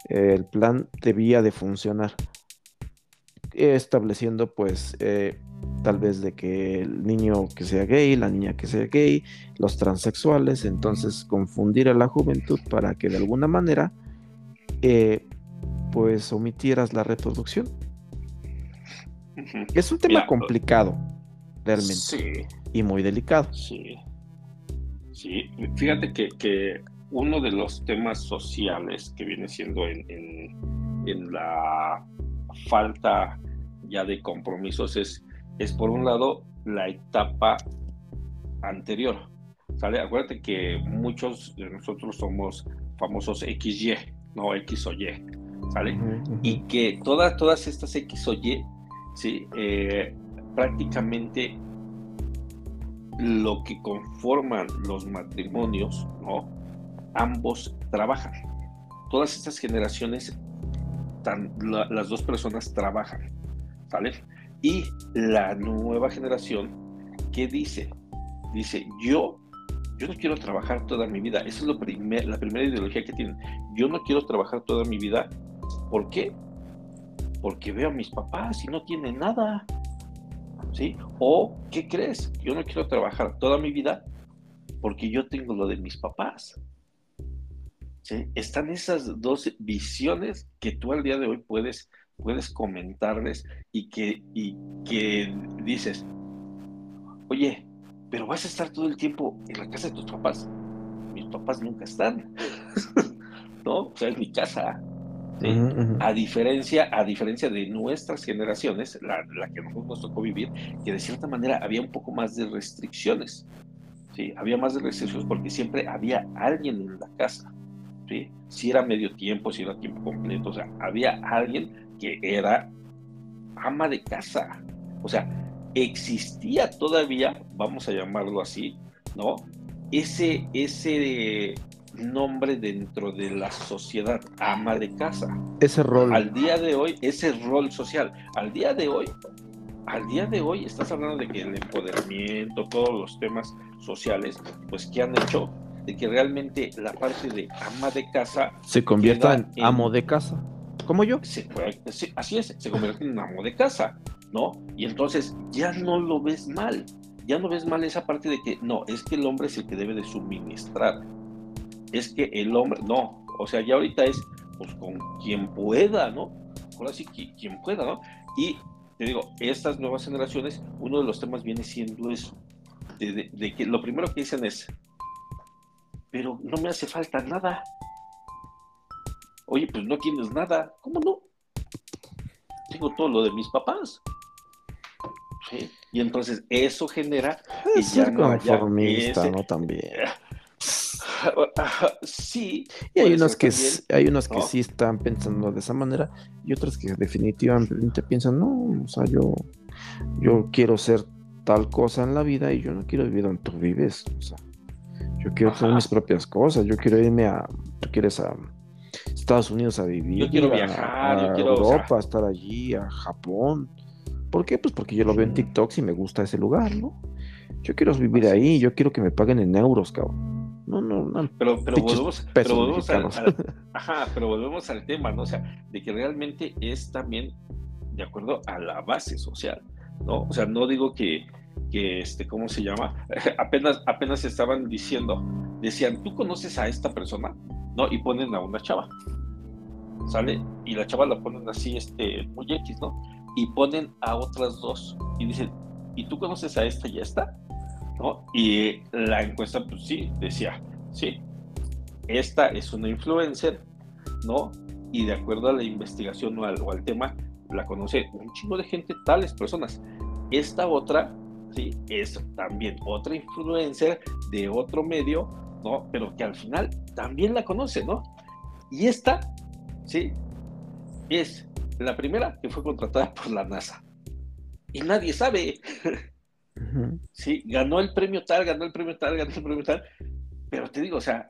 el plan debía de funcionar, estableciendo pues eh, tal vez de que el niño que sea gay, la niña que sea gay, los transexuales, entonces confundir a la juventud para que de alguna manera eh, pues omitieras la reproducción. Es un tema complicado, realmente. Y muy delicado. Sí. Sí, fíjate que, uno de los temas sociales que viene siendo en, en la falta ya de compromisos es es por un lado la etapa anterior. ¿Sale? Acuérdate que muchos de nosotros somos famosos XY, no X o Y. ¿Sale? Y que todas, todas estas X o Y, ¿sí? Eh, prácticamente lo que conforman los matrimonios, ¿no? Ambos trabajan. Todas estas generaciones, las dos personas trabajan, ¿sale? Y la nueva generación, ¿qué dice? Dice, yo, yo no quiero trabajar toda mi vida. Esa es la primera ideología que tienen. Yo no quiero trabajar toda mi vida. ¿Por qué? Porque veo a mis papás y no tienen nada. ¿Sí? O, ¿qué crees? Yo no quiero trabajar toda mi vida porque yo tengo lo de mis papás. ¿Sí? Están esas dos visiones que tú al día de hoy puedes puedes comentarles y que, y que dices, oye, pero vas a estar todo el tiempo en la casa de tus papás. Mis papás nunca están. ¿No? O sea, es mi casa. A diferencia, a diferencia de nuestras generaciones, la, la, que nosotros nos tocó vivir, que de cierta manera había un poco más de restricciones. ¿sí? Había más de restricciones porque siempre había alguien en la casa. ¿sí? Si era medio tiempo, si era tiempo completo, o sea, había alguien que era ama de casa. O sea, existía todavía, vamos a llamarlo así, ¿no? Ese, ese nombre dentro de la sociedad, ama de casa. Ese rol. Al día de hoy, ese rol social. Al día de hoy, al día de hoy estás hablando de que el empoderamiento, todos los temas sociales, pues que han hecho de que realmente la parte de ama de casa se convierta en amo de casa como yo. así es, se convierte en un amo de casa, ¿no? Y entonces ya no lo ves mal, ya no ves mal esa parte de que no, es que el hombre es el que debe de suministrar, es que el hombre, no, o sea, ya ahorita es pues con quien pueda, ¿no? Ahora sí, quien pueda, ¿no? Y te digo, estas nuevas generaciones, uno de los temas viene siendo eso, de que lo primero que dicen es, pero no me hace falta nada. Oye, pues no tienes nada. ¿Cómo no? Tengo todo lo de mis papás. ¿Sí? Y entonces eso genera que ya no, conformista, ¿no? También. sí. Y hay unos que hay unos que sí están pensando de esa manera y otros que definitivamente piensan, no, o sea, yo, yo quiero ser tal cosa en la vida y yo no quiero vivir donde tú vives. O sea, yo quiero tener mis propias cosas, yo quiero irme a, tú quieres a Estados Unidos a vivir, yo quiero viajar, a, Europa, a estar allí, a Japón. ¿Por qué? Pues porque yo lo veo en TikTok y me gusta ese lugar, ¿no? Yo quiero vivir ahí, yo quiero que me paguen en euros, cabrón. No, no, no. Pero, pero volvemos, pero volvemos al, ajá, pero volvemos al tema, ¿no? O sea, de que realmente es también de acuerdo a la base social, ¿no? O sea, no digo que, que este, ¿cómo se llama? apenas, apenas estaban diciendo, decían, ¿tú conoces a esta persona? ¿No? Y ponen a una chava, ¿sale? Y la chava la ponen así, este, muy X, ¿no? Y ponen a otras dos y dicen, ¿y tú conoces a esta y a esta? ¿No? Y la encuesta, pues sí, decía, sí, esta es una influencer, ¿no? Y de acuerdo a la investigación o al tema, la conoce un chingo de gente, tales personas. Esta otra, ¿sí? Es también otra influencer de otro medio, ¿no? Pero que al final también la conoce, ¿no? Y esta, ¿sí? Es la primera que fue contratada por la NASA. Y nadie sabe. Sí, ganó el premio tal, ganó el premio tal, ganó el premio tal. Pero te digo, o sea,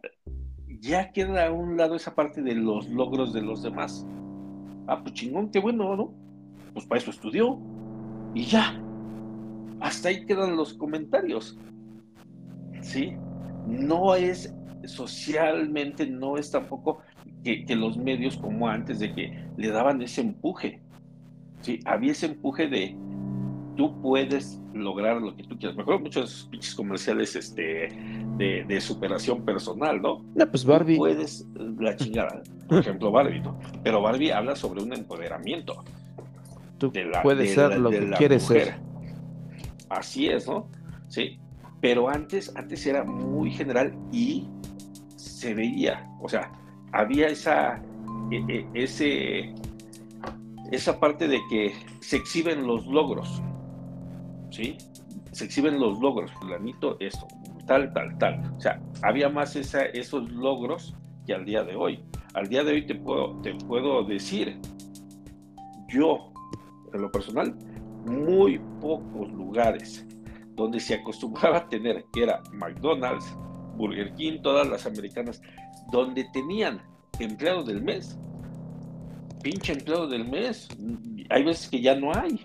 ya queda a un lado esa parte de los logros de los demás. Ah, pues chingón, qué bueno, ¿no? Pues para eso estudió. Y ya. Hasta ahí quedan los comentarios. ¿Sí? No es socialmente, no es tampoco que, los medios como antes de que le daban ese empuje. ¿Sí? Había ese empuje de tú puedes lograr lo que tú quieras. Me acuerdo muchos pinches comerciales este, de, superación personal, ¿no? No, pues Barbie. puedes la chingada. Por ejemplo, Barbie, ¿no? Pero Barbie habla sobre un empoderamiento. Tú puedes ser lo que quieres ser. Así es, ¿no? Sí. Pero antes, antes era muy general y se veía, o sea, había esa, e, e, ese, esa parte de que se exhiben los logros, ¿sí? Se exhiben los logros, planito, esto, tal, tal, tal. O sea, había más esa, esos logros que al día de hoy. Al día de hoy te puedo, te puedo decir, yo, en lo personal, muy pocos lugares donde se acostumbraba a tener, que era McDonald's, Burger King, todas las americanas, donde tenían empleados del mes. Pinche empleado del mes. Hay veces que ya no hay.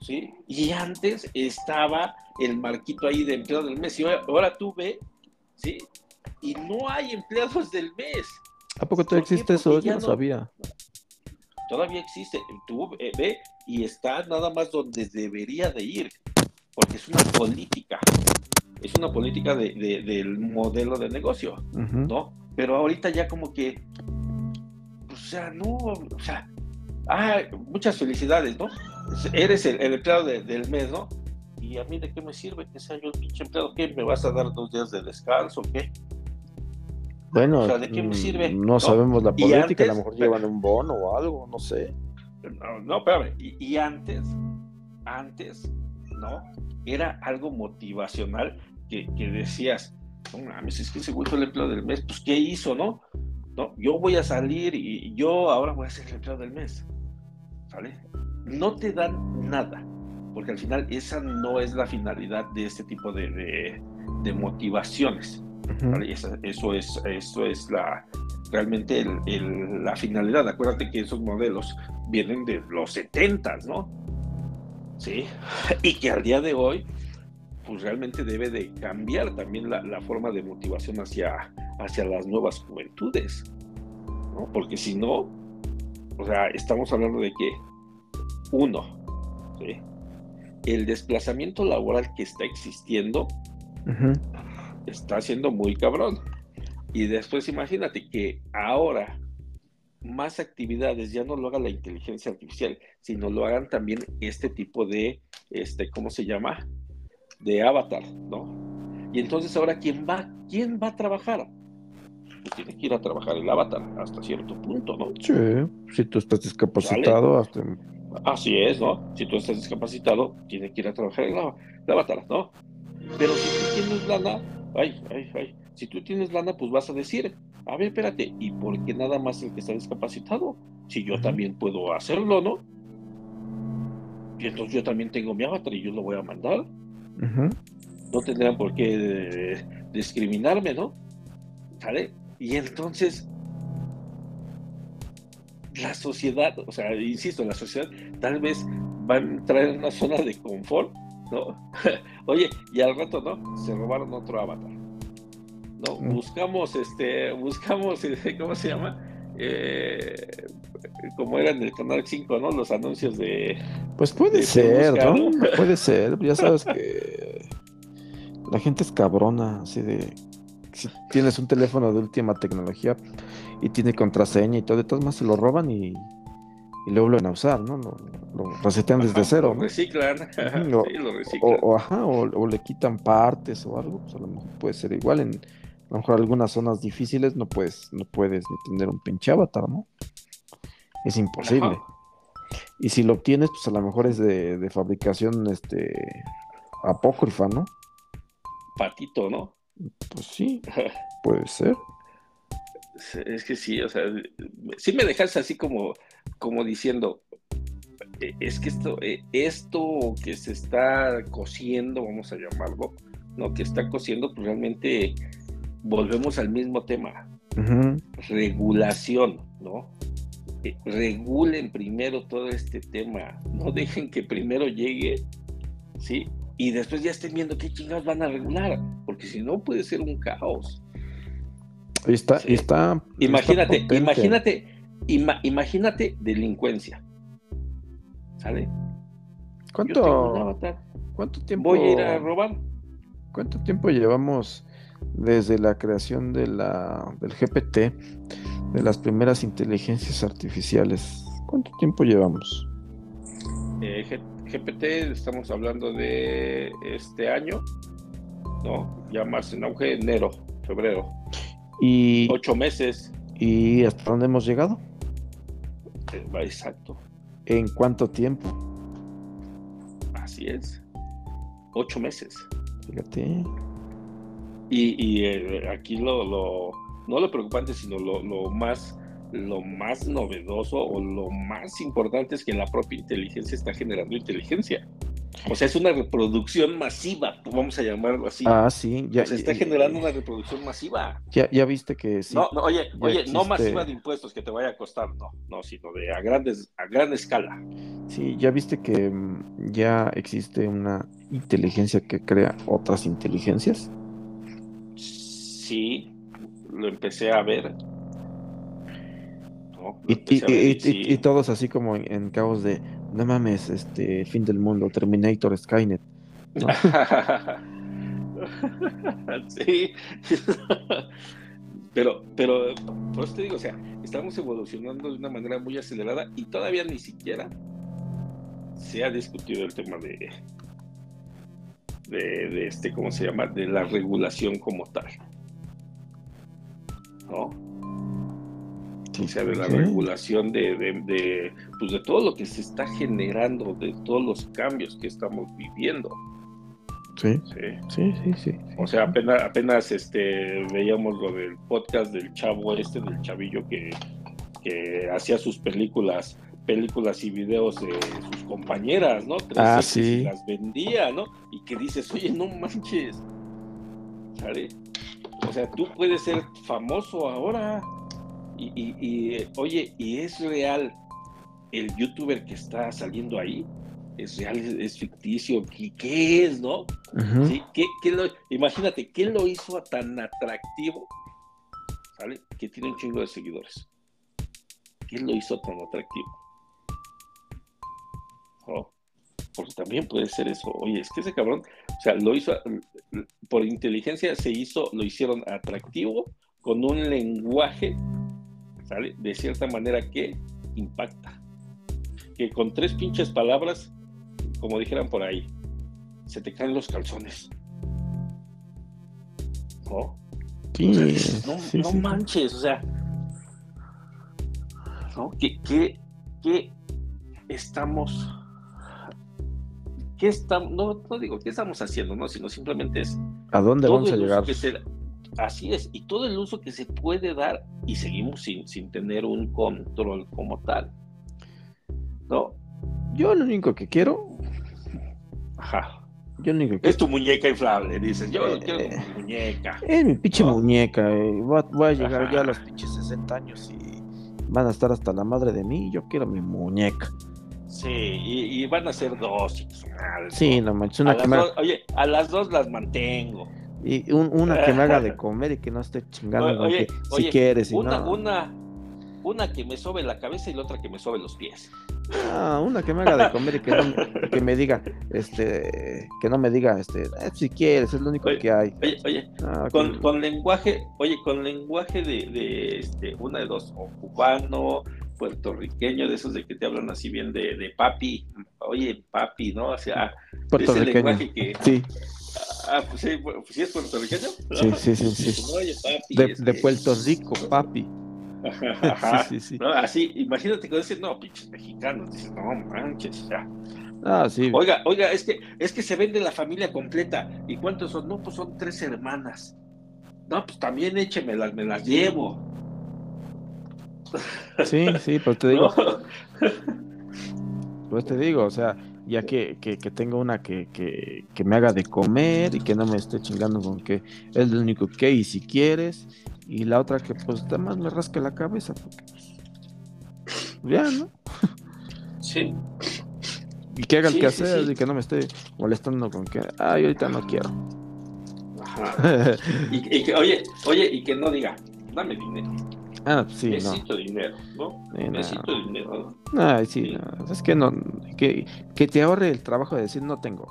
¿Sí? Y antes estaba el marquito ahí de empleado del mes. Y ahora, tú ve, ¿sí? Y no hay empleados del mes. ¿A poco todavía existe eso? Yo no, sabía. Todavía existe. Tú ve y está nada más donde debería de ir. Porque es una política. Es una política de, del modelo de negocio, ¿no? Pero ahorita ya como que, o sea, no, o sea, ah, muchas felicidades, ¿no? Eres el, empleado del mes, ¿no? ¿Y a mí de qué me sirve que sea yo el pinche empleado? ¿Qué? ¿Me vas a dar dos días de descanso qué? Bueno, ¿de qué me sirve? No, sabemos la política, a lo mejor llevan un bono o algo, no sé. No, no espérame. Y, antes, antes, ¿no? Era algo motivacional que, que decías, no mames, es que güey fue el empleo del mes, pues ¿qué hizo, no? No, yo voy a salir y yo ahora voy a ser el empleo del mes. ¿Sale? No te dan nada porque al final esa no es la finalidad de este tipo de, de, motivaciones. eso, es, eso es la, realmente la finalidad. Acuérdate que esos modelos vienen de los 70, ¿no? Sí, y que al día de hoy, pues realmente debe de cambiar también la, la forma de motivación hacia, hacia las nuevas juventudes, ¿no? Porque si no, o sea, estamos hablando de que, uno, ¿sí? el desplazamiento laboral que está existiendo está siendo muy cabrón. Y después imagínate que ahora más actividades ya no lo haga la inteligencia artificial, sino lo hagan también este tipo de, este, ¿cómo se llama? De avatar, ¿no? Y entonces ahora, ¿quién va? ¿Quién va a trabajar? Pues tiene que ir a trabajar el avatar hasta cierto punto, ¿no? Sí, si tú estás discapacitado, hasta Así es, ¿no? Si tú estás discapacitado, tienes que ir a trabajar la, la ¿no? Pero si tú tienes lana, ay, ay, ay, si tú tienes lana, pues vas a decir, a ver, espérate, ¿y por qué nada más el que está discapacitado? Si yo también puedo hacerlo, ¿no? y entonces yo también tengo mi avatar y yo lo voy a mandar. No tendrán por qué eh, discriminarme, ¿no? ¿Sale? Y entonces la sociedad, o sea, insisto, la sociedad tal vez va a entrar en una zona de confort, ¿no? Oye, y al rato, ¿no? Se robaron otro avatar. ¿No? Buscamos, este, buscamos, ¿cómo se llama? Eh, como era en el canal 5, ¿no? Los anuncios de. Pues puede ser, ¿no? Puede ser. Ya sabes que la gente es cabrona, así de. Si tienes un teléfono de última tecnología y tiene contraseña y todo, de todas más se lo roban y, y lo vuelven a usar, ¿no? Lo, resetean desde cero. Lo reciclan. O, sí, lo reciclan. O, ajá, o, le quitan partes o algo, pues a lo mejor puede ser igual en a lo mejor algunas zonas difíciles no puedes, no puedes ni tener un pinche avatar, ¿no? Es imposible. Y si lo obtienes, pues a lo mejor es de, fabricación este apócrifa, ¿no? Patito, ¿no? Pues sí, puede ser. Es que sí, o sea, sí me dejas así como, como diciendo, e, es que esto, e, esto que se está cosiendo, vamos a llamarlo, ¿no? Que está cosiendo, pues realmente volvemos al mismo tema. Regulación, ¿no? Eh, regulen primero todo este tema, no dejen que primero llegue, ¿sí? Y después ya estén viendo qué chingados van a regular, porque si no puede ser un caos. Está, está. Imagínate, imagínate, imagínate delincuencia. ¿Sale? ¿Cuánto, ¿Cuánto tiempo? Voy a ir a robar. ¿Cuánto tiempo llevamos desde la creación de la, del GPT, de las primeras inteligencias artificiales. ¿Cuánto tiempo llevamos? Eh, GPT, estamos hablando de este año, ¿no? Ya más en auge, enero, febrero. Y, Ocho meses. ¿Y hasta dónde hemos llegado? Eh, exacto. ¿En cuánto tiempo? Así es. Ocho meses. Fíjate. Y, eh, aquí lo, lo, no lo preocupante, sino lo, lo, más lo más novedoso o lo más importante es que la propia inteligencia está generando inteligencia. O sea, es una reproducción masiva, vamos a llamarlo así. Ah, sí, ya. se está generando una reproducción masiva. Ya, ya viste que sí. No, no oye, oye, no masiva de impuestos que te vaya a costar, no, no, sino de a grandes, a gran escala. Sí, ya viste que mm, ya existe una inteligencia que crea otras inteligencias sí, lo empecé a ver. y, todos así como en, caos de, no mames, este, fin del mundo, Terminator, Skynet. sí. pero, pero, por eso te digo, o sea, estamos evolucionando de una manera muy acelerada y todavía ni siquiera se ha discutido el tema de, de, de este, ¿cómo se llama? De la regulación como tal. ¿No? o sea, de la regulación de, de, pues de todo lo que se está generando, de todos los cambios que estamos viviendo. Sí, sí, sí, sí. o sea, apenas, apenas este, veíamos lo del podcast del chavo este, del chavillo que, que hacía sus películas películas y videos de sus compañeras, ¿no? ah, sí. Y las vendía, ¿no? Y que dices, oye, no manches, ¿sale? O sea, tú puedes ser famoso ahora. Y, oye, ¿y es real el youtuber que está saliendo ahí? ¿Es real? ¿Es, ficticio? ¿Qué, ¿Qué, es, no? ¿Sí? ¿Qué, imagínate, ¿qué lo hizo tan atractivo? ¿Sale? Que tiene un chingo de seguidores. ¿Qué lo hizo tan atractivo? Porque también puede ser eso. Oye, es que ese cabrón, o sea, lo hizo por inteligencia, se hizo, lo hicieron atractivo con un lenguaje, ¿sale? De cierta manera que impacta. Que con tres pinches palabras, como dijeran por ahí, se te caen los calzones. ¿No? no, manches, o sea, ¿no? ¿Qué, qué, qué estamos ¿qué estamos, no, no digo qué estamos haciendo, no, sino simplemente es a dónde vamos a llegar. así es, y todo el uso que se puede dar y seguimos sin, sin tener un control como tal. ¿No? Yo lo único que quiero Ajá. Yo Es tu muñeca inflable, dices. Yo eh, quiero mi muñeca. Es mi pinche muñeca. Eh. Voy, a, llegar ya a los pinches 60 años y van a estar hasta la madre de mí. Yo quiero mi muñeca. Sí, y, van a ser dos. Sí, no manches. Una que me... Oye, a las dos las mantengo. Y una que me haga de comer y que no esté chingando. Oye, si quieres. una, una, una que me sobe la cabeza y la otra que me sobe los pies. Ah, una que me haga de comer y que, no, que me diga, este, que no me diga, este, eh, si quieres, es lo único que hay. Oye, oye, ah, con, lenguaje, oye, con lenguaje de, de este, una de dos, o cubano, puertorriqueño, de esos de que te hablan así bien de, de papi, oye, papi, ¿no? O sea, ese lenguaje que... Sí. Ah, pues sí, pues sí es puertorriqueño. Sí, sí, sí, sí. Oye, papi, de, de, Puerto Rico, papi. Sí, sí, sí. así, imagínate que dicen, no, pinches mexicanos, dices, no manches, ya. Ah, sí. Oiga, oiga, es que, es que se vende la familia completa. ¿Y cuántos son? No, pues son tres hermanas. No, pues también échemelas, me las llevo. Sí, sí, pues te digo. Pues te digo, o sea, ya que, que, una que, que, que, me haga de comer y que no me esté chingando con que es lo único que hay y si quieres y la otra que pues más me rasque la cabeza porque pues, ya, ¿no? Sí. Y que haga el que hacer y que no me esté molestando con que, ay, ahorita no quiero. Ajá. y, que, oye, oye, y que no diga, dame dinero. Ah, sí, Necesito dinero, ¿no? Necesito dinero. Ay, sí, es que no, que, que te ahorre el trabajo de decir no tengo.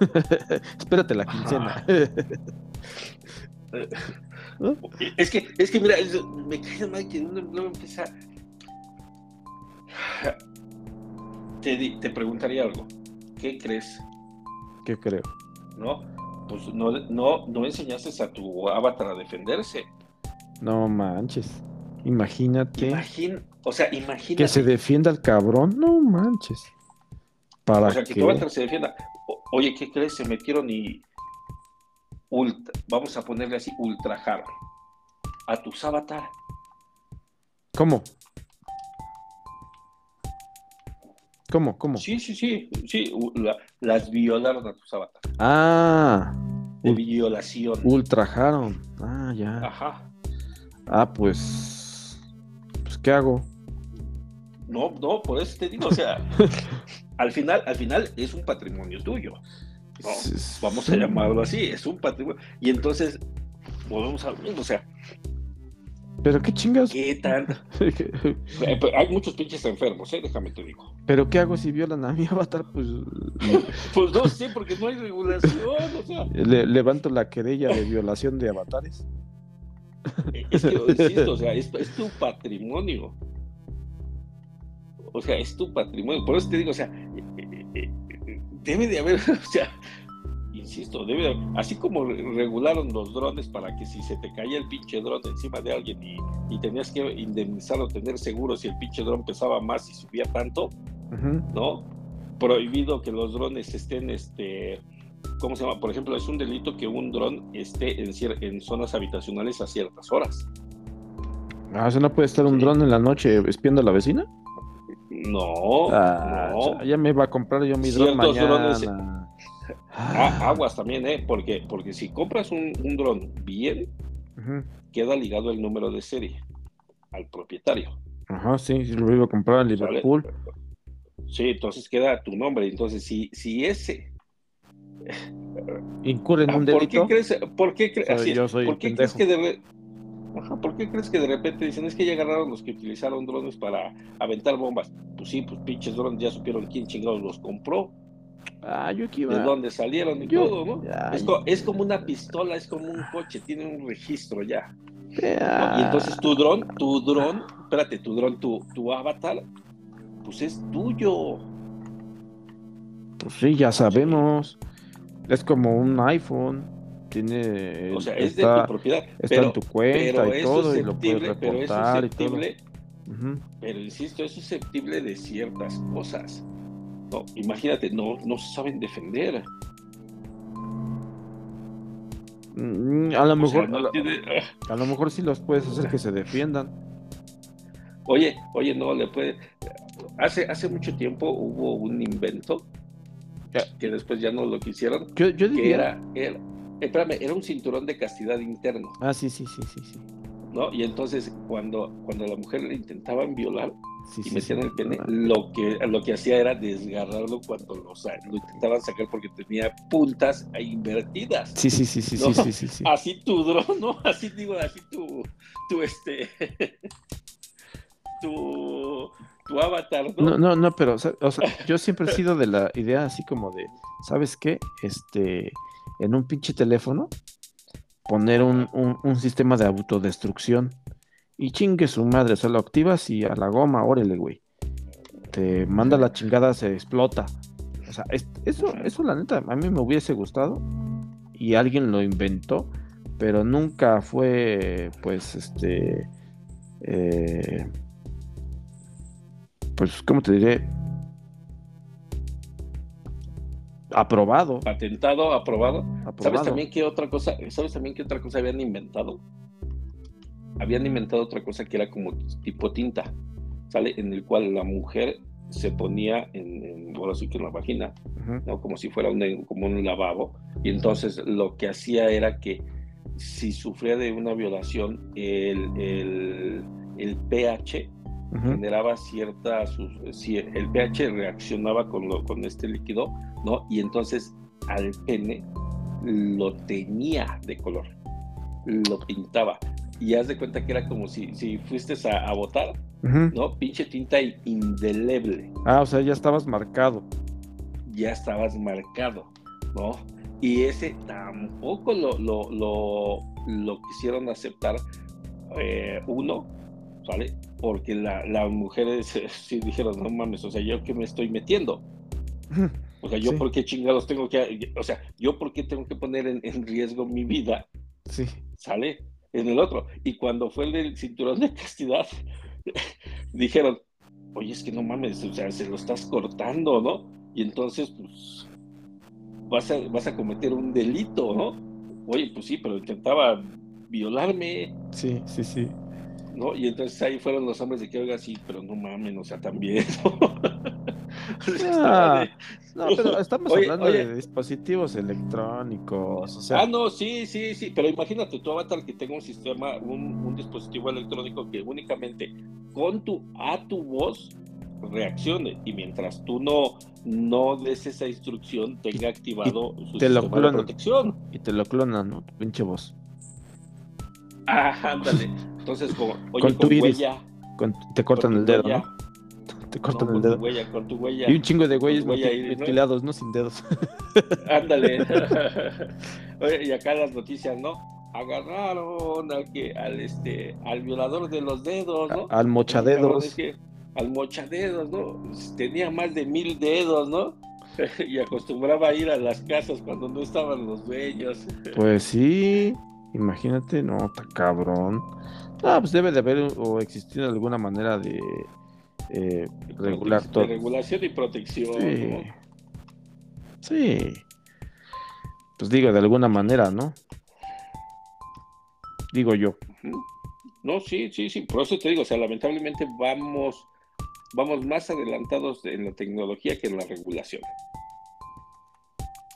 Espérate la quincena. Es que, es que mira, me cae mal que no empieza. Te, te preguntaría algo. ¿Qué crees? ¿Qué creo? ¿No? Pues no, no, no enseñaste a tu avatar a defenderse. No manches. Imagínate. o sea, imagínate. Que se defienda el cabrón. No manches. ¿Para o sea, que tu avatar se defienda. oye, ¿qué crees? Se metieron y vamos a ponerle así, ultrajar a tu avatar. ¿Cómo? ¿Cómo? ¿Cómo? Sí, sí, sí, sí, las violaron a tus avatar. Ah. De violación. Ultrajaron. Ah, ya. Ajá. Ah, pues. ¿Qué hago? No, no, por eso te digo, o sea, al final, al final es un patrimonio tuyo vamos a llamarlo así, es un patrimonio. Y entonces, volvemos a o sea. Pero qué chingas. ¿Qué tanto? Eh, hay muchos pinches enfermos, ¿eh? déjame te digo. Pero ¿qué hago si violan a mi avatar? Pues, pues no sé, porque no hay regulación. O sea. levanto la querella de violación de avatares. Eh, es que, insisto, o sea, es, es tu patrimonio. O sea, es tu patrimonio. Por eso te digo, o sea, eh, debe de haber, o sea, insisto, debe de así como regularon los drones para que si se te caía el pinche dron encima de alguien y, tenías que indemnizarlo, tener seguro si el pinche dron pesaba más y subía tanto, ¿no? Prohibido que los drones estén, este, ¿cómo se llama? Por ejemplo, es un delito que un dron esté en, en zonas habitacionales a ciertas horas. Ah, ¿eso no puede estar un dron en la noche espiando a la vecina? No, ah, Ya me va a comprar yo mi dron mañana. Ah, aguas también, ¿eh? Porque, porque si compras un, dron bien, queda ligado el número de serie al propietario. Ajá, sí, si lo iba a comprar en Liverpool. Sí, entonces queda tu nombre. Entonces, si, si ese incurre en un delito. ¿Por qué crees, por qué, ¿por qué crees que debe, ¿Por qué crees que de repente dicen es que ya agarraron los que utilizaron drones para aventar bombas? Pues sí, pues pinches drones ya supieron quién chingados los compró. Ah, yo aquí De dónde salieron y todo, ¿no? es, como una pistola, es como un coche, tiene un registro ya. Y entonces tu dron, tu dron, espérate, tu dron, tu, tu avatar, pues es tuyo. Pues sí, ya sabemos. Es como un iPhone tiene. O sea, es de tu propiedad. Está en tu cuenta y todo, y lo puedes reportar y todo. Pero insisto, es susceptible de ciertas cosas. No, imagínate, no, no saben defender. Mm, a lo mejor, a, lo mejor sí los puedes hacer que se defiendan. Oye, oye, no le puede. Hace, hace mucho tiempo hubo un invento que después ya no lo quisieron. Yo, yo diría... Que era, espérame, era un cinturón de castidad interno. Ah, sí, sí, sí, sí, sí. ¿No? Y entonces cuando, cuando a la mujer le intentaban violar, y metían el pene, lo que, lo que hacía era desgarrarlo cuando lo, lo intentaban sacar porque tenía puntas invertidas. Sí, sí, sí, sí, sí, sí, sí, Así tu dron, ¿no? Así digo, así tu, tu este, tu, tu avatar, ¿no? No, no, no pero, o sea, yo siempre he sido de la idea así como de, ¿sabes qué? Este, en un pinche teléfono, poner un, un, un sistema de autodestrucción y chingue su madre, o lo activas y a la goma, órale, güey. Te manda la chingada, se explota. O sea, eso, eso la neta, a mí me hubiese gustado y alguien lo inventó, pero nunca fue, pues, este, eh, pues, ¿cómo te diré? Aprobado. Patentado, aprobado. aprobado. ¿Sabes también qué otra cosa? ¿Sabes también qué otra cosa habían inventado? habían inventado otra cosa que era como tipo tinta, ¿sale? En el cual la mujer se ponía en, ahora sí que en la vagina, ¿no? Como si fuera un, como un lavabo, y entonces lo que hacía era que si sufría de una violación, el, el, el pH generaba cierta, si el pH reaccionaba con, lo, con este líquido, ¿no? Y entonces al pene lo tenía de color, lo pintaba y haz de cuenta que era como si, si fuiste a, votar, ¿no? Pinche tinta indeleble. Ah, o sea, ya estabas marcado. Ya estabas marcado, ¿no? Y ese tampoco lo, lo, lo, quisieron aceptar eh, uno, ¿vale? Porque las mujeres sí dijeron, no mames, o sea, ¿yo qué me estoy metiendo? O sea, ¿yo por qué chingados tengo que, o sea, ¿yo por qué tengo que poner en, en riesgo mi vida? Sí. ¿Sale? en el otro. Y cuando fue el del cinturón de castidad, dijeron, oye, es que no mames, o sea, se lo estás cortando, ¿no? Y entonces, pues, vas a, vas a cometer un delito, ¿no? Oye, pues sí, pero intentaba violarme. Sí, sí, sí. ¿No? Y entonces ahí fueron los hombres de que, oiga, sí, pero no mames, o sea, también. Ah, no, pero estamos hablando de dispositivos electrónicos. Ah, no, sí, sí, sí, pero imagínate tu avatar que tenga un sistema, un, dispositivo electrónico que únicamente con tu, a tu voz reaccione y mientras tú no, no des esa instrucción tenga activado su te sistema de protección. Y te lo clonan, ¿no? Pinche voz. Ah, ándale. Entonces, como, oye, con, tu huella. te cortan el dedo, ¿no? te cortan el dedo. Tu huella, con tu huella. Y un chingo de güeyes mutilados, ¿no? Sin dedos. Ándale. Oye, y acá las noticias, ¿no? Agarraron al que, al este, al violador de los dedos, ¿no? Al mochadedos. al mochadedos, ¿no? Tenía más de mil dedos, ¿no? y acostumbraba a ir a las casas cuando no estaban los dueños. Pues sí, imagínate, no, está cabrón. Ah, pues debe de haber o existir alguna manera de eh, regular todo. regulación y protección. Sí. Pues digo, de alguna manera, ¿no? Digo yo. No, sí, sí, sí. Por eso te digo, o sea, lamentablemente vamos, vamos más adelantados en la tecnología que en la regulación.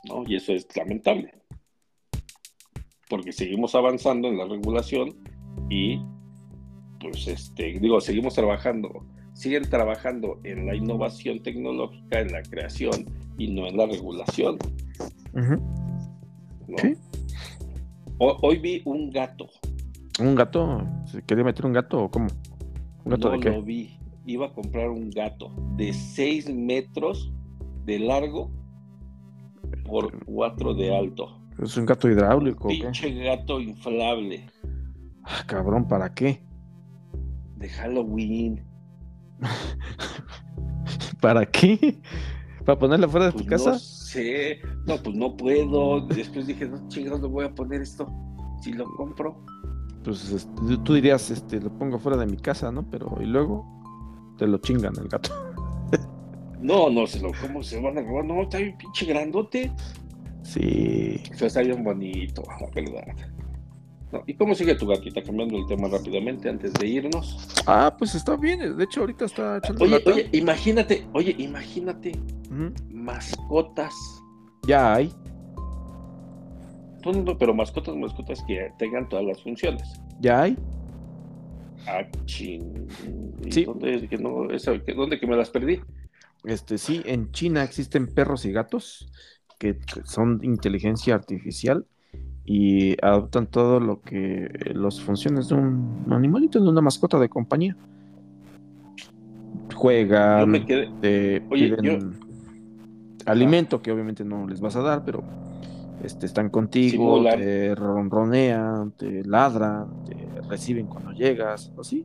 ¿No? Y eso es lamentable. Porque seguimos avanzando en la regulación y, pues, este, digo, seguimos trabajando siguen trabajando en la innovación tecnológica, en la creación y no en la regulación. hoy, vi un gato. ¿Un gato? ¿Se quería meter un gato o cómo? ¿Un gato de qué? lo vi. Iba a comprar un gato de 6 metros de largo por 4 de alto. ¿Es un gato hidráulico? Pinche gato inflable. Ah, cabrón, ¿para qué? De Halloween. ¿Para qué? ¿Para ponerla fuera de tu pues casa? No sé, no, pues no puedo. Después dije, no chingados, no voy a poner esto. Si lo compro. Pues este, tú dirías, este, lo pongo fuera de mi casa, ¿no? Pero, y luego te lo chingan el gato. no, no, se lo, ¿cómo se van a robar? No, está bien pinche grandote. Sí. está bien bonito, la verdad. ¿Y cómo sigue tu gatita? Cambiando el tema rápidamente antes de irnos. Ah, pues está bien. De hecho, ahorita está echando Oye, oye, imagínate, oye, imagínate mascotas. Ya hay. pero mascotas, mascotas que tengan todas las funciones. Ya hay. Ah, ching. ¿Dónde, que no, ¿Dónde que me las perdí? Este, sí, en China existen perros y gatos que son inteligencia artificial y adoptan todo lo que las funciones de un animalito, de una mascota de compañía. Juegan, te piden alimento que obviamente no les vas a dar, pero este, están contigo, te ronronean, te ladran, te reciben cuando llegas, así.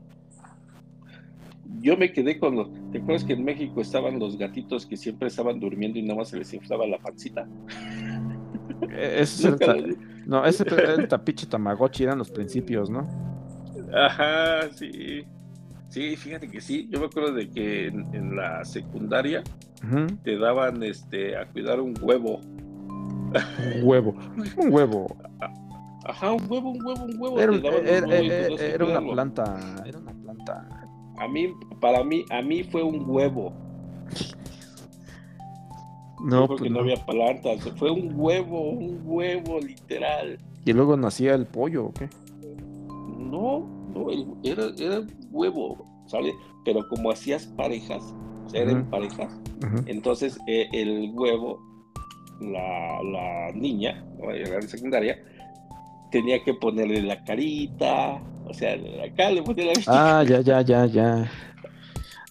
Yo me quedé con los. ¿Te acuerdas que en México estaban los gatitos que siempre estaban durmiendo y nada más se les inflaba la pancita? Eh, ese es el no, ese era el tapiche tamagotchi, eran los principios, ¿no? Ajá, sí. Sí, fíjate que sí. Yo me acuerdo de que en, la secundaria te daban este a cuidar un huevo. Un huevo. Un huevo. Ajá, un huevo, un huevo, un huevo. Era, era una planta. Era una planta. A mí, para mí, a mí fue un huevo. No, porque pues no. había plantas. Fue un huevo, un huevo, literal. ¿Y luego nacía el pollo o qué? No, no, era, era un huevo, ¿sale? Pero como hacías parejas, o sea, eran parejas, entonces eh, el huevo, la, la niña, era en secundaria, tenía que ponerle la carita, o sea, acá le ponía la Ah, ya, ya, ya, ya.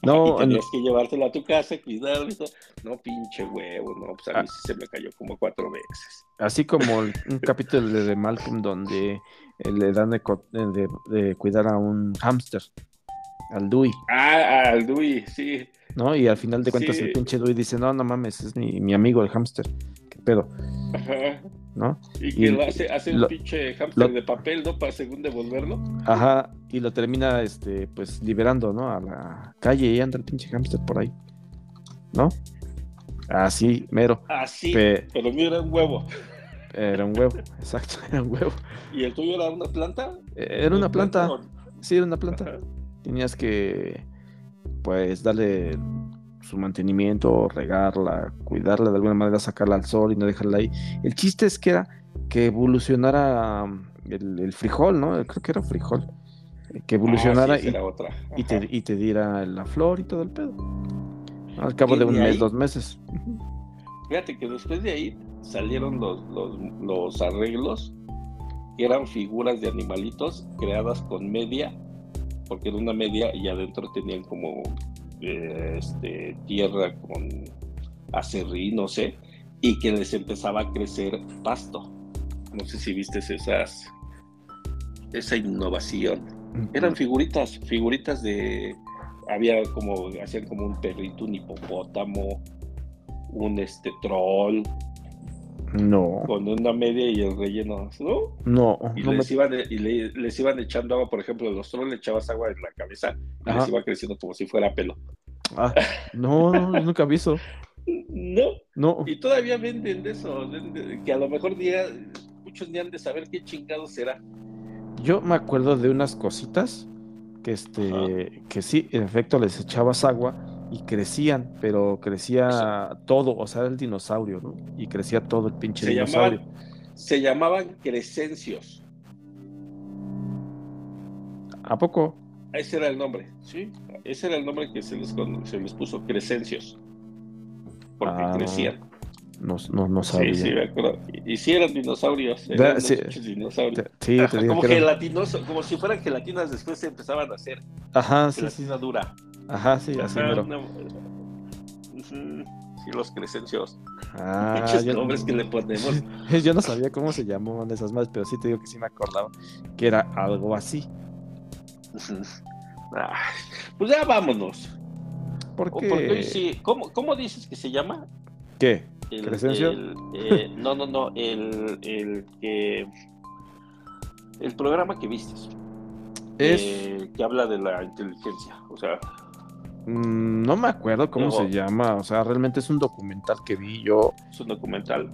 No, tenías que llevártelo a tu casa, todo. No, pinche huevo, no, pues a mí ah. sí se me cayó como cuatro veces. Así como un capítulo de Malcolm donde eh, le dan de, cuidar a un hámster, al Dewey. Ah, al Dewey, sí. ¿No? Y al final de cuentas el pinche Dewey dice, no, no mames, es mi, mi amigo el hámster. ¿Qué pedo? Ajá. ¿No? Y que lo hace, hace un pinche hámster de papel, ¿no? Para según devolverlo. Ajá, y lo termina, este, pues, liberando, ¿no? A la calle y anda el pinche hámster por ahí, ¿no? Así, mero. Así, pero mío era un huevo. Era un huevo, exacto, era un huevo. ¿Y el tuyo era una planta? Eh, era una planta, sí, era una planta. Tenías que, pues, darle su mantenimiento, regarla, cuidarla de alguna manera, sacarla al sol y no dejarla ahí. El chiste es que era que evolucionara um, el, frijol, ¿no? Creo que era frijol. Que evolucionara ah, y, te, y, te, diera la flor y todo el pedo. Al cabo de un mes, dos meses. Fíjate que después de ahí salieron los, los, los arreglos que eran figuras de animalitos creadas con media, porque era una media y adentro tenían como este, tierra con acerrí, no sé, y que les empezaba a crecer pasto. No sé si viste esas, esa innovación. Eran figuritas, figuritas de, había como, hacían como un perrito, un hipopótamo, un este troll. No. Con una media y el relleno, ¿no? No. Y, les, iban, y les iban echando agua, por ejemplo, los trolls le echabas agua en la cabeza y les iba creciendo como si fuera pelo. Ah, no, nunca aviso. No. No. Y todavía venden de eso, que a lo mejor día, muchos ni han de saber qué chingado será. Yo me acuerdo de unas cositas que este, que sí, en efecto les echabas agua y crecían, pero crecía todo, o sea, era el dinosaurio, ¿no? Y crecía todo el pinche dinosaurio. se llamaban crescencios. ¿A poco? Ese era el nombre, sí. Ese era el nombre que se les, se les puso Crescencios. Porque ah, crecían. No, no, no sabía. Sí, sí, me acuerdo. Y, si eran dinosaurios. Eran sí, dinosaurios. sí, te como como si fueran gelatinas, después se empezaban a hacer. Ajá, sí. Gelatina dura. Ajá, sí, así pero... Sí, los crescencios. Ah, Muchos nombres que le ponemos. yo no sabía cómo se llamaban esas más, pero sí te digo que sí me acordaba que era algo así pues ya vámonos. ¿Por qué? ¿Cómo, dices que se llama? ¿Qué? El, eh, no, no, no. El, el. El programa que viste. Es. Eh, que habla de la inteligencia. O sea. Mm, no me acuerdo cómo se llama. O sea, realmente es un documental que vi yo. Es un documental.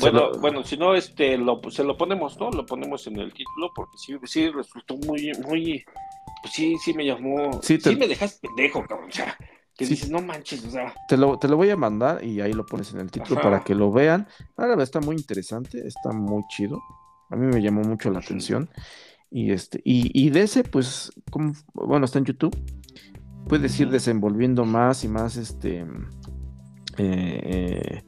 Bueno, bueno, si no, este, lo, se lo ponemos, ¿no? Lo ponemos en el título porque sí, sí resultó muy, muy, pues sí, sí me llamó, sí, me dejaste pendejo, cabrón, o sea, que dices, no manches, o sea. Te lo, te lo voy a mandar y ahí lo pones en el título para que lo vean. Ahora está muy interesante, está muy chido. A mí me llamó mucho la atención. Y este, y, y de ese, pues, como, bueno, está en YouTube. Puedes ir desenvolviendo más y más este eh,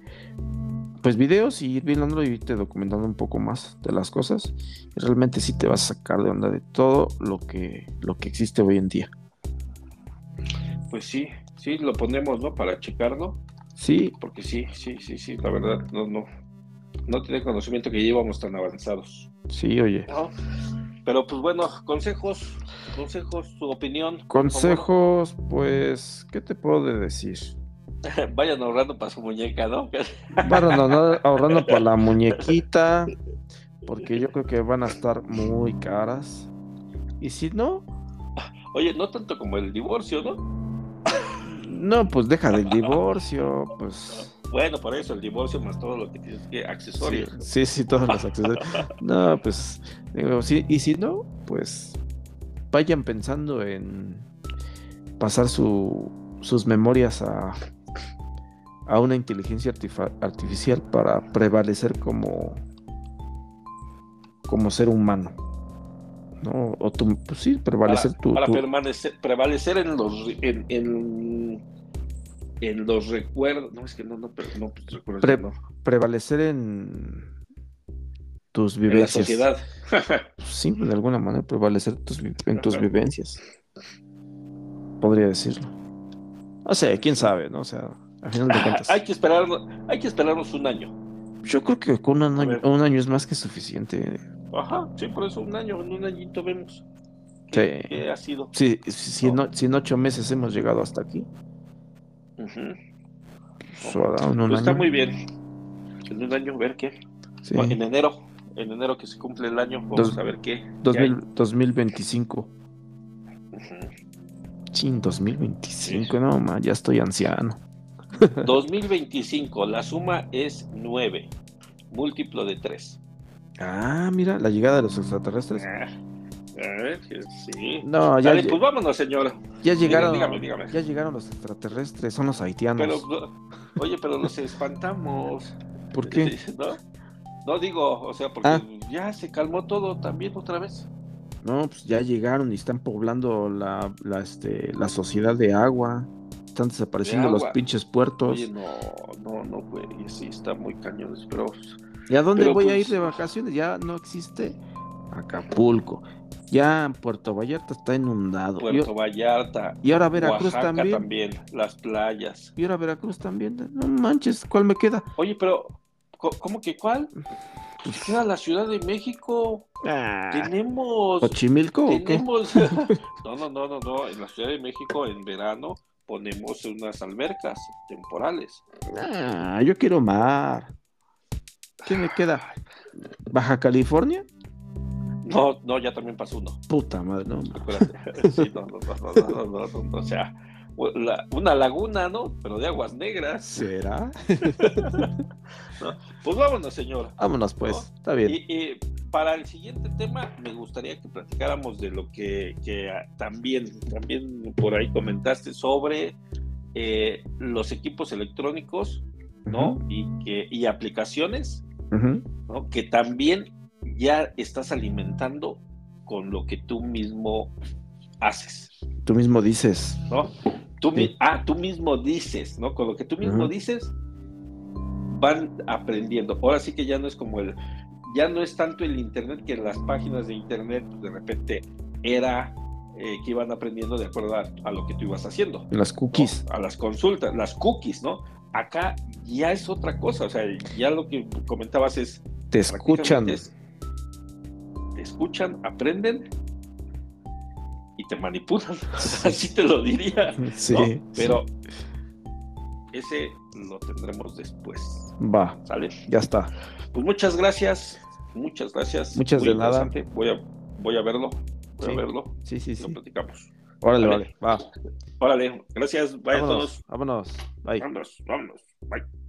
pues videos y ir viéndolo y irte documentando un poco más de las cosas. Y realmente sí te vas a sacar de onda de todo lo que, lo que existe hoy en día. Pues sí, sí, lo ponemos, ¿no? Para checarlo. Sí. Porque sí, sí, sí, sí, la verdad, no, no, no tiene conocimiento que llevamos tan avanzados. Sí, oye. Pero pues bueno, consejos, consejos, su opinión. Consejos, pues, ¿qué te puedo decir? Vayan ahorrando para su muñeca, ¿no? Vayan ahorrando para la muñequita, porque yo creo que van a estar muy caras. Y si no... Oye, no tanto como el divorcio, ¿no? No, pues deja del divorcio, pues... Bueno, por eso, el divorcio más todo lo que tienes que accesorios. Sí, sí, todos los accesorios. No, pues, digo, sí, y si no, pues vayan pensando en pasar su, sus memorias a, a una inteligencia artificial para prevalecer como, como ser humano. ¿no? O tú, pues sí, prevalecer para, Para permanecer, prevalecer en los, en, en, en, los recuerdos. No, es que no, no, no, pues, recuerdo, Prevalecer en tus vivencias. En la sociedad. sí, de alguna manera, prevalecer en tus vivencias. Podría decirlo. No sé, quién sabe, ¿no? O sea, al final de cuentas. hay que esperar, hay que esperarnos un año. Yo creo que con un año, un año es más que suficiente. Ajá, sí, por eso un año, en un añito vemos. ¿Qué, sí. ha sido? Sí, si, en, ocho meses hemos llegado hasta aquí. Uh pues está muy bien. En un año, ver qué. en enero, en enero que se cumple el año, vamos a ver qué. 2025. Chin, 2025, no, ya estoy anciano. 2025, la suma es 9, múltiplo de 3. Ah, mira, la llegada de los extraterrestres. Ah, sí. No, ya. Dale, pues vámonos, señora. Ya llegaron. Ya llegaron los extraterrestres, son los haitianos. Pero, oye, pero los espantamos. ¿Por qué? ¿No? No digo, o sea, porque ah. ya se calmó todo también otra vez. No, pues ya llegaron y están poblando la, la, este, la sociedad de agua. Están desapareciendo los pinches puertos. Oye, no, no, no, güey. Sí, está muy cañones, pero. ¿Y a dónde voy a ir pues de vacaciones? Ya no existe Acapulco. Ya Puerto Vallarta está inundado. Puerto Vallarta. Y ahora Veracruz también. también. Las playas. Y ahora Veracruz también. No manches, ¿cuál me queda? Oye, pero, ¿cómo que cuál? Pues queda la Ciudad de México. Ah, tenemos. ¿Ochimilco tenemos... no, no, no, no, no. En la Ciudad de México, en verano, ponemos unas albercas temporales. Ah, yo quiero mar. ¿Qué me queda? ¿Baja California? No, no, ya también pasó uno. Puta madre, no. sí, no, no, no, no, no, no, o sea, una laguna, ¿no? Pero de aguas negras. ¿Será? Pues vámonos, señor. Vámonos, pues. Está bien. Y, para el siguiente tema, me gustaría que platicáramos de lo que, también, también por ahí comentaste sobre eh, los equipos electrónicos, ¿no? y, que, y aplicaciones, ¿no? Que también ya estás alimentando con lo que tú mismo haces. Tú mismo dices. ¿No? Tú, Ah, tú mismo dices, ¿no? Con lo que tú mismo dices, van aprendiendo. Ahora sí que ya no es como el, ya no es tanto el Internet que las páginas de Internet de repente era eh, que iban aprendiendo de acuerdo a, lo que tú ibas haciendo. Las cookies. A las consultas, las cookies, ¿no? Acá ya es otra cosa, o sea, ya lo que comentabas es... Te escuchan. Te escuchan, aprenden y te manipulan. Así te lo diría. Sí. Pero ese lo tendremos después. Va. ¿Sale? Ya está. Pues muchas gracias. Muchas gracias. Muchas de nada. Voy a, voy a verlo. Voy a verlo. Sí, sí, sí. Lo platicamos. Órale, vale. Va. Órale. Gracias. Bye vámonos, a todos. Vámonos. Bye. Vámonos. Vámonos. Bye.